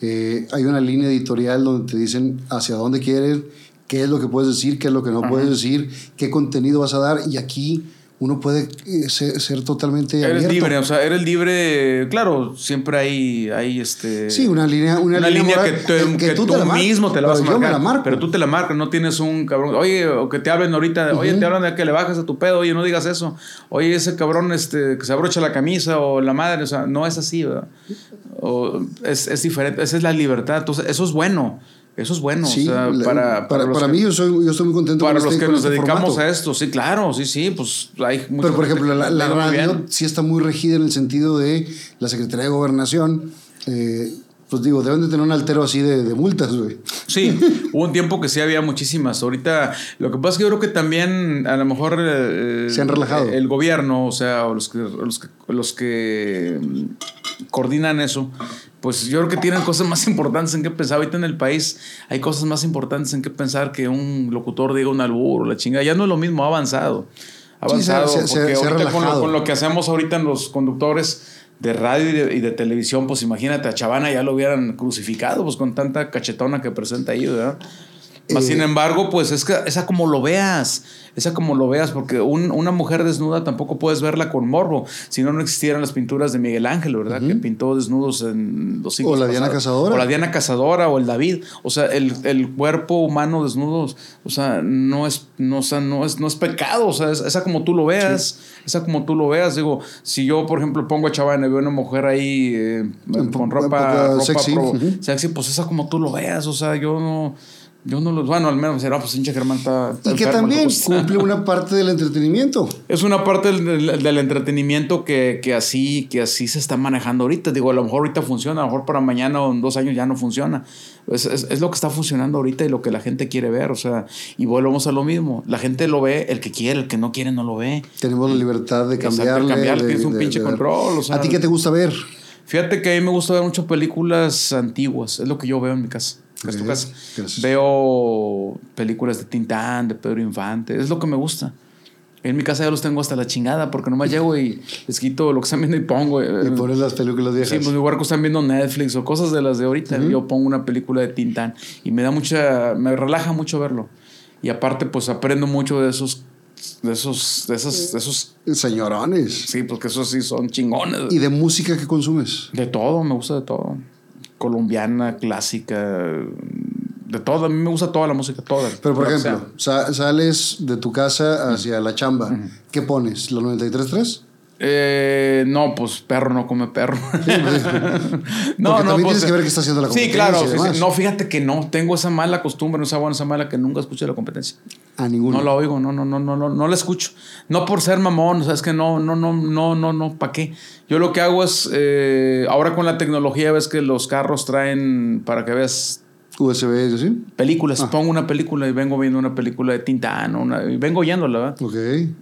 eh, hay una línea editorial donde te dicen hacia dónde quieres, qué es lo que puedes decir, qué es lo que no puedes decir, qué contenido vas a dar. Y aquí uno puede eh, ser, ser totalmente Eres abierto. libre, o sea, eres libre, claro, siempre hay, hay este... Sí, una línea, una Una, línea, moral que, te- que tú tú, te mismo te la vas a pero yo me marcar. la marco. Pero tú te la marcas, no tienes un cabrón. Oye, o que te hablen ahorita, oye, te hablan de que le bajas a tu pedo, oye, no digas eso. Oye, ese cabrón este, que se abrocha la camisa o la madre, o sea, no es así, ¿verdad? O es, es diferente, esa es la libertad. Entonces, eso es bueno. Eso es bueno. Sí, o sea, la- para, para, para que- mí yo, soy, yo estoy muy contento para con los este- que nos este dedicamos formato. a esto, sí, claro, sí, sí, pues hay Pero, por ejemplo, la, la radio sí está muy regida en el sentido de la Secretaría de Gobernación. eh, pues digo, deben de tener un altero así de, de multas, güey. Sí, hubo un tiempo que sí había muchísimas. Ahorita, lo que pasa es que yo creo que también a lo mejor eh, Se han relajado. El gobierno, o sea, o los que, los que, los que coordinan eso, pues yo creo que tienen cosas más importantes en qué pensar. Ahorita en el país hay cosas más importantes en qué pensar que un locutor diga un albur o la chingada. Ya no es lo mismo, ha avanzado. Ha Sí, avanzado. se- se- porque se ahorita con lo, relajado. con lo que hacemos ahorita en los conductores de radio y de, y de televisión, pues imagínate, a Chavana ya lo hubieran crucificado, pues con tanta cachetona que presenta ahí, ¿verdad? Eh, sin embargo, pues es que esa como lo veas, esa como lo veas, porque un- una mujer desnuda tampoco puedes verla con morbo, si no, no existieran las pinturas de Miguel Ángel, ¿verdad? Que pintó desnudos en los siglos O la Diana. Cazadora. O la Diana Cazadora o el David. O sea, el, el cuerpo humano desnudo, o sea, no es, no, o sea, no es, no es pecado, o sea, es- esa como tú lo veas, esa como tú lo veas. Digo, si yo, por ejemplo, pongo a Chavana y veo una mujer ahí eh, con ropa, ropa sexy, pro- ujú. sexy, pues esa como tú lo veas, o sea, yo no... Yo no los. Bueno, al menos será, pues pinche Germán está. está Y que enfermo, también pues. cumple una parte del entretenimiento. Es una parte del, entretenimiento que, que así, que así se está manejando ahorita. Digo, a lo mejor ahorita funciona, a lo mejor para mañana o en dos años ya no funciona. Es, es- es lo que está funcionando ahorita y lo que la gente quiere ver. O sea, y volvemos a lo mismo. La gente lo ve, el que quiere, el que no quiere no lo ve. Tenemos la libertad de cambiarle. cambiarle, de- tienes un de- pinche de control, o sea. ¿A ti qué te gusta ver? Fíjate que a mí me gusta ver mucho películas antiguas. Es lo que yo veo en mi casa. ¿Qué es tu casa? gracias. Veo películas de Tintán, de Pedro Infante. Es lo que me gusta. En mi casa ya los tengo hasta la chingada porque nomás llego y les quito lo que están viendo y pongo. eh, Y pones las películas viejas. Sí, pues mi huerco están viendo Netflix o cosas de las de ahorita. Yo pongo una película de Tintán y me da mucha, me relaja mucho verlo. Y aparte, pues aprendo mucho de esos, de esos, de esos, de esos, Señorones. sí, porque esos sí son chingones. ¿Y de música que consumes? De todo, me gusta de todo. Colombiana, clásica, de todo. A mí me gusta toda la música, toda. Pero, por ejemplo, sa- sales de tu casa hacia la chamba. ¿Qué pones? ¿La 93.3? Eh, no, pues perro no come perro. Porque también tienes que ver qué está haciendo la Sí, competencia claro. sí, sí. No, fíjate que no. Tengo esa mala costumbre, esa buena, esa mala que nunca escuché la competencia. A ninguno. No la oigo, no, no, no, no, no, no la escucho. No por ser mamón, o sea, es que no, no, no, no, no, no, ¿para qué? Yo lo que hago es, eh, ahora con la tecnología ves que los carros traen, para que veas USB, ¿sí? películas, Ah. pongo una película y vengo viendo una película de Tintán, una, y vengo oyéndola, ¿verdad? Ok.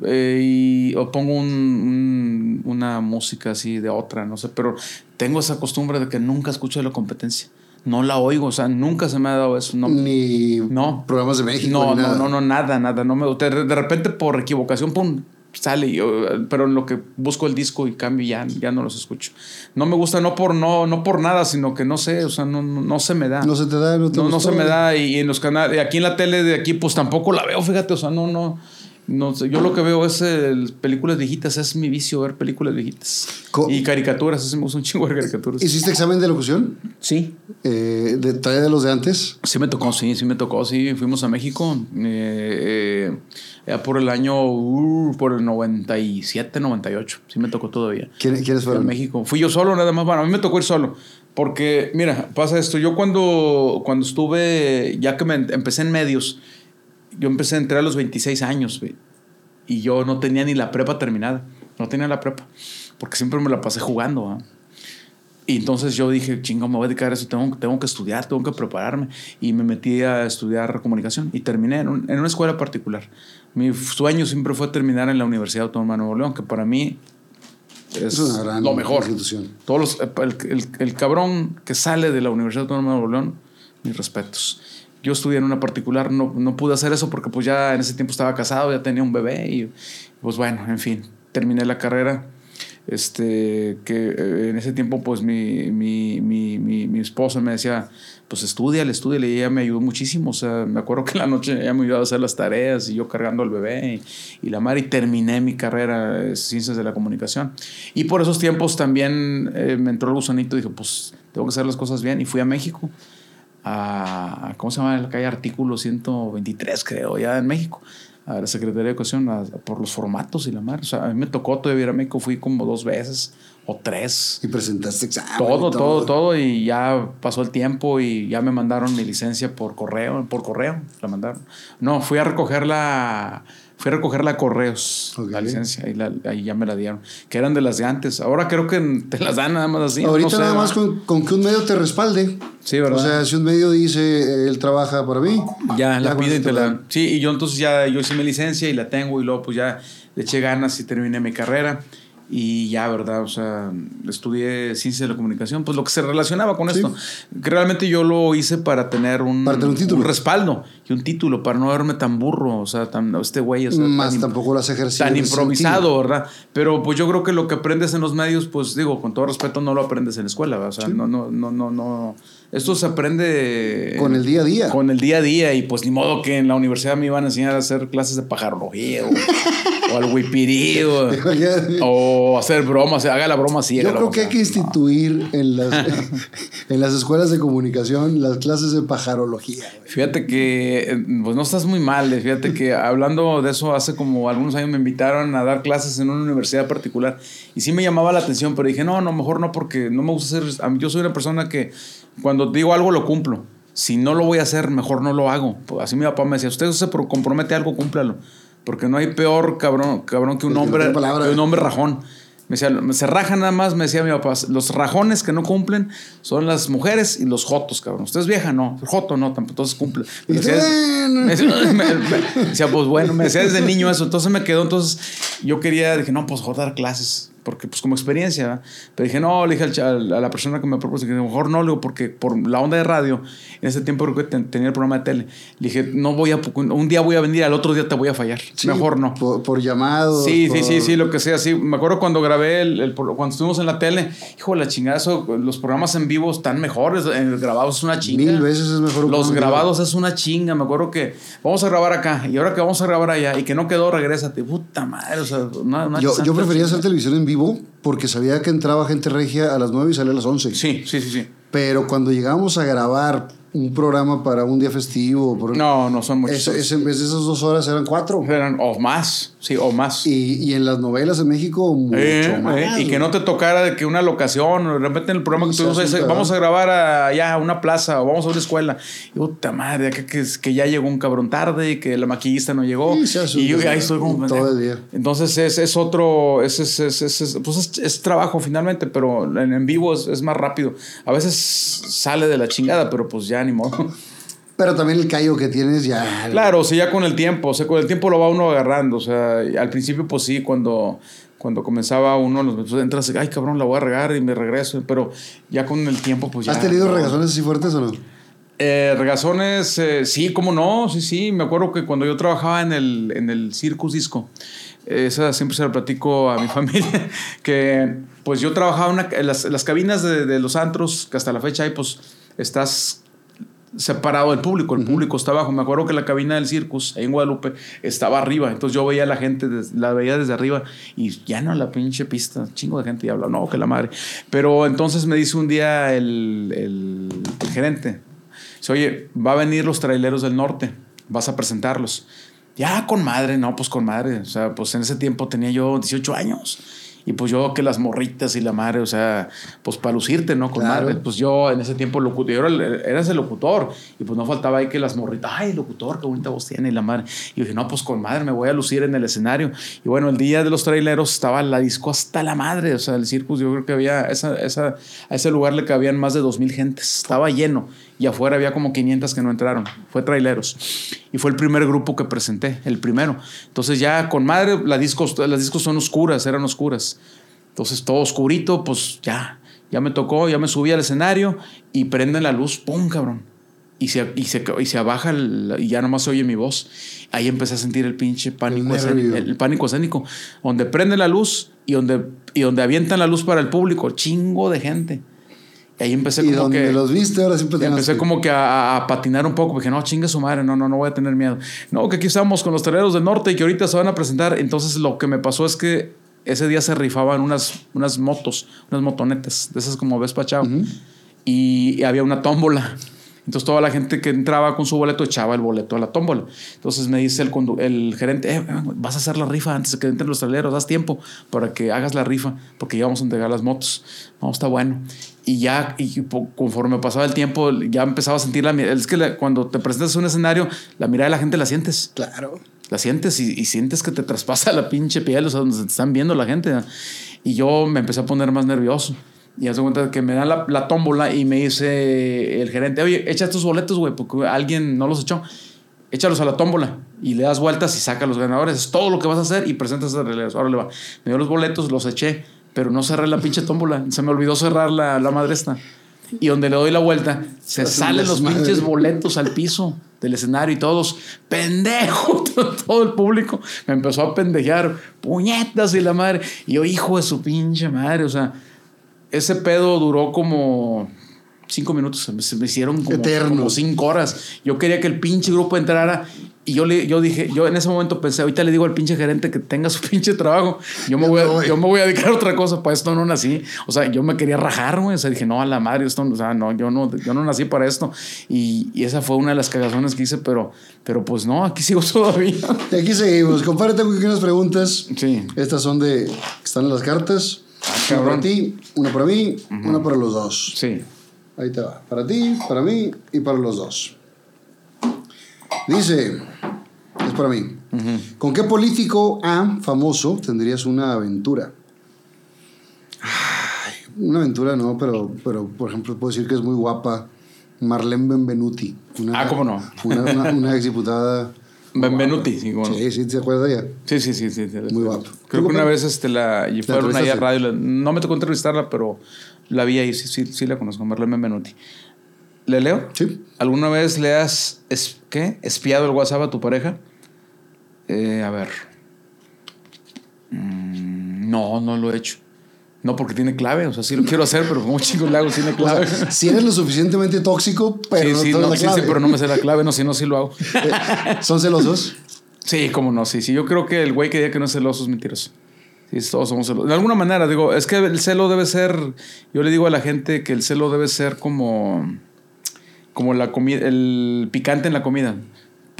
Eh, y, o pongo un- un- una música así de otra, no sé, pero tengo esa costumbre de que nunca escucho la competencia. No la oigo, o sea, nunca se me ha dado eso. No, Ni No. programas de México. no, ni no, nada. no, no, nada, nada. No me, de, de repente por equivocación, pum, sale. y yo, pero en lo que busco el disco y cambio ya, ya no los escucho. No me gusta, no por, no, no por nada, sino que no sé, o sea, no, no, no se me da. No se te da, no te No, no se me da y en los canales, aquí en la tele de aquí, pues tampoco la veo, fíjate, o sea, no, no, no sé, yo lo que veo es el- películas viejitas, es mi vicio ver películas viejitas. Co- y caricaturas, ese me gusta un chingo de caricaturas. ¿Hiciste examen de locución? Sí. Eh, de, ¿Todavía de los de antes? Sí me tocó, sí, sí me tocó, sí, fuimos a México, eh, eh, por el año, uh, por el 97, 98, sí me tocó todavía. ¿Quién- ¿Quiénes fueron? México. Fui yo solo, nada más. Bueno, a mí me tocó ir solo. Porque, mira, pasa esto. Yo cuando, cuando estuve, ya que me empecé en medios, yo empecé a entrar a los 26 años, güey. Y yo no tenía ni la prepa terminada. No tenía la prepa. Porque siempre me la pasé jugando. ¿ah? Y entonces yo dije, chingo, me voy a dedicar a eso, tengo, tengo que estudiar, tengo que prepararme. Y me metí a estudiar comunicación y terminé en, un- en una escuela particular. Mi sueño siempre fue terminar en la Universidad Autónoma de Nuevo León, que para mí es, Es gran lo mejor. Todos los- el, el- el cabrón que sale de la Universidad Autónoma de Nuevo León, mis respetos. Yo estudié en una particular, no, no pude hacer eso porque pues ya en ese tiempo estaba casado, ya tenía un bebé y pues bueno, en fin, terminé la carrera. Este, que eh, en ese tiempo pues mi, mi, mi, mi, mi esposa me decía, pues estudiale, estudiale, y ella me ayudó muchísimo, o sea, me acuerdo que en la noche ella me ayudaba a hacer las tareas y yo cargando al bebé y, y la madre, y terminé mi carrera de Ciencias de la Comunicación. Y por esos tiempos también eh, me entró el gusanito, dije, pues tengo que hacer las cosas bien, y fui a México, a, ¿cómo se llama? La calle Artículo 123, creo, ya en México, a la Secretaría de Educación, a- por los formatos y la madre. O sea, a mí me tocó todavía ir a México, fui como dos veces o tres. Y presentaste examen. Todo, y todo, todo, y ya pasó el tiempo y ya me mandaron mi licencia por correo, por correo, la mandaron. No, fui a recogerla, fui a recogerla a correos, la licencia, ahí, la- ahí ya me la dieron, que eran de las de antes. Ahora creo que te las dan nada más así. Ahorita no sé, nada más con, con que un medio te respalde. Sí, ¿verdad? O sea, si un medio dice él trabaja para mí. Ya, la pide y te la... Sí, y yo entonces ya, yo hice mi licencia y la tengo y luego pues ya le eché ganas y terminé mi carrera. Y ya, ¿verdad? O sea, estudié ciencia de la comunicación, pues lo que se relacionaba con Sí. esto. Que realmente yo lo hice para tener un, Para tener un título. respaldo y un título, para no verme tan burro, o sea, tan, este güey, o sea, Más tampoco lo has ejercido. tan improvisado, sentido. ¿verdad? Pero pues yo creo que lo que aprendes en los medios, pues digo, con todo respeto, no lo aprendes en la escuela, ¿verdad? O sea, no, no, no, no, no. Esto se aprende Con el día a día. Con el día a día, y pues ni modo que en la universidad me iban a enseñar a hacer clases de pajarología o, o al huipirí o, o hacer bromas, haga la broma así. Yo creo que hay que instituir en, las, en las escuelas de comunicación las clases de pajarología. güey. Fíjate que, eh, pues no estás muy mal. eh. Fíjate que hablando de eso, hace como algunos años me invitaron a dar clases en una universidad particular y sí me llamaba la atención, pero dije, no, no, mejor no, porque no me gusta hacer. Yo soy una persona que cuando digo algo lo cumplo. Si no lo voy a hacer, mejor no lo hago. Así mi papá me decía, usted se pro- compromete a algo, cúmplalo. Porque no hay peor cabrón, cabrón que un no hombre, que un hombre rajón. Me decía, se rajan nada más, me decía mi papá, los rajones que no cumplen son las mujeres y los jotos, cabrón. Usted es vieja, no. Joto, no, tampoco, entonces cumple. Me decía, me decía, me- me decía, pues bueno, me decía desde niño eso. Entonces me quedó, entonces yo quería, dije, no, pues mejor dar clases. Porque, pues como experiencia, ¿verdad? Pero dije, no, le dije al a la persona que me propuso, que mejor no, le digo, porque por la onda de radio, en ese tiempo creo que ten- tenía el programa de tele. Le dije, no voy a, un día voy a venir, al otro día te voy a fallar. Sí, mejor no. Por, por llamados. Sí, sí, por- sí, sí, lo que sea, sí. Me acuerdo cuando grabé, el, el- cuando estuvimos en la tele, hijo la chingada, eso, los programas en vivo están mejores, en grabados es una chinga. Mil veces es mejor Los grabados es una chinga, me acuerdo que vamos a grabar acá y ahora que vamos a grabar allá y que no quedó, regrésate. Puta madre, o sea, una, una Yo, yo prefería hacer televisión en vivo porque sabía que entraba gente regia a las 9 y salía a las 11. Sí, sí, sí, sí. Pero cuando llegábamos a grabar un programa para un día festivo, por- No, no son muchos. ese- ese- en vez de esas dos horas eran cuatro. Eran, o más, sí, o más. Y, y en las novelas en México, mucho Eh, más. eh, y que no te tocara de que una locación, de repente en el programa que tuvimos, asusta, vamos a grabar allá a una plaza o vamos a una escuela. Y puta madre, que, que, que ya llegó un cabrón tarde y que la maquillista no llegó. Asusta, y yo ahí estoy como. todo el día. Entonces es, es otro, es, es, es, es- es- pues es, es trabajo finalmente, pero en, en vivo es, es más rápido. A veces sale de la chingada, pero pues ya ni modo. Pero también el callo que tienes ya. Claro, o sea, ya con el tiempo, o sea, con el tiempo lo va uno agarrando, o sea, al principio pues sí, cuando, cuando comenzaba uno, los, pues, entras, ay cabrón, la voy a regar y me regreso, pero ya con el tiempo pues ya... ¿Has tenido no. regazones así fuertes o no? Eh, regazones, eh, sí, cómo no, sí, sí, me acuerdo que cuando yo trabajaba en el, en el Circus Disco, esa siempre se la platico a mi familia, que pues yo trabajaba en, las, las cabinas de, de los antros, que hasta la fecha pues estás separado del público, el público está abajo. Me acuerdo que la cabina del Circus, ahí en Guadalupe, estaba arriba. Entonces yo veía a la gente, la veía desde arriba y ya no la pinche pista, chingo de gente y habla, no, que la madre. Pero entonces me dice un día el, el- el gerente, dice, oye, va a venir los traileros del norte, vas a presentarlos. Ya, con madre, no, pues con madre. O sea, pues en ese tiempo tenía yo 18 años. Y pues yo que las morritas y la madre, o sea, pues para lucirte, ¿no? Con Claro. madre. Pues yo en ese tiempo locutor, yo era, era ese locutor. Y pues no faltaba ahí que las morritas, ay, locutor, qué bonita voz tiene y la madre. Y yo dije, no, pues con madre me voy a lucir en el escenario. Y bueno, el día de los traileros estaba la disco hasta la madre. O sea, el circus, yo creo que había, esa, esa, a ese lugar le cabían más de dos mil gentes. Estaba lleno. Y afuera había como 500 que no entraron. Fue traileros. Y fue el primer grupo que presenté, el primero. Entonces ya con madre, las discos, las discos son oscuras, eran oscuras. Entonces todo oscurito, pues ya, ya me tocó, ya me subí al escenario y prenden la luz, ¡pum, cabrón! Y se, y se, y se abaja el- y ya nomás se oye mi voz. Ahí empecé a sentir el pinche pánico, El escénico, el pánico escénico. Donde prende la luz y donde, y donde avientan la luz para el público, chingo de gente. Y ahí empecé Y como donde que... los viste, ahora siempre empecé como que a, a patinar un poco. Dije, no, chingue su madre, no, no, no voy a tener miedo. No, que aquí estamos con los toreros del norte y que ahorita se van a presentar. Entonces lo que me pasó es que ese día se rifaban unas, unas motos, unas motonetas, de esas como ves pachao. y, y había una tómbola. Entonces toda la gente que entraba con su boleto echaba el boleto a la tómbola. Entonces me dice el, el gerente, "Eh, vas a hacer la rifa antes de que entren los traileros, das tiempo para que hagas la rifa, porque ya vamos a entregar las motos. No, está bueno. Y ya, y conforme pasaba el tiempo, ya empezaba a sentir la. Es que la- cuando te presentas en un escenario, la mirada de la gente la sientes Claro. la sientes y, y sientes que te traspasa la pinche piel, o sea, donde te están viendo la gente. Y yo me empecé a poner más nervioso. Y hace cuenta que me da la, la tómbola y me dice el gerente, oye, echa estos boletos, güey, porque alguien no los echó. Échalos a la tómbola y le das vueltas y saca los ganadores. Es todo lo que vas a hacer y presentas a releos. Ahora le va. Me dio los boletos, los eché, pero no cerré la pinche tómbola. Se me olvidó cerrar la, la madre esta. Y donde le doy la vuelta, se salen los pinches boletos al piso del escenario y todos, pendejo, todo el público me empezó a pendejear, puñetas y la madre. Y yo, hijo de su pinche madre, o sea, ese pedo duró como cinco minutos, se me, hicieron como, cinco horas. Yo quería que el pinche grupo entrara y yo, le, yo dije, yo en ese momento pensé, ahorita le digo al pinche gerente que tenga su pinche trabajo, yo me, voy, a, voy. yo me voy a dedicar a otra cosa, para esto no nací. O sea, yo me quería rajar, güey, o sea, dije, no, a la madre, esto, o sea, no, yo no, yo no nací para esto. Y, y esa fue una de las cagazones que hice, pero, pero pues no, aquí sigo todavía. Y aquí seguimos. Compárate tengo aquí unas preguntas. Sí. Estas son de. Están en las cartas. Una Ah, para ti, una para mí, una para los dos. Sí. Ahí te va. Para ti, para mí y para los dos. Dice, es para mí. ¿Con qué político A famoso tendrías una aventura? Ay, una aventura no, pero, pero por ejemplo puedo decir que es muy guapa. Marlene Benvenuti. Una, Ah, ¿cómo no? Una, una, una exdiputada. Benvenuti, sí, bueno. Sí, sí, ¿te acuerdas de ella? Sí, sí, sí, sí. sí. Muy guapo. Creo ¿Tú, que una vez este, la, y fueron ahí a radio. no me tocó entrevistarla, pero la vi ahí. Sí, sí, sí la conozco, Marlene Benvenuti. ¿Le leo? Sí. ¿Alguna vez le has es- ¿qué? espiado el WhatsApp a tu pareja? Eh, a ver. Mm, no, no lo he hecho. No, porque tiene clave. O sea, sí lo quiero hacer, pero como chicos le hago, tiene O clave. sea, si eres lo suficientemente tóxico, pero sí, no sí, no, la sí, sí, clave. pero no me sé la clave, no, si no, sí lo hago. Eh, ¿Son celosos? Sí, cómo no, sí, sí. Yo creo que el güey que diga que no es celoso es mentiroso. Sí, todos somos celosos. De alguna manera, digo, es que el celo debe ser. Yo le digo a la gente que el celo debe ser como. Como la comida, el picante en la comida.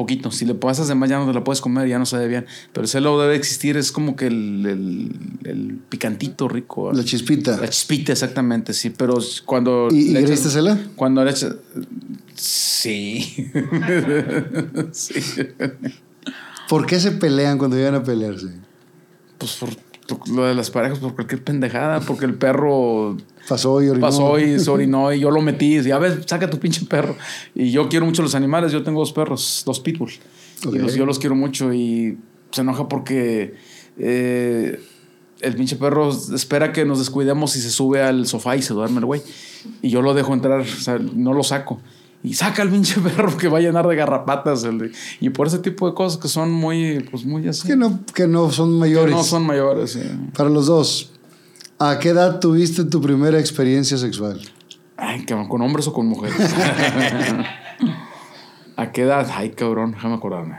Poquito. Si le pasas de más, ya no te la puedes comer, ya no sabe bien. Pero el celo debe existir, es como que el, el, el picantito rico. La chispita. La chispita, exactamente, sí. Pero cuando. ¿Y, y le te echas- cela? Cuando le echas. Sí. sí. ¿Por qué se pelean cuando llegan a pelearse? Pues por lo de las parejas, por cualquier pendejada, porque el perro Pasó y orinó. pasó y se orinó y yo lo metí. Y a ver, saca tu pinche perro. Y yo quiero mucho los animales. Yo tengo dos perros, dos pitbull. Y los- yo los quiero mucho y se enoja porque eh, el pinche perro espera que nos descuidemos y se sube al sofá y se duerme el güey. Y yo lo dejo entrar, o sea, no lo saco. Y saca al pinche perro que va a llenar de garrapatas. el- y por ese tipo de cosas que son muy, pues muy así. Que no, que no son Que mayores. no son mayores. sí. Para los dos. ¿A qué edad tuviste tu primera experiencia sexual? Ay, cabrón, ¿con hombres o con mujeres? ¿A qué edad? Ay, cabrón, déjame acordarme.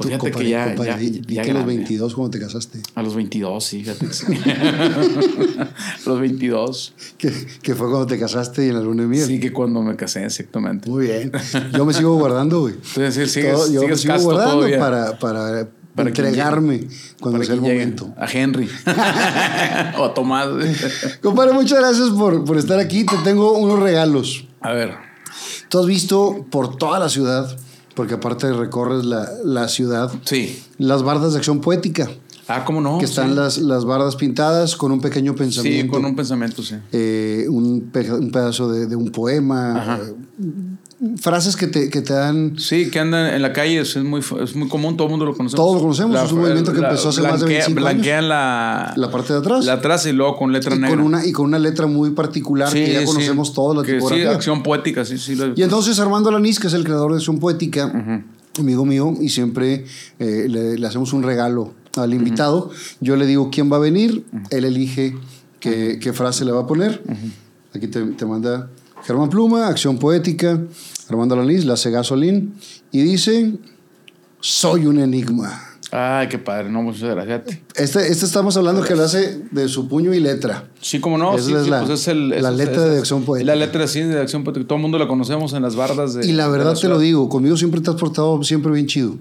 Pues Tú, fíjate que ya, a los grande. 22 cuando te casaste. A los 22, sí, fíjate. que sí. a los 22. Que, que fue cuando te casaste y en la luna de miel. Sí, que cuando me casé, exactamente. Muy bien. Yo me sigo guardando, güey. Entonces, sí, sigues, Todo- yo me sigo guardando todavía. para, para Para entregarme cuando Para sea el momento. A Henry. o a Tomás. Compadre, muchas gracias por, por estar aquí. Te tengo unos regalos. A ver. Tú has visto por toda la ciudad, porque aparte recorres la, la ciudad, Sí. las bardas de acción poética, Ah, ¿cómo no? que están Sí. las, las bardas pintadas con un pequeño Sí, pensamiento. con un pensamiento, sí. eh, un, pe- un pedazo de, de un poema, Ajá. eh, frases que te, que te dan... Sí, que andan en la calle, es muy, es muy común, todo el mundo lo conoce. Todos lo conocemos, es un movimiento que empezó hace más de 25 años. Blanquean la, La parte de atrás. la atrás y luego con letra y negra. con, una, y con una letra muy particular que ya sí. conocemos toda la Que Sí, tipografía. acción poética, sí, sí. lo- Y entonces Armando Lanís, que es el creador de Acción Poética, amigo mío, y siempre eh, le, le hacemos un regalo al invitado. Yo le digo quién va a venir, él elige qué, qué frase le va a poner. Aquí te, te manda Germán Pluma, Acción Poética, Armando Lanís, la hace Gasolín, y dice, soy un enigma. Ay, qué padre, no, muchas gracias. Este, este estamos hablando que lo hace de su puño y letra. Sí, como no, Esa sí, es sí, la- pues es el, la es- letra es- de acción poética. La letra, sí, de acción poética. Todo el mundo la conocemos en las bardas de. Y la verdad te lo digo, conmigo siempre te has portado siempre bien chido,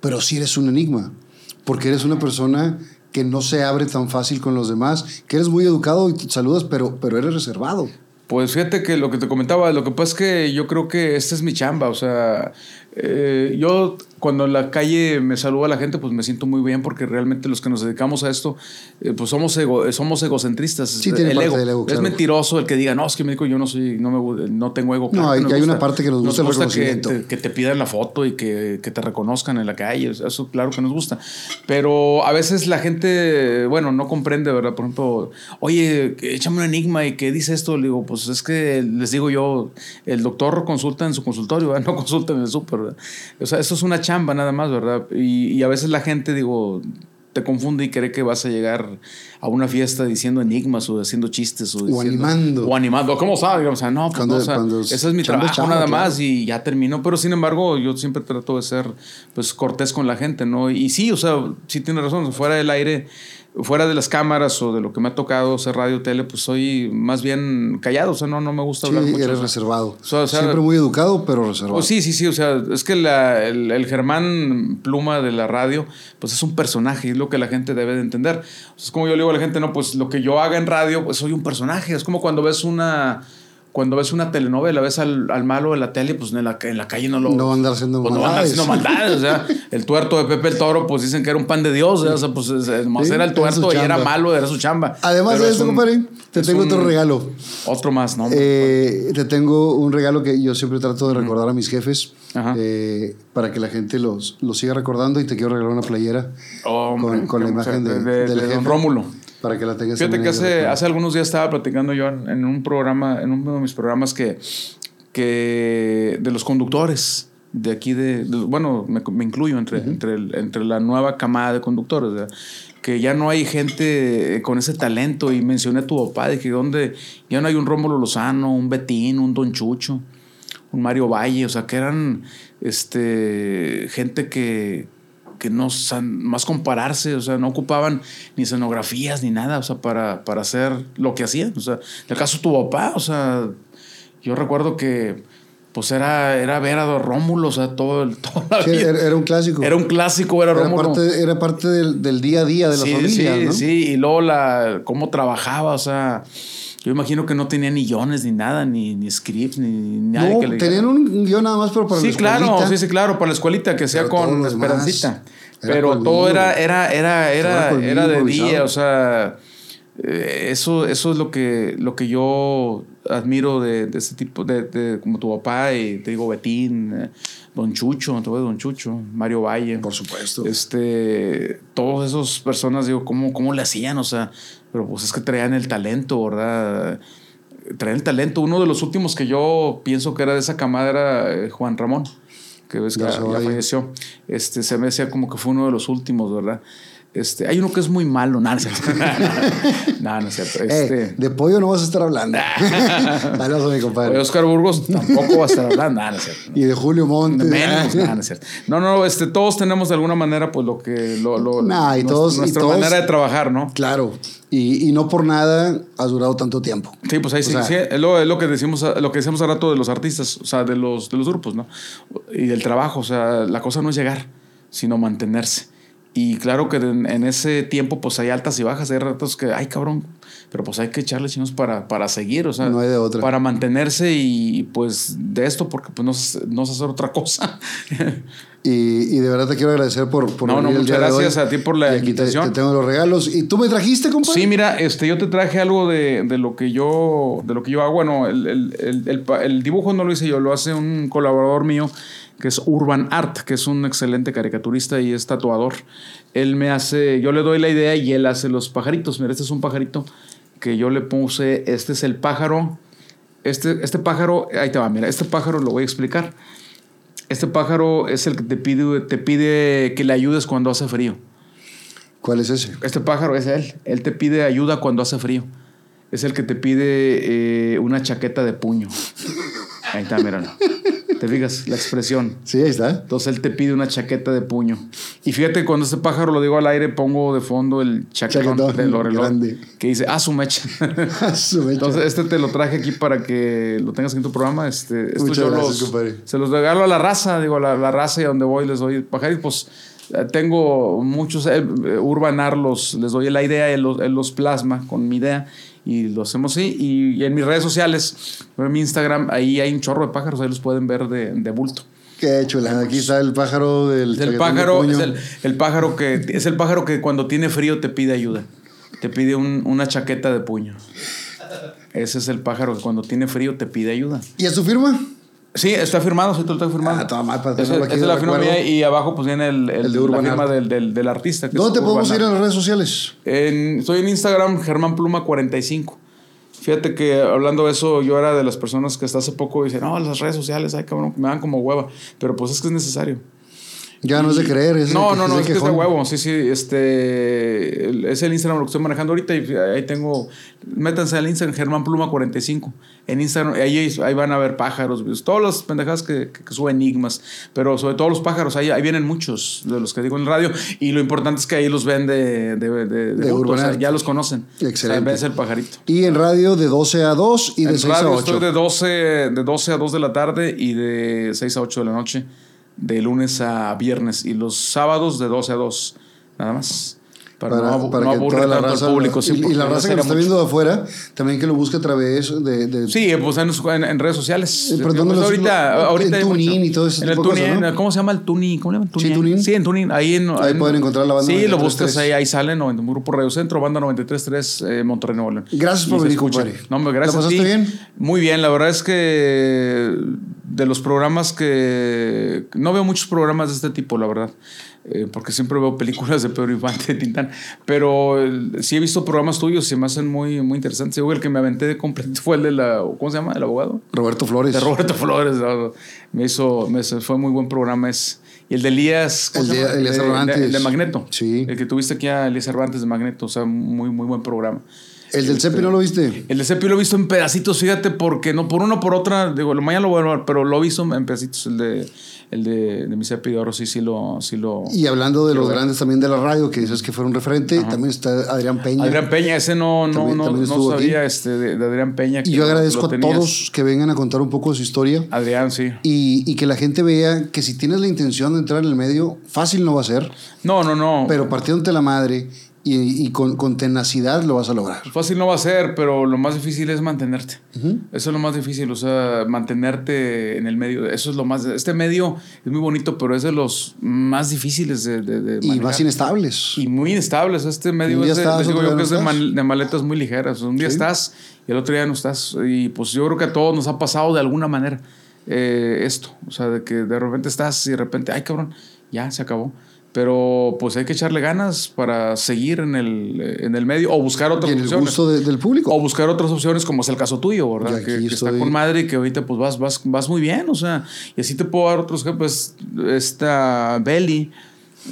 pero sí eres un enigma, porque eres una persona que no se abre tan fácil con los demás, que eres muy educado y te saludas, pero, pero eres reservado. Pues fíjate que lo que te comentaba, lo que pasa es que yo creo que esta es mi chamba, o sea, eh, yo cuando en la calle me saluda la gente, pues me siento muy bien porque realmente los que nos dedicamos a esto, eh, pues somos, ego- somos egocentristas. Sí, tiene el parte ego. del ego, Es claro. mentiroso el que diga, no, es que me dijo yo no soy, no, me, no tengo ego. No, hay- nos hay una parte que nos gusta el que reconocimiento. te, que te pidan la foto y que, que te reconozcan en la calle, eso claro que nos gusta. Pero a veces la gente, bueno, no comprende, ¿verdad? Por ejemplo, oye, échame un enigma y ¿qué dice esto? Le digo, pues es que les digo yo, el doctor consulta en su consultorio, ¿verdad? no consulta en el súper. O sea, eso es una chamba nada más, ¿verdad? Y, y a veces la gente, digo, te confunde y cree que vas a llegar a una fiesta diciendo enigmas o haciendo chistes o, diciendo- animando. O animando, ¿cómo sabes? O sea, no, pues Cuando- no, o sea, ese es mi trabajo chamba, nada claro. más y ya terminó. Pero sin embargo, yo siempre trato de ser pues cortés con la gente, ¿no? Y sí, o sea, sí tiene razón, fuera del aire, fuera de las cámaras o de lo que me ha tocado hacer radio, tele, pues soy más bien callado, o sea, no, no me gusta Sí, hablar mucho. eres o sea. reservado. O sea, o sea, Siempre muy educado, pero reservado. Oh, sí, sí, sí, o sea, es que la- el, el Germán Pluma de la radio, pues es un personaje, es lo que la gente debe de entender. Es como yo le digo a la gente, no, pues lo que yo haga en radio, pues soy un personaje. Es como cuando ves una, cuando ves una telenovela, ves al, al malo de la tele, pues en la, en la calle no lo... No va a andar haciendo pues no va a andar maldades. haciendo maldades, o sea, el tuerto de Pepe el Toro, pues dicen que era un pan de Dios, o sea, pues es- es- nomás Sí, era el era tuerto y era malo, era su chamba. Además Pero de es esto, un- compadre, te tengo otro regalo. Otro más, ¿no? Eh, te tengo un regalo que yo siempre trato de recordar a mis jefes eh, para que la gente los, los siga recordando y te quiero regalar una playera Hombre, con, con la imagen de, de- del de jefe Rómulo. Para que la tengas Fíjate que hace, hace algunos días estaba platicando yo en, en un programa, en uno de mis programas que, que de los conductores de aquí de, de- bueno, me, me incluyo entre, entre, el- entre la nueva camada de conductores, ¿verdad? que ya no hay gente con ese talento. Y mencioné a tu papá, de que donde ya no hay un Rómulo Lozano, un Betín, un Don Chucho, un Mario Valle, o sea, que eran este, gente que, que no más compararse, o sea, no ocupaban ni escenografías ni nada, o sea, para, para hacer lo que hacían. O sea, en el caso de tu papá, o sea, yo recuerdo que pues era, era ver a Rómulo, o sea, todo el, toda la Sí, vida. era, era un clásico. Era un clásico, era, Era Rómulo. parte, era parte del, del día a día de la sí, familia, sí, ¿no? sí, y luego la, cómo trabajaba, o sea, yo imagino que no tenía ni guiones ni nada, ni, ni scripts, ni nadie No, que le tenían un guion nada más, pero para Sí, la claro, escuelita. sí, sí, claro, para la escuelita que sea todo con Esperancita. era Pero todo era, era, era, Todo era era, de día, o sea, eh, eso, eso es lo que, lo que yo admiro de, de ese tipo, de, de como tu papá, y te digo Betín, eh, Don Chucho, a Don Chucho, Mario Valle. Por supuesto. Este, todas esas personas, digo, ¿cómo, ¿cómo le hacían? O sea, pero pues es que traían el talento, ¿verdad? Traían el talento. Uno de los últimos que yo pienso que era de esa camada era eh, Juan Ramón, que ves que Ya ya, falleció. Este, se me decía como que fue uno de los últimos, ¿verdad? Este, hay uno que es muy malo, nada, no no, no es cierto. Eh, Este, de pollo no vas a estar hablando. Saludos mi compadre. de Oscar Burgos tampoco va a estar hablando, nada, no es cierto. Y de Julio Montes. Menos, nada, no es cierto. No, no, este, todos tenemos de alguna manera, pues lo que. Lo, lo- Nah, y nuestra- todos- y nuestra todos- manera de trabajar, ¿no? Claro. Y, y no por nada has durado tanto tiempo. Sí, pues ahí sí, sea- sí, es lo, es lo que decimos, lo que decíamos hace rato de los artistas, o sea, de los, de los grupos, ¿no? Y del trabajo, o sea, la cosa no es llegar, sino mantenerse. Y claro que en, en ese tiempo pues hay altas y bajas, hay ratos que, ay cabrón, pero pues hay que echarle chinos para, para seguir, o sea, No hay de otra. para mantenerse y pues de esto, porque pues no, no sé hacer otra cosa. Y, y de verdad te quiero agradecer por, por No, no, el muchas de gracias hoy. a ti por la Y aquí te- invitación. Te, tengo los regalos. ¿Y tú me trajiste, compadre? Sí, mira, este, yo te traje algo de, de lo que yo, de lo que yo hago. Bueno, el, el- el- el dibujo no lo hice yo, lo hace un colaborador mío que es Urban Art, que es un excelente caricaturista y es tatuador. Él me hace, yo le doy la idea y él hace los pajaritos. Mira, este es un pajarito que yo le puse, este es el pájaro. Este, este pájaro, ahí te va, mira, este pájaro lo voy a explicar. Este pájaro es el que te pide, te pide que le ayudes cuando hace frío. ¿Cuál es ese? Este pájaro es él. Él te pide ayuda cuando hace frío. Es el que te pide eh, una chaqueta de puño. Ahí está, míralo. ¿Te fijas? La expresión. Sí, ahí está. Entonces él te pide una chaqueta de puño. Y fíjate, cuando este pájaro lo digo al aire, pongo de fondo el chaquetón Chaquetón grande. que dice, ah, su mecha. Su mecha. Entonces, este te lo traje aquí para que lo tengas en tu programa. Este, esto Muchas yo gracias, los- compadre. se los regalo a la raza, digo, a la, la raza y a donde voy les doy pajaritos. Pues eh, tengo muchos, eh, eh, Urbanar los, les doy la idea, él los, él los plasma con mi idea y lo hacemos así. Y, y en mis redes sociales, en mi Instagram, ahí hay un chorro de pájaros, ahí los pueden ver de, de bulto. Qué chulada. Aquí está el pájaro del Es el de pájaro, es el, el pájaro que es el pájaro que cuando tiene frío te pide ayuda. Te pide un- una chaqueta de puño. Ese es el pájaro que cuando tiene frío te pide ayuda. ¿Y a su firma? Sí, está firmado, sí, todo está firmado. Ah, toda madre, para aquí es de la firma mía y abajo pues viene el, el- El de la firma del, del- del artista. que ¿Dónde te podemos ir en las redes sociales? En- estoy en Instagram, Germán Pluma 45. Fíjate que hablando de eso, yo era de las personas que hasta hace poco dicen, no, las redes sociales, ay cabrón, me dan como hueva. Pero pues es que es necesario. Ya no es de creer. Es no, de, no, no, de es que es de huevo. Sí, sí, este. el- Es el Instagram lo que estoy manejando ahorita y ahí tengo. Métanse al Instagram, Germán Pluma 45. En Instagram, ahí, ahí van a ver pájaros, pues, todas las pendejadas que, que, que suben enigmas, pero sobre todo los pájaros, ahí, ahí vienen muchos de los que digo en el radio y lo importante es que ahí los ven de, de, de, de o sea, ya los conocen. Excelente. O sea, ves el pajarito. Y en radio de 12 a 2 y de En 6 a radio 8. estoy de 12, de 12 a 2 de la tarde y de 6 a 8 de la noche, de lunes a viernes. Y los sábados de 12 a 2, nada más. Para, no, abu- no que toda la tanto raza al público. sí, y, y la raza que nos está mucho. viendo de afuera, también que lo busque a través de. de- Sí, pues en, en- en redes sociales. Eh, pero Pues ¿dónde los- ahorita, lo- ahorita en mucho. y todo ese En el TuneIn, ¿no? ¿Cómo se llama el TuneIn? ¿Cómo le llaman? Sí, TuneIn. Sí, en TuneIn. Ahí, en, Ahí pueden encontrar la banda Sí, lo 93.3. buscas ahí, ahí salen, en un grupo Radio Centro, banda 93.3, eh, Monterrey, Nuevo León. Gracias por venir, compadre. No, hombre, gracias ¿La a ti. pasaste bien? Muy bien, la verdad es que de los programas que... No veo muchos programas de este tipo, la verdad. eh, porque siempre veo películas de Pedro Infante, de Tintán. Pero eh, sí he visto programas tuyos y se me hacen muy, muy interesantes. El que me aventé de completo fue el de la... ¿Cómo se llama? ¿El abogado? Roberto Flores. De Roberto Flores. ¿no? Me hizo... Me, fue muy buen programa ese. Y el de Elías... ¿cómo El de? Elías Cervantes. de- de Magneto. Sí. El que tuviste aquí a Elías Cervantes de Magneto. O sea, muy, muy buen programa. El del CEPI no lo viste. El de Cepi lo he visto en pedacitos, fíjate, porque no por uno o por otra, digo, mañana lo voy a ver, pero lo he visto en pedacitos, el de, el de, de mi Cepi de Oro, sí, sí lo... Sí lo Y hablando de los ver. grandes también de la radio, que dices que fue un referente, también está Adrián Peña. Adrián Peña, ese no, no, También- no, también no aquí. sabía este, de, de Adrián Peña. que y yo agradezco a todos que vengan a contar un poco de su historia. Adrián, sí. Y, y que la gente vea que si tienes la intención de entrar en el medio, fácil no va a ser, No, no, no. pero partiéndote la madre y, y con, con tenacidad lo vas a lograr. Fácil no va a ser, pero lo más difícil es mantenerte. Eso es lo más difícil, o sea, mantenerte en el medio. Eso es lo más. Este medio es muy bonito, pero es de los más difíciles de, de, de Y más inestables. Y muy inestables. Este medio es de, estás, digo yo que no es de, mal- de maletas muy ligeras. Un día Sí. estás y el otro día no estás. Y pues yo creo que a todos nos ha pasado de alguna manera eh, esto. O sea, de que de repente estás y de repente, ay cabrón, ya se acabó. Pero pues hay que echarle ganas para seguir en el, en el medio o buscar Y otras el opciones. gusto de- del público. O buscar otras opciones, como es el caso tuyo, Y ¿verdad? Que, que está con madre y que ahorita pues vas, vas, vas muy bien, o sea, y así te puedo dar otros ejemplos. Esta Belly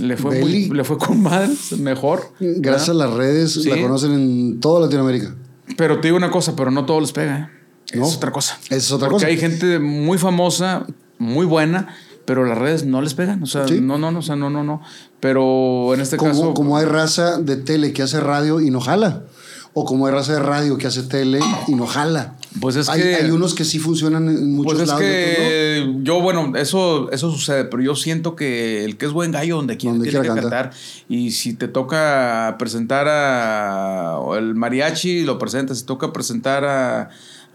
le fue, muy- le fue con madre, mejor. Gracias a las redes, Sí. la conocen en toda Latinoamérica. Pero te digo una cosa, pero no todo les pega, ¿eh? No. Es otra cosa. Es otra Porque cosa. hay gente muy famosa, muy buena, pero las redes no les pegan. O sea, Sí. no, no, no, o sea, no, no, no. Pero en este Como, caso. como hay raza de tele que hace radio y no jala. O como hay raza de radio que hace tele y no jala. Pues es hay, que- hay unos que sí funcionan en muchos Pues es lados. yo, bueno, eso, eso sucede, pero yo siento que el que es buen gallo donde quiera Donde tiene quiera que cantar. Y si te toca presentar a el mariachi, lo presentas. Si toca presentar a,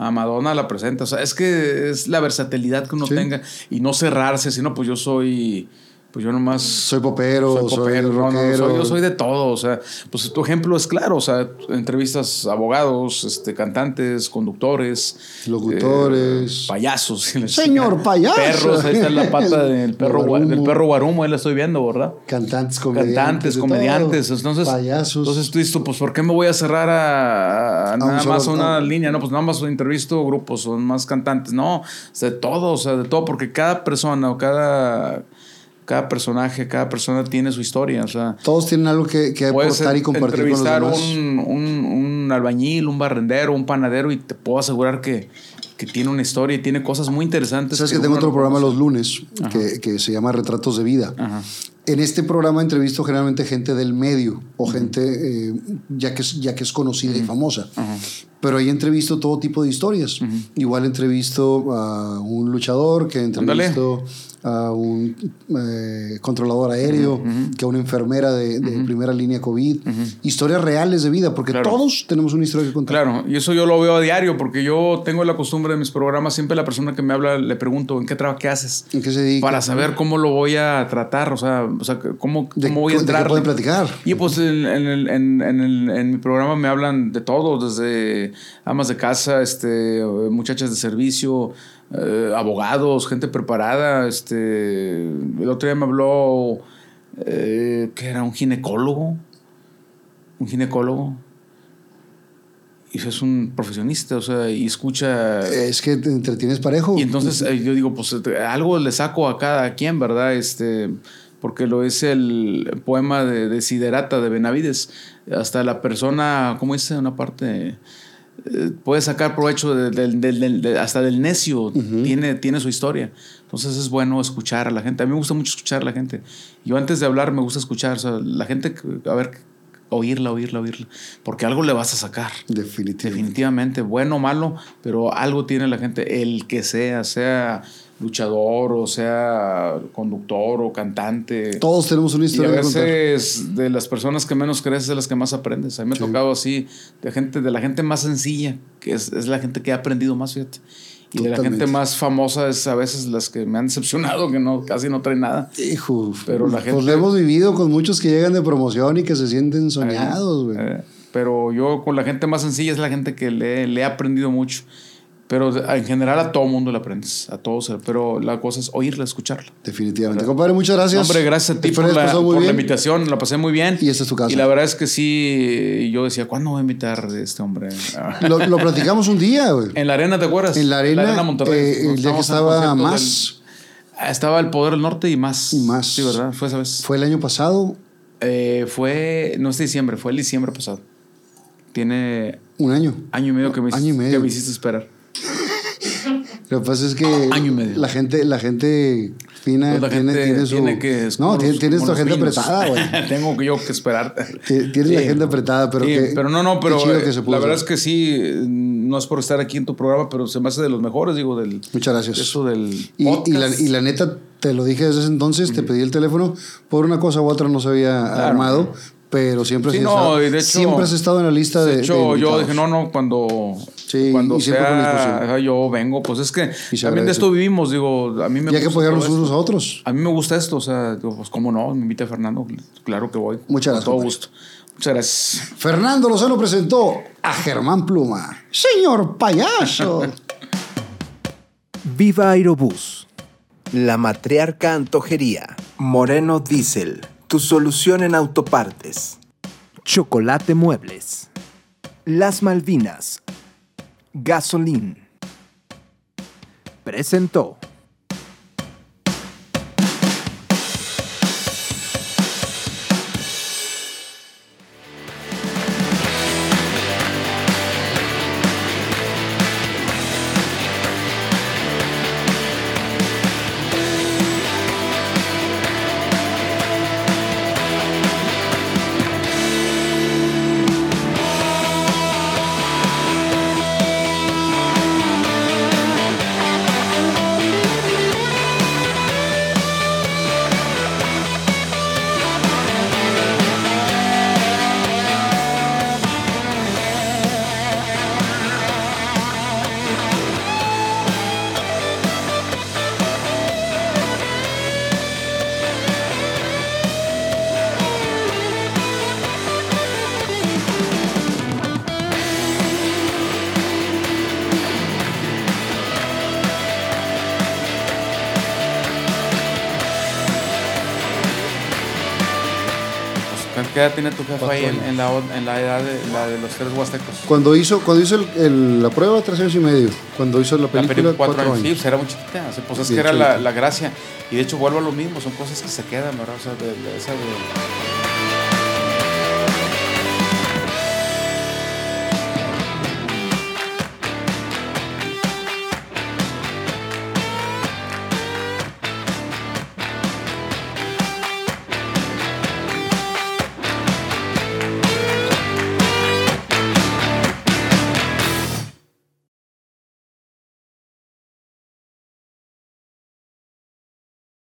a Madonna, la presentas. O sea, es que es la versatilidad que uno Sí. tenga y no cerrarse, sino pues yo soy, pues yo nomás... no. Soy popero, soy, popero, no, no, rockero. soy- yo soy de todo, o sea, pues tu ejemplo es claro, o sea, entrevistas a abogados, este, cantantes, conductores, Locutores. eh, payasos. si Señor payaso. Perros, ahí está la pata del perro, gua- Guarumo. del perro guarumo, ahí la estoy viendo, ¿verdad? Cantantes, comediantes. Cantantes, comediantes, todo. entonces, Payasos. entonces tú dices, pues ¿por qué me voy a cerrar a, nada más a una línea? No, pues nada más entrevisto grupos, son más cantantes. No, o sea, de todo, o sea, de todo, porque cada persona o cada, cada personaje, cada persona tiene su historia, o sea. Todos tienen algo que, que aportar y compartir con los demás. un, un, un albañil, un barrendero, un panadero y te puedo asegurar que, que tiene una historia y tiene cosas muy interesantes. Sabes que tengo otro programa los lunes que, que se llama Retratos de Vida. Ajá. En este programa entrevisto generalmente gente del medio o gente eh, ya, que es, ya que es conocida y famosa. Pero ahí entrevisto todo tipo de historias. Igual entrevisto a un luchador, que entrevisto a un eh, controlador aéreo, que a una enfermera de, de primera línea COVID. Historias reales de vida, porque Claro. todos tenemos una historia que contar. Claro, y eso yo lo veo a diario porque yo tengo la costumbre de mis programas, siempre la persona que me habla le pregunto, ¿en qué trabajo, qué haces? ¿En qué se dedica? Para saber cómo lo voy a tratar, o sea, o sea cómo, De- cómo voy a de qué entrar. pueden platicar. Y pues en, en el- en- en el- en mi programa me hablan de todo, desde amas de casa, este, muchachas de servicio, eh, abogados, gente preparada. Este, el otro día me habló eh, que era un ginecólogo, un ginecólogo. Y es un profesionista, o sea, y escucha Es que te entretienes parejo. y entonces eh, yo digo, pues algo le saco a cada quien, ¿verdad? Este, porque lo es el poema de, de Siderata de Benavides. Hasta la persona, ¿cómo dice? Una parte. Eh, puede sacar provecho de- de- hasta del necio, tiene, tiene su historia. Entonces es bueno escuchar a la gente. A mí me gusta mucho escuchar a la gente. Yo antes de hablar me gusta escuchar. O sea, la gente, a ver, oírla, oírla, oírla. Porque algo le vas a sacar. Definitivamente. Definitivamente, bueno o malo, pero algo tiene la gente, el que sea, sea luchador o sea conductor o cantante. Todos tenemos una y a historia que contar. veces de las personas que menos crees es de las que más aprendes. A mí me Sí. ha tocado así, de gente, de la gente más sencilla, que es, es la gente que ha aprendido más, fíjate. Y de la gente más famosa es a veces las que me han decepcionado, que no, casi no traen nada. Hijo, Pero la pues gente- lo hemos vivido con muchos que llegan de promoción y que se sienten soñados, güey. Eh, pero yo con la gente más sencilla es la gente que le, le he aprendido mucho. Pero en general a todo mundo le aprendes, a todos. Pero la cosa es oírla, escucharla. Definitivamente. Compadre, muchas gracias. Hombre, gracias a ti por, la, por la invitación, la pasé muy bien. Y esta es tu casa. Y la verdad es que sí, yo decía, ¿cuándo voy a invitar a este hombre? Lo, lo platicamos un día, güey. En la arena, ¿te acuerdas? En la arena, Monterrey. eh, el día que estaba del- más, Estaba el Poder del Norte y más. Y más. Sí, ¿verdad? Fue esa vez. fue el año pasado, Eh, fue, no es diciembre, fue el diciembre pasado. Tiene un año. año y medio que me, Año y medio. que me hiciste esperar. Lo que pasa es que Año y medio. la gente, la gente fina Pues la tiene, gente tiene su. tiene que. no, tienes como tu agenda apretada, güey. Tengo que yo que esperar. Ti- Tienes la agenda apretada, pero Sí, que. pero no, no, pero chido eh, que se la verdad es que sí, no es por estar aquí en tu programa, pero se me hace de los mejores, digo, del. Muchas gracias. Eso del. Y, y la, podcast. y la neta, te lo dije desde ese entonces, te pedí el teléfono, por una cosa u otra no se había armado, pero siempre, Sí, has no, estado, y de hecho- siempre has estado en la lista de. De hecho, de yo dije, no, no, cuando, Sí, cuando y siempre con sea, yo vengo, pues es que también de esto vivimos, digo, a mí me Y hay que todo unos a otros. A mí me gusta esto, o sea, digo, pues cómo no, me invita Fernando, claro que voy. Muchas Con gracias, todo compadre. gusto. Muchas gracias. Fernando Lozano presentó a Germán Pluma. Señor payaso. Viva Aerobús. La Matriarca Antojería. Moreno Diesel, tu solución en autopartes. Chocolate Muebles. Las Malvinas. Gasolín. Presentó. ¿Qué edad tenía tu jefa ahí en, en la, en la edad de, la de los tres huastecos? Cuando hizo, cuando hizo el- el- la prueba, tres años y medio. Cuando hizo la La película, película cuatro, cuatro años. años. Sí, pues era muy chiquita. o sea, Pues es que era la, gracia. Y de hecho vuelvo a lo mismo, son cosas que se quedan, ¿verdad? O sea, de, de esa de-